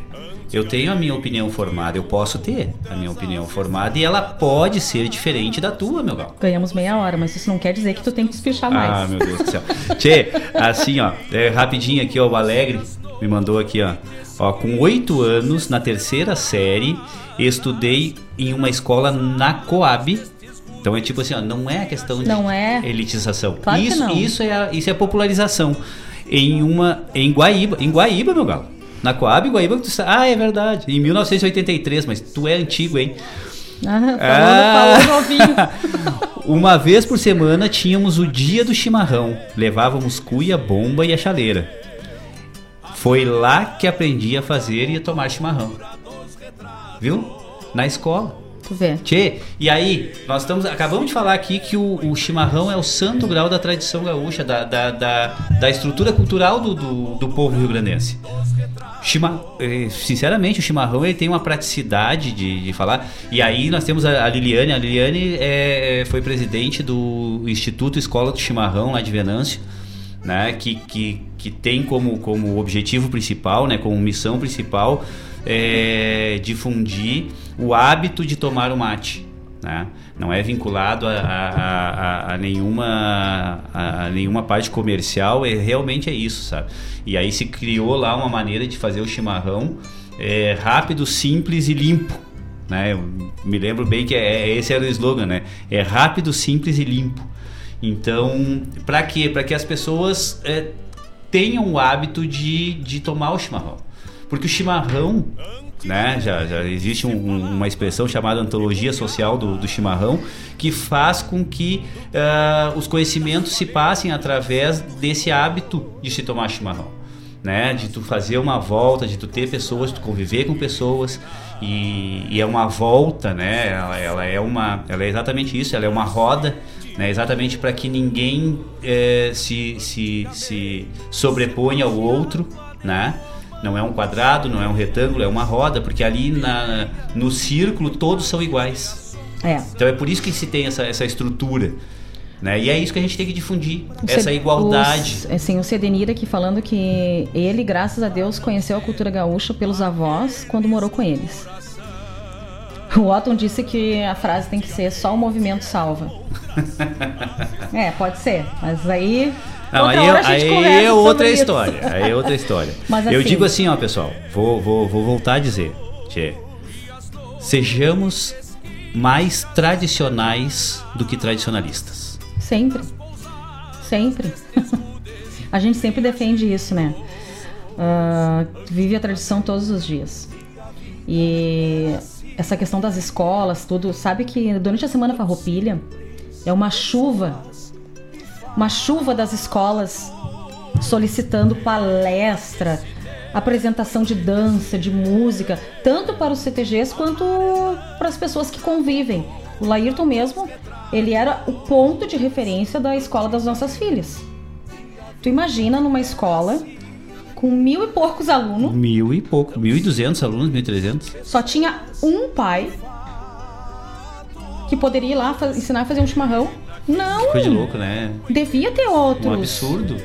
Eu tenho a minha opinião formada, eu posso ter a minha opinião formada e ela pode ser diferente da tua, meu gal. Ganhamos meia hora, mas isso não quer dizer que tu tem que espichar mais. Ah, meu Deus do céu. Tchê, assim, ó, é, rapidinho aqui, ó, o Alegre me mandou aqui, ó. Ó, com oito anos, na terceira série, estudei em uma escola na Coab, então é tipo assim, ó, não é a questão de não é. elitização. Claro isso, que não. isso é a, isso é popularização. Em uma em Guaíba, em Guaíba, meu galo. Na Coab, Guaíba, tu ah, é verdade. Em 1983, mas tu é antigo, hein? Ah, falando, ah. falando novinho. (laughs) uma vez por semana tínhamos o dia do chimarrão. Levávamos cuia, bomba e a chaleira. Foi lá que aprendi a fazer e a tomar chimarrão. Viu? Na escola. Tu vê. Tchê, e aí, nós estamos. Acabamos de falar aqui que o, o chimarrão é o santo grau da tradição gaúcha, da, da, da, da estrutura cultural do, do, do povo rio-grandense. Chima, eh, sinceramente, o chimarrão ele tem uma praticidade de, de falar. E aí nós temos a, a Liliane. A Liliane é, foi presidente do Instituto Escola do Chimarrão lá de Venâncio, né? Que, que, que tem como, como objetivo principal, né? Como missão principal é, difundir o hábito de tomar o mate. Né? Não é vinculado a, a, a, a nenhuma, a, nenhuma parte comercial, é, realmente é isso, sabe? E aí se criou lá uma maneira de fazer o chimarrão é, rápido, simples e limpo. Né? Eu me lembro bem que é, esse era o slogan, né? É rápido, simples e limpo. Então, para quê? Para que as pessoas é, tenham o hábito de, de tomar o chimarrão. Porque o chimarrão, né, já, já existe um, uma expressão chamada antologia social do, do chimarrão, que faz com que uh, os conhecimentos se passem através desse hábito de se tomar chimarrão. Né, de tu fazer uma volta, de tu ter pessoas, de tu conviver com pessoas e, e é uma volta, né? Ela, ela, é uma, ela é exatamente isso, ela é uma roda, né? Exatamente para que ninguém é, se, se, se sobreponha ao outro, né? Não é um quadrado, não é um retângulo, é uma roda, porque ali na, no círculo todos são iguais. É. Então é por isso que se tem essa, essa estrutura. Né? E é isso que a gente tem que difundir, o essa igualdade. Os, assim, o Cedenir aqui falando que ele, graças a Deus, conheceu a cultura gaúcha pelos avós quando morou com eles. O Otton disse que a frase tem que ser só o movimento salva. (laughs) é, pode ser, mas aí não, outra aí, aí é outra história. Aí é outra história. (laughs) Mas, eu assim, digo assim, ó, pessoal, vou, vou, vou voltar a dizer. Tchê, sejamos mais tradicionais do que tradicionalistas. Sempre. Sempre. (laughs) a gente sempre defende isso, né? Uh, vive a tradição todos os dias. E essa questão das escolas, tudo, sabe que durante a semana farroupilha é uma chuva uma chuva das escolas solicitando palestra, apresentação de dança, de música, tanto para os CTGs quanto para as pessoas que convivem. O Laírton mesmo, ele era o ponto de referência da escola das nossas filhas. Tu imagina numa escola com mil e poucos alunos. Mil e pouco, mil e duzentos alunos, mil e trezentos. Só tinha um pai que poderia ir lá ensinar a fazer um chimarrão não. Coisa de louco, né? Devia ter outros. Um absurdo.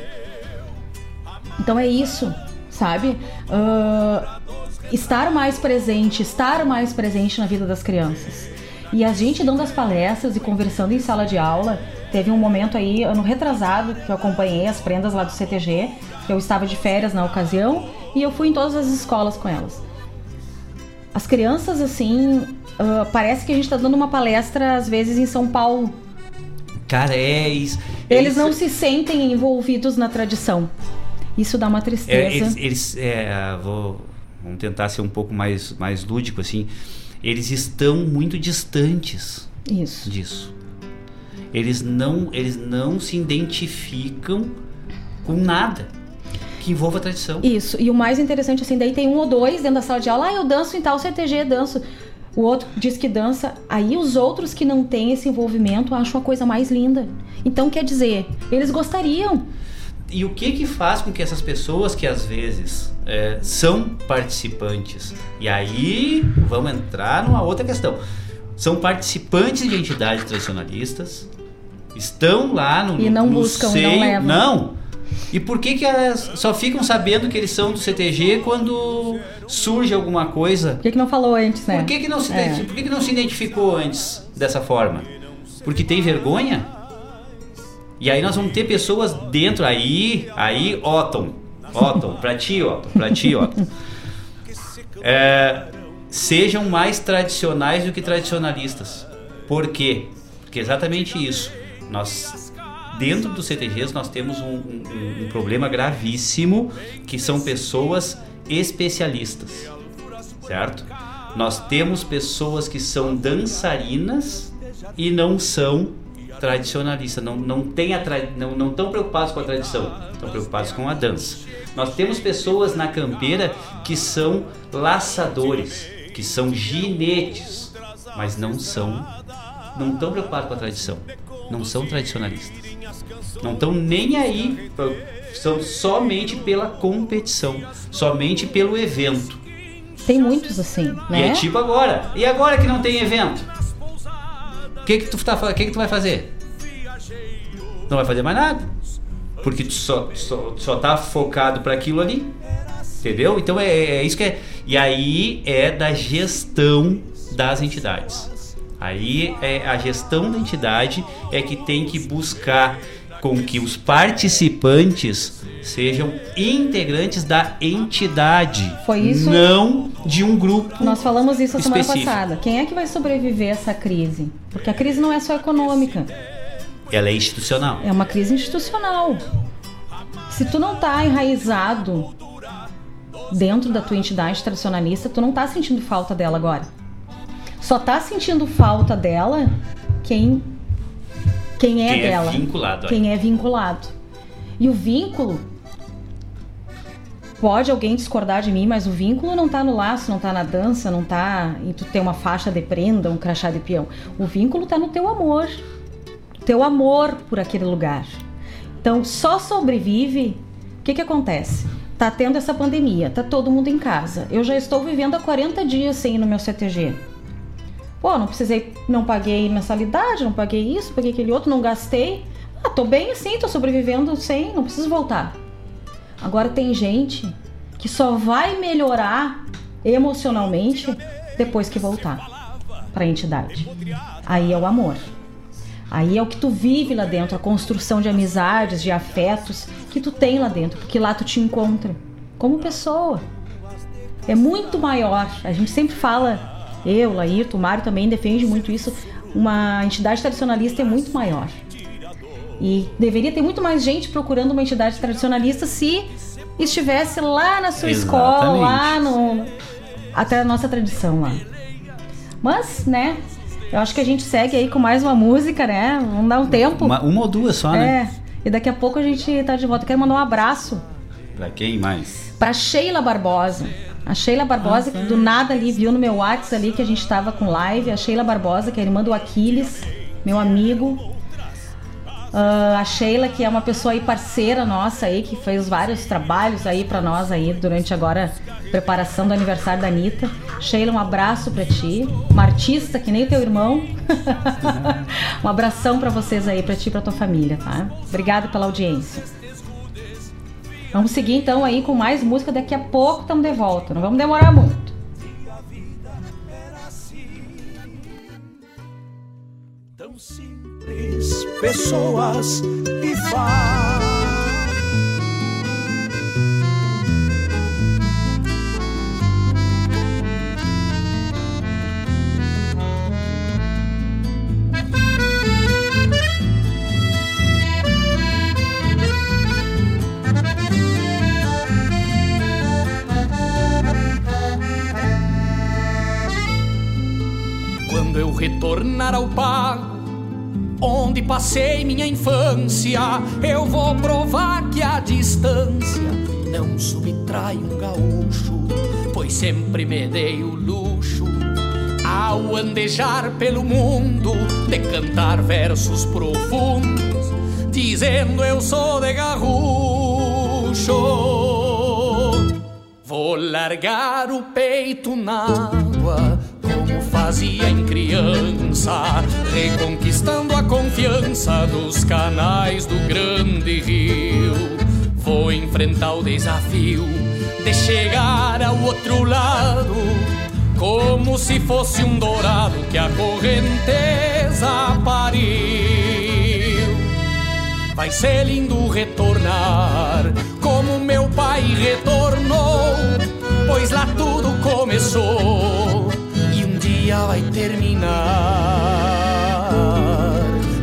Então é isso, sabe? Uh, estar mais presente, estar mais presente na vida das crianças. E a gente dando as palestras e conversando em sala de aula, teve um momento aí, ano retrasado, que eu acompanhei as prendas lá do CTG, eu estava de férias na ocasião, e eu fui em todas as escolas com elas. As crianças, assim, uh, parece que a gente está dando uma palestra, às vezes, em São Paulo, Cara, é isso. É eles não se sentem envolvidos na tradição. Isso dá uma tristeza. É, eles, eles é, vou, vamos tentar ser um pouco mais, mais lúdico assim. Eles estão muito distantes isso. disso. Eles não, eles não se identificam com nada que envolva a tradição. Isso. E o mais interessante assim, daí tem um ou dois dentro da sala de aula, ah, eu danço em tal CTG, danço o outro diz que dança, aí os outros que não têm esse envolvimento acham a coisa mais linda. Então quer dizer, eles gostariam. E o que que faz com que essas pessoas que às vezes é, são participantes, e aí vamos entrar numa outra questão, são participantes de entidades tradicionalistas, estão lá no e não no buscam, seio, não levam. não e por que, que elas só ficam sabendo que eles são do CTG quando surge alguma coisa? Por que, que não falou antes, né? Por que, que, não, se, é. por que, que não se identificou antes dessa forma? Porque tem vergonha? E aí nós vamos ter pessoas dentro aí, aí, Otton, Otton, pra ti, Otton, pra ti, Otton. É, sejam mais tradicionais do que tradicionalistas. Por quê? Porque é exatamente isso. Nós dentro dos CTGs nós temos um, um, um problema gravíssimo que são pessoas especialistas, certo? Nós temos pessoas que são dançarinas e não são tradicionalistas, não não tem tra... não não estão preocupados com a tradição, estão preocupados com a dança. Nós temos pessoas na campeira que são laçadores, que são ginetes, mas não são, não estão preocupados com a tradição, não são tradicionalistas, não estão nem aí, são somente pela competição, somente pelo evento. Tem muitos assim, né? E é tipo agora. E agora que não tem evento? O que que tu tá, que que tu vai fazer? Não vai fazer mais nada, porque tu só só, só tá focado para aquilo ali. Entendeu? Então é, é isso que é. E aí é da gestão das entidades. Aí é a gestão da entidade é que tem que buscar com que os participantes sejam integrantes da entidade. Foi isso? Não de um grupo. Nós falamos isso a semana passada. Quem é que vai sobreviver a essa crise? Porque a crise não é só econômica, Ela é institucional. é uma crise institucional. Se tu não tá enraizado dentro da tua entidade tradicionalista, tu não tá sentindo falta dela agora. Só tá sentindo falta dela quem quem é Quem é dela, vinculado a quem é vinculado. E o vínculo pode alguém discordar de mim, mas o vínculo não tá no laço, não tá na dança, não tá em tu ter uma faixa de prenda, um crachá de peão. O vínculo tá no teu amor. Teu amor por aquele lugar. Então, só sobrevive. O que que acontece? Tá tendo essa pandemia, tá todo mundo em casa. Eu já estou vivendo há 40 dias sem ir no meu CTG. Pô, não precisei, não paguei mensalidade, não paguei isso, paguei aquele outro, não gastei. Ah, tô bem assim, tô sobrevivendo sem, não preciso voltar. Agora tem gente que só vai melhorar emocionalmente depois que voltar para a entidade. Aí é o amor. Aí é o que tu vive lá dentro, a construção de amizades, de afetos que tu tem lá dentro, porque lá tu te encontra como pessoa. É muito maior. A gente sempre fala, eu, Laírto, o Mário também defende muito isso. Uma entidade tradicionalista é muito maior. E deveria ter muito mais gente procurando uma entidade tradicionalista se estivesse lá na sua escola, lá no. Até a nossa tradição lá. Mas, né? Eu acho que a gente segue aí com mais uma música, né? Vamos dar um tempo. Uma, uma ou duas só, né? É. E daqui a pouco a gente tá de volta. Eu quero mandar um abraço Pra quem mais? pra Sheila Barbosa. A Sheila Barbosa, que do nada ali viu no meu WhatsApp ali que a gente tava com live. A Sheila Barbosa, que é a irmã do Aquiles, meu amigo. Ah, a Sheila, que é uma pessoa aí parceira nossa aí, que fez vários trabalhos aí pra nós aí durante agora preparação do aniversário da Anitta. Sheila, um abraço pra ti. Uma artista que nem teu irmão. (laughs) um abração pra vocês aí, pra ti e pra tua família, tá? Obrigada pela audiência. Vamos seguir então aí com mais música. Daqui a pouco estamos de volta. Não vamos demorar muito. Tão simples, pessoas vivas. Quando eu retornar ao pago, onde passei minha infância, eu vou provar que a distância não subtrai um gaúcho, pois sempre me dei o luxo ao andejar pelo mundo de cantar versos profundos, dizendo eu sou de gaúcho. Vou largar o peito na água como fazia em reconquistando a confiança nos canais do grande rio. Vou enfrentar o desafio de chegar ao outro lado, como se fosse um dourado que a correnteza pariu. Vai ser lindo retornar como meu pai retornou, pois lá tudo começou vai terminar.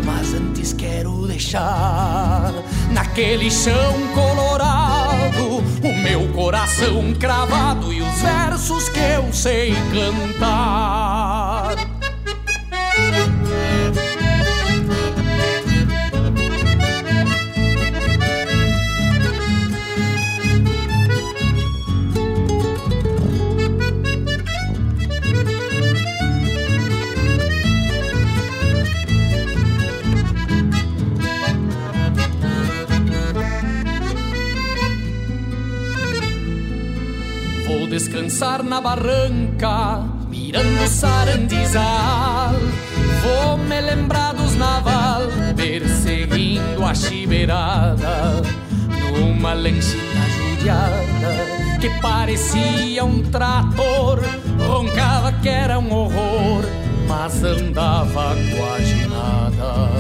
Mas antes quero deixar naquele chão colorado o meu coração cravado e os versos que eu sei cantar. Descansar na barranca, mirando sarandizal. Vou me lembrar dos naval, perseguindo a chibeirada, numa lanchita judiada que parecia um trator, roncava que era um horror, mas andava quase nada.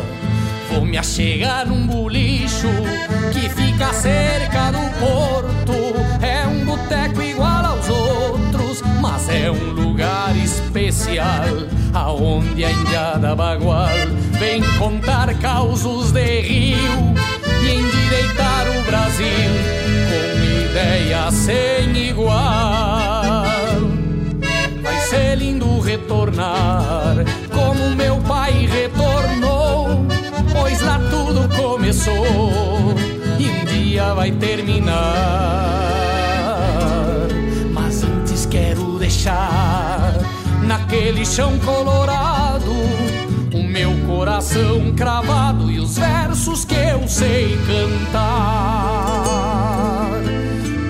Vou me achegar num bolicho que fica cerca do porto. É um boteco igual é um lugar especial aonde a indiada bagual vem contar causos de rio e endireitar o Brasil com ideia sem igual. Vai ser lindo retornar como meu pai retornou, pois lá tudo começou e um dia vai terminar. Deixar naquele chão colorado o meu coração cravado e os versos que eu sei cantar.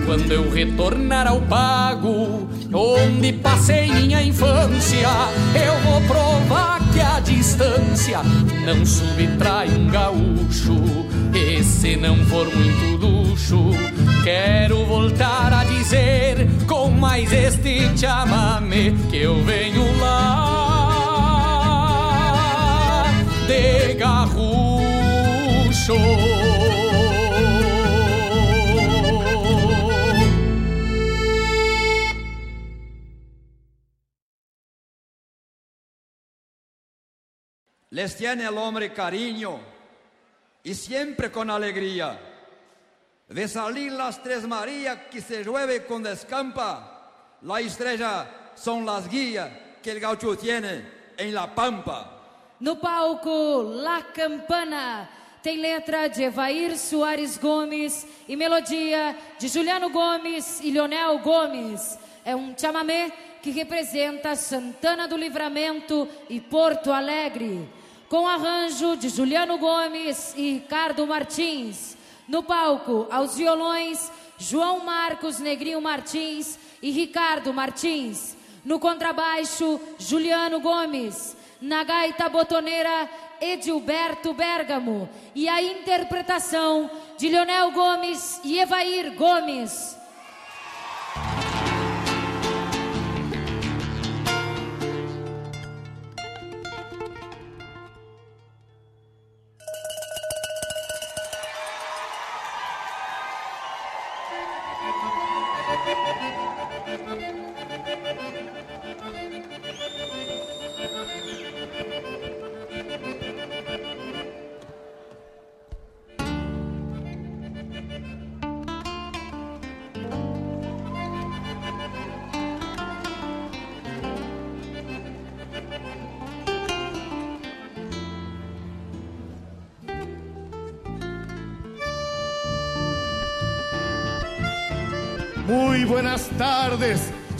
Quando eu retornar ao pago, onde passei minha infância, eu vou provar distância não subtrai um gaúcho. E se não for muito luxo, quero voltar a dizer com mais este chamame que eu venho lá de gaúcho. Les tiene el hombre cariño y siempre con alegría. De salir las tres Marías que se llueve con descampa, la estrella son las guías que el gaucho tiene en la pampa. No palco, La Campana. Tem letra de Evair Soares Gomes e melodia de Juliano Gomes e Leonel Gomes. É um chamamé que representa Santana do Livramento e Porto Alegre. Com arranjo de Juliano Gomes e Ricardo Martins. No palco, aos violões, João Marcos Negrinho Martins e Ricardo Martins. No contrabaixo, Juliano Gomes. Na gaita botoneira, Edilberto Bergamo. E a interpretação de Leonel Gomes e Evair Gomes.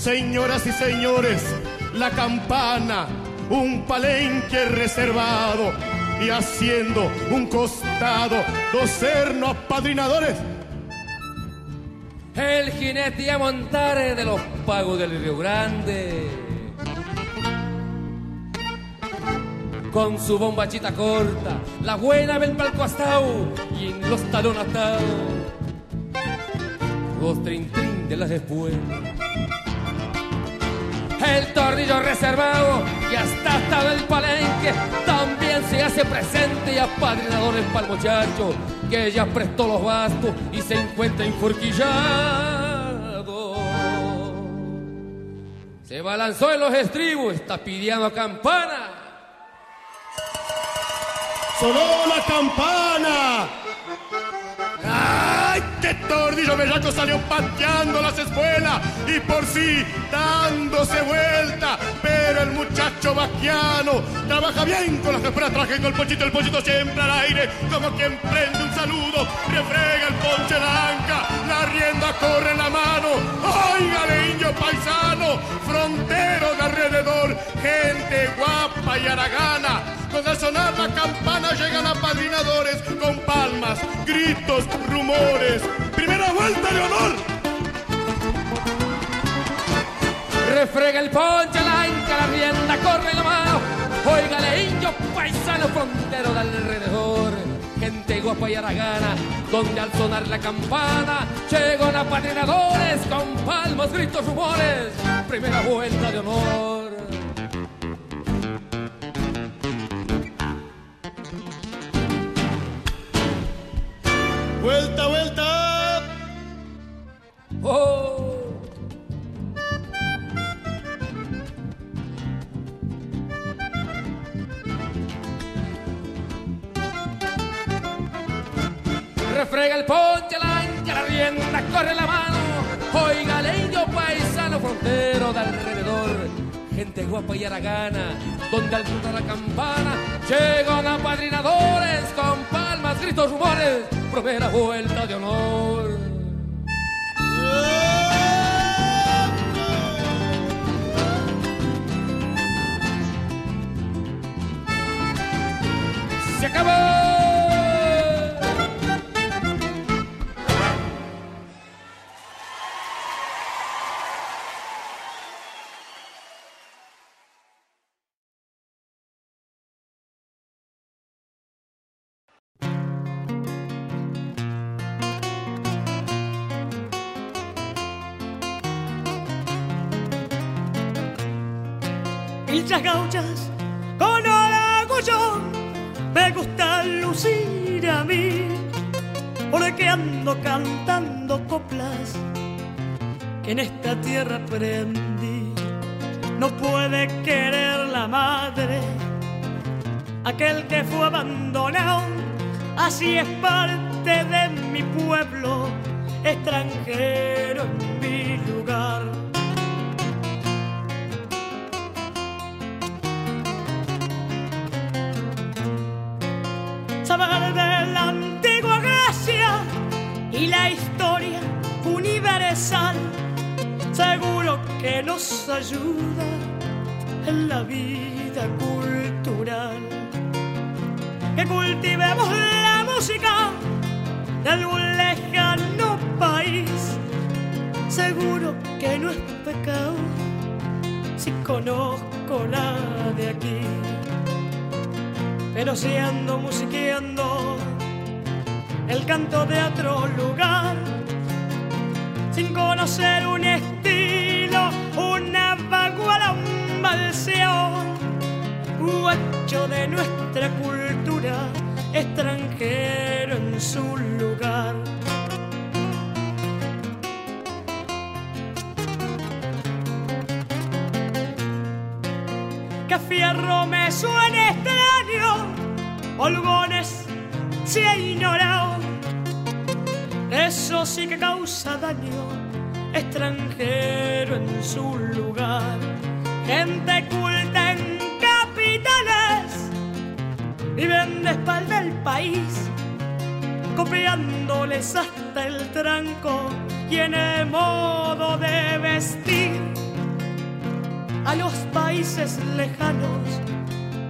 Señoras y señores. La campana, un palenque reservado y haciendo un costado, dos cernos padrinadores. El jinete a montar de los pagos del Río Grande. Con su bombachita corta, la buena ven palco astao y en los talones atao. Los trin trin de las espuelas. El tornillo reservado y hasta hasta el palenque también se hace presente y apadrinadores para el muchacho que ya prestó los bastos y se encuentra inforquillado. Se balanzó en los estribos, está pidiendo campana. ¡Sonó la campana! ¡Ay, qué tordillo bellaco salió pateando las espuelas y por sí dándose vuelta! Pero el muchacho vaquiano trabaja bien con las espuelas, traje con el pochito, el pochito siempre al aire, como quien prende un saludo, refrega el ponche la anca, la rienda corre en la mano. ¡Oiga, indio paisano! Frontero de alrededor, gente guapa y aragana. Con al sonar la campana llegan apadrinadores con gritos, rumores. Primera vuelta de honor. refrega el ponche, la inca, la rienda, corre la mano. Óigale, indio paisano frontero de alrededor. Gente guapa y aragana, donde al sonar la campana llegan apadrinadores con palmas, gritos, rumores. Primera vuelta de honor. Vuelta, vuelta. Oh. refrega el ponche, la ancha, la rienda, corre la mano. Oiga, indio paisano frontero de alrededor. Gente guapa y aragana, donde al punto la campana llegan apadrinadores con palmas, gritos, rumores. Primera vuelta de honor. Se acabó. Pilchas gauchas con yo me gusta lucir a mí, porque ando cantando coplas que en esta tierra aprendí. No puede querer la madre aquel que fue abandonado, así es parte de mi pueblo, extranjero en mi lugar. Ayuda en la vida cultural. Que cultivemos la música de algún lejano país, seguro que no es pecado si conozco la de aquí pero si ando musiqueando el canto de otro lugar, sin conocer un de nuestra cultura, extranjero en su lugar. que fierro me suene extraño, holgones se ha ignorado, eso sí que causa daño, extranjero en su lugar, gente culta viven de espalda el país, copiándoles hasta el tranco y en el modo de vestir a los países lejanos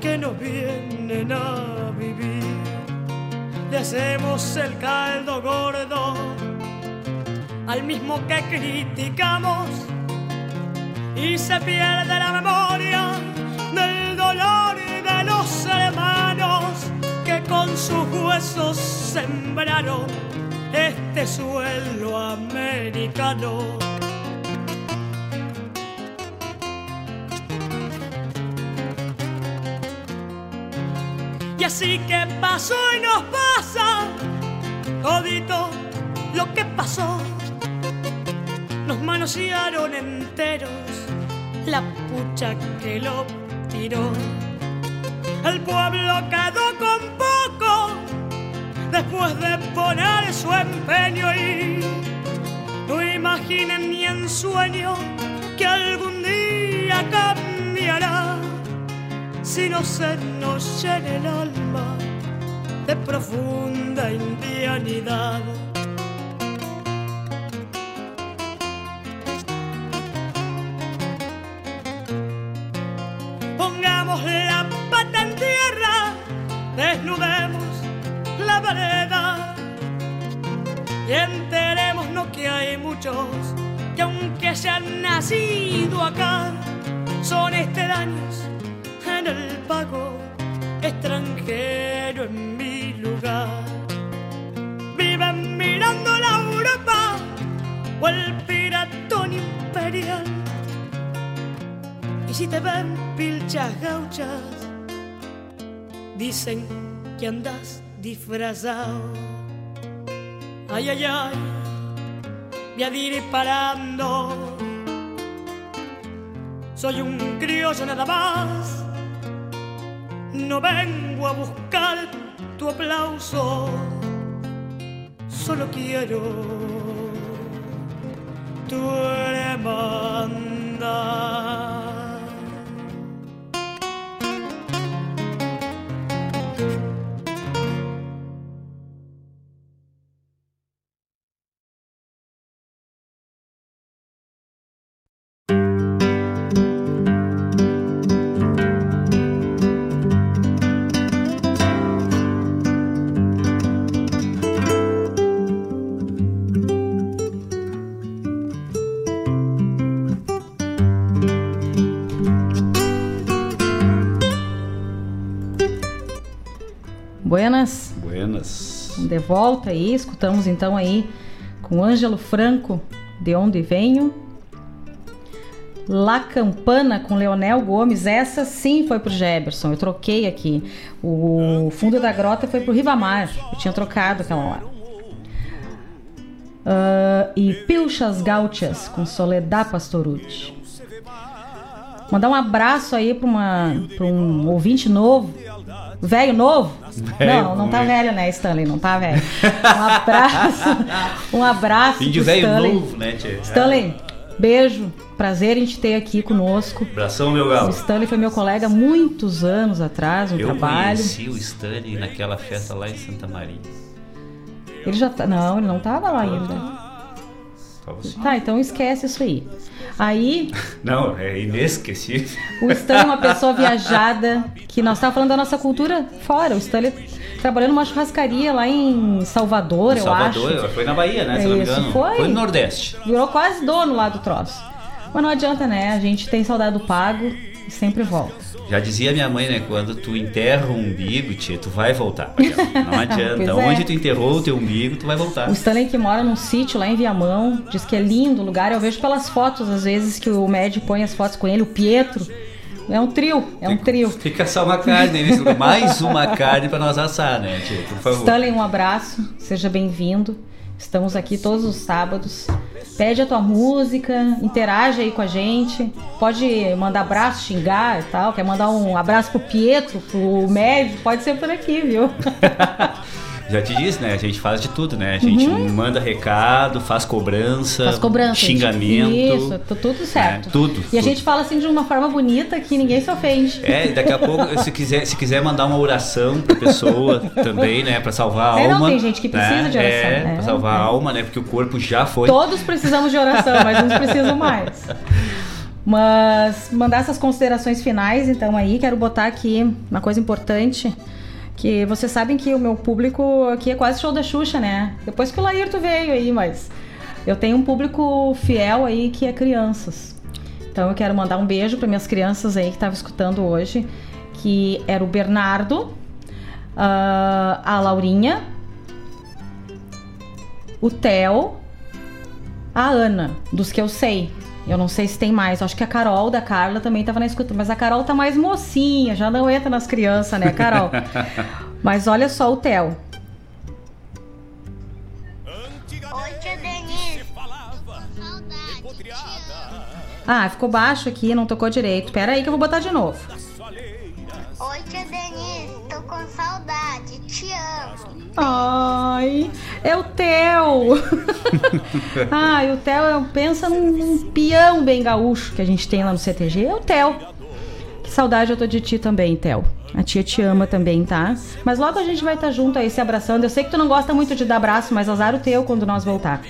que nos vienen a vivir. Le hacemos el caldo gordo al mismo que criticamos y se pierde la memoria huesos sembraron este suelo americano. Y así que pasó y nos pasa todito lo que pasó. Nos manosearon enteros la pucha que lo tiró. El pueblo quedó con poco después de poner su empeño y no imaginen ni en sueño que algún día cambiará si no se nos llena el alma de profunda indianidad. Muchos que aunque hayan nacido acá, son extraños en el pago, extranjero en mi lugar. Viven mirando la Europa o el piratón imperial. Y si te ven pilchas gauchas, dicen que andas disfrazado. Ay, ay, ay, voy a ir parando. Soy un criollo nada más. No vengo a buscar tu aplauso. Solo quiero tu hermandad. Buenas. Buenas. De volta aí, escutamos então aí com Ângelo Franco, De Onde Venho. La Campana com Leonel Gomes, essa sim foi pro Jefferson, eu troquei aqui. O Fundo da Grota foi pro Rivamar, eu tinha trocado aquela lá. Uh, e Pilchas Gauchas com Soledad Pastorucci. Mandar um abraço aí para um ouvinte novo, velho novo. Velho, não, não tá velho, né, Stanley? Não tá velho. Um abraço. (laughs) Um abraço. Fim de velho Stanley. novo, né, tia? Stanley, beijo. Prazer em te ter aqui conosco. Abração, meu O galo. Stanley foi meu colega muitos anos atrás no Eu trabalho. conheci o Stanley naquela festa lá em Santa Maria. Ele já tá. Não, ele não tava lá ainda. Tava assim. Tá, então esquece isso aí. Aí, Não, é inesquecível. o Stanley é uma pessoa viajada, que nós estávamos falando da nossa cultura fora. O Stanley trabalhou numa churrascaria lá em Salvador, eu Salvador, acho. foi na Bahia, né? Se não me engano. foi. no Nordeste. Virou quase dono lá do troço. Mas não adianta, né? A gente tem saudade do pago e sempre volta. Já dizia minha mãe, né? Quando tu enterra o umbigo, tia, tu vai voltar. Não (laughs) adianta. É. Onde tu enterrou o teu umbigo, tu vai voltar. O Stanley que mora num sítio lá em Viamão, diz que é lindo o lugar. Eu vejo pelas fotos, às vezes, que o Med põe as fotos com ele, o Pietro. É um trio, é um trio. Fica só uma carne lugar. (laughs) Mais uma carne pra nós assar, né, tia? Por favor. Stanley, um abraço, seja bem-vindo. Estamos aqui todos os sábados. Pede a tua música, interage aí com a gente. Pode mandar abraço, xingar e tal. Quer mandar um abraço pro Pietro, pro médico, pode ser por aqui, viu? (laughs) Já te disse, né? A gente faz de tudo, né? A gente Uhum. manda recado, faz cobrança, Faz cobrança. xingamento. Isso, tu- tudo certo. É, tudo. E a tudo. gente fala assim de uma forma bonita que ninguém se ofende. É, e daqui a pouco, (laughs) se quiser, se quiser mandar uma oração pra pessoa também, né? Pra salvar a É, não, alma. tem gente que precisa né? de oração, É, né? pra salvar a alma, né? Porque o corpo já foi. Todos precisamos de oração, mas uns precisam mais. (laughs) Mas mandar essas considerações finais, então aí quero botar aqui uma coisa importante, que vocês sabem que o meu público aqui é quase show da Xuxa, né? Depois que o Laírto veio aí, mas eu tenho um público fiel aí que é crianças. Então eu quero mandar um beijo para minhas crianças aí que estavam escutando hoje, que era o Bernardo, ah, a Laurinha, o Theo, a Ana, dos que eu sei. Eu não sei se tem mais. Acho que a Carol da Carla também estava na escuta. Mas a Carol tá mais mocinha, já não entra nas crianças, né, Carol? (laughs) mas olha só o Theo. Oi, tia Denise. Ah, ficou baixo aqui, não tocou direito. Pera aí que eu vou botar de novo. Ai, é o Theo. (laughs) Ai, o Theo, é- pensa num, num peão bem gaúcho que a gente tem lá no CTG. É o Theo. Que saudade eu tô de ti também, Theo. A tia te ama também, tá? Mas logo a gente vai estar junto aí se abraçando. Eu sei que tu não gosta muito de dar abraço, mas azar o teu quando nós voltar.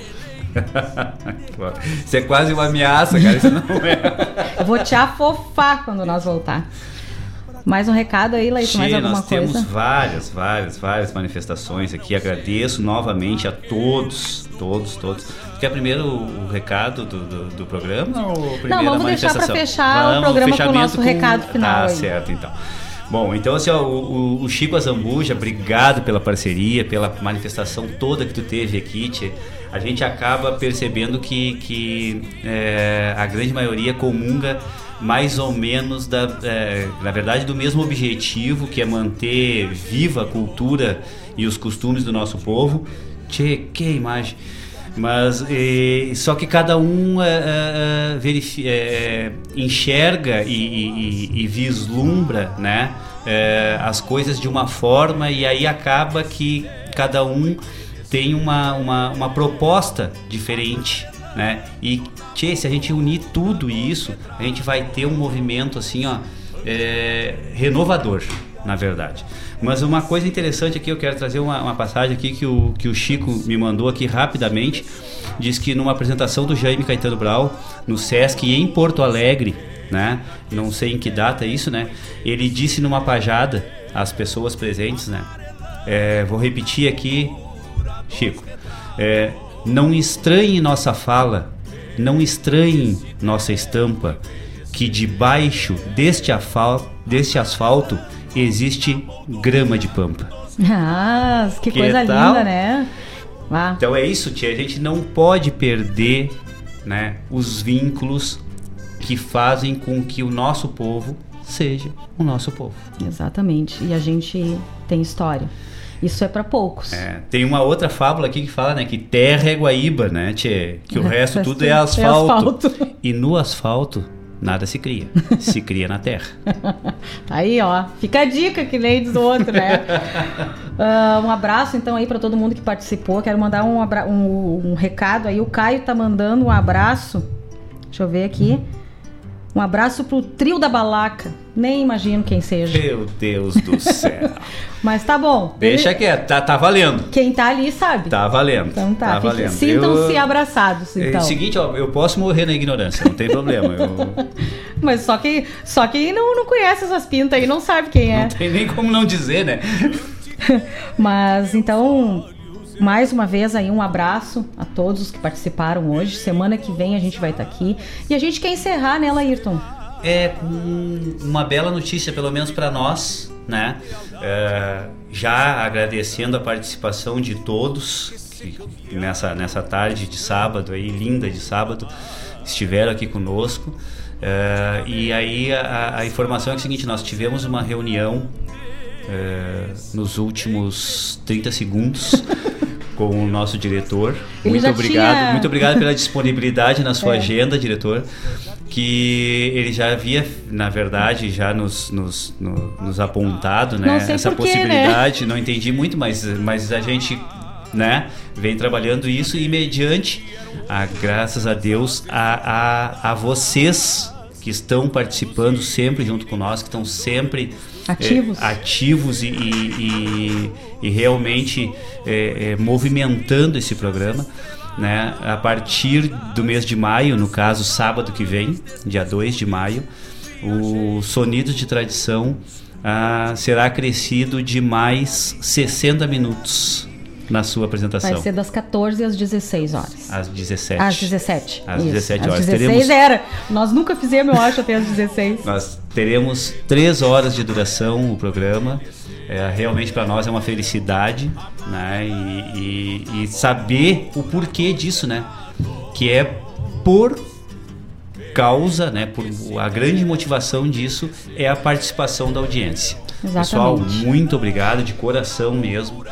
(laughs) Isso é quase uma ameaça, cara. Isso não é. Eu vou te afofar quando nós voltar. Mais um recado aí, Leite, mais alguma nós coisa? temos várias, várias, várias manifestações aqui. Agradeço novamente a todos, todos, todos. Quer primeiro o recado do, do, do programa ou primeiro Não, vamos a deixar manifestação? fechar o Vamos, programa com o fechamento nosso recado final Ah, aí. certo, então. Bom, então assim, ó, o, o- o Chico Azambuja, obrigado pela parceria, pela manifestação toda que tu teve aqui, Tchê. A gente acaba percebendo que, que é, a grande maioria comunga mais ou menos da, é, na verdade, do mesmo objetivo, que é manter viva a cultura e os costumes do nosso povo. Tchê, que imagem! Mas eh, só que cada um eh, eh, verifi- eh, enxerga e, e- e vislumbra, né, as coisas de uma forma e aí acaba que cada um tem uma, uma, uma proposta diferente, né? E tchê, se a gente unir tudo isso, a gente vai ter um movimento assim, ó, eh, renovador, na verdade. Mas uma coisa interessante aqui, eu quero trazer uma, uma passagem aqui que o, que o Chico me mandou aqui rapidamente. Diz que numa apresentação do Jaime Caetano Brau, no Sesc em Porto Alegre, né? Não sei em que data é isso, né? Ele disse numa pajada às pessoas presentes, né? É, vou repetir aqui, Chico. É, não estranhe nossa fala, não estranhe nossa estampa, que debaixo deste, afal, deste asfalto existe grama de pampa. Ah, que, Que coisa tal? linda, né? Ah, Então é isso, tia. A gente não pode perder né, os vínculos que fazem com que o nosso povo seja o nosso povo. exatamente. E a gente tem história. Isso é para poucos. É, tem uma outra fábula aqui que fala né, que terra é Guaíba, né, tia? Que o (laughs) resto tudo é É asfalto. asfalto. (laughs) E no asfalto nada se cria. Se cria na terra. (laughs) Aí, ó, fica a dica que nem o outro, né? Ah, um abraço então aí para todo mundo que participou. Quero mandar um, um, um recado aí. O Caio tá mandando um abraço. Deixa eu ver aqui. Um abraço pro trio da Balaca. Nem imagino quem seja. Meu Deus do céu. (laughs) Mas tá bom. Deixa Ele- quieto, tá, tá valendo. Quem tá ali sabe. Tá valendo. Então tá. tá valendo. Sintam-se Eu- abraçados, É então. o seguinte, ó, eu posso morrer na ignorância, não tem problema. Eu (laughs) Mas só que só quem não, não conhece essas pintas aí não sabe quem é. não tem nem como não dizer, né? (laughs) Mas então, mais uma vez aí um abraço a todos os que participaram hoje. Semana que vem a gente vai estar aqui. E a gente quer encerrar, né, Laírton? É com uma bela notícia, pelo menos para nós, né? É, já agradecendo a participação de todos que nessa, nessa tarde de sábado aí, linda de sábado, estiveram aqui conosco. É, e aí a, a informação é o seguinte, nós tivemos uma reunião é, nos últimos 30 segundos (laughs) com o nosso diretor. Ele muito obrigado, tinha- muito obrigado pela disponibilidade na sua (laughs) É. agenda, diretor. Que ele já havia, na verdade, já nos, nos, no- nos apontado, né? Essa por quê, né? possibilidade, não entendi muito, mas, mas a gente né, vem trabalhando isso e mediante, a, graças a Deus, a, a, a vocês que estão participando sempre junto com nós, que estão sempre Ativos. é, ativos e, e, e- e realmente é, é, movimentando esse programa. Né? A partir do mês de maio, no caso sábado que vem, dia 2 de maio, o Sonidos de Tradição ah, será acrescido de mais 60 minutos na sua apresentação. Vai ser das 14 às 16 horas. Às 17. Às 17. Às isso. 17 Às horas. 16 Teremos, era. Nós nunca fizemos, eu acho, até às 16. nós teremos três horas de duração o programa. É, realmente para nós é uma felicidade, né? E, e- e saber o porquê disso, né? Que é por causa, né? Por a grande motivação disso é a participação da audiência. Pessoal, Exatamente. muito obrigado de coração mesmo.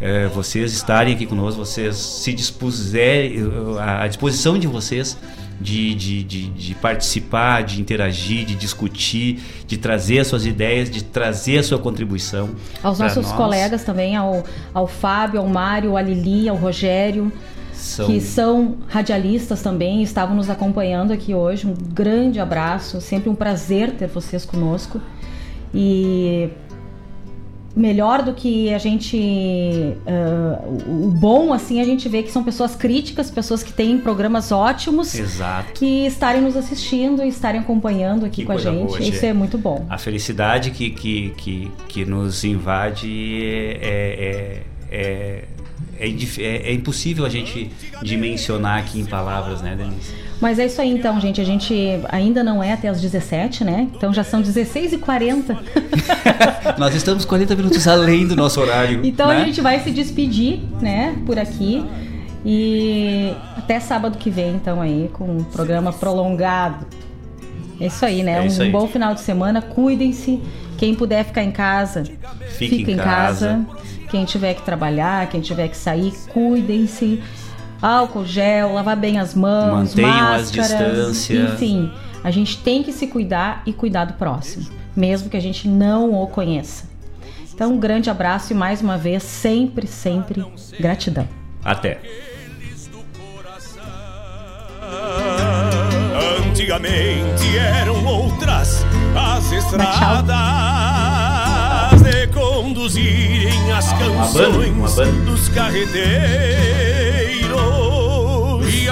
É, vocês estarem aqui conosco, vocês se dispuserem, a disposição de vocês de, de, de, de participar, de interagir, de discutir, de trazer as suas ideias, de trazer a sua contribuição. Aos nossos nós. colegas também, ao, ao Fábio, ao Mário, à Lili, ao Rogério, São- que são radialistas também, estavam nos acompanhando aqui hoje. Um grande abraço, sempre um prazer ter vocês conosco. E melhor do que a gente. Uh, o bom, assim, a gente vê que são pessoas críticas, pessoas que têm programas ótimos. Exato. Que estarem nos assistindo e estarem acompanhando aqui Que com a gente. boa, Isso é muito bom. A felicidade que, que, que, que nos invade é, é, é, é, indif- é- é impossível a gente dimensionar aqui em palavras, né, Denise? Mas é isso aí então, gente. A gente ainda não é até as 17, né? Então já são 16h40. (laughs) Nós estamos 40 minutos além do nosso horário. Então né? a gente vai se despedir, né, por aqui. E até sábado que vem, então, aí, com um programa prolongado. É isso aí, né? É um isso aí. bom final de semana. Cuidem-se. Quem puder ficar em casa, Fique fica em em casa. casa. Quem tiver que trabalhar, quem tiver que sair, cuidem-se. Álcool, gel, lavar bem as mãos, Mantenham as máscaras, distâncias. Enfim, a gente tem que se cuidar e cuidar do próximo, mesmo que a gente não o conheça. Então, um grande abraço e mais uma vez, sempre, sempre gratidão. Até. Antigamente eram outras as estradas de conduzirem as canções dos carreteiros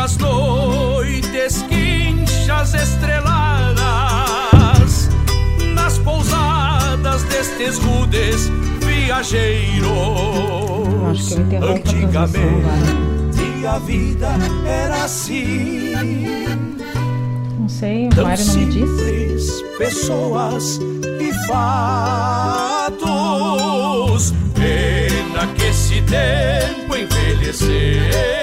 as noites quinchas estreladas Nas pousadas destes rudes viajeiros Antigamente a vida era assim Não sei, o Mário não me disse. pessoas e fatos. Pena que esse tempo envelheceu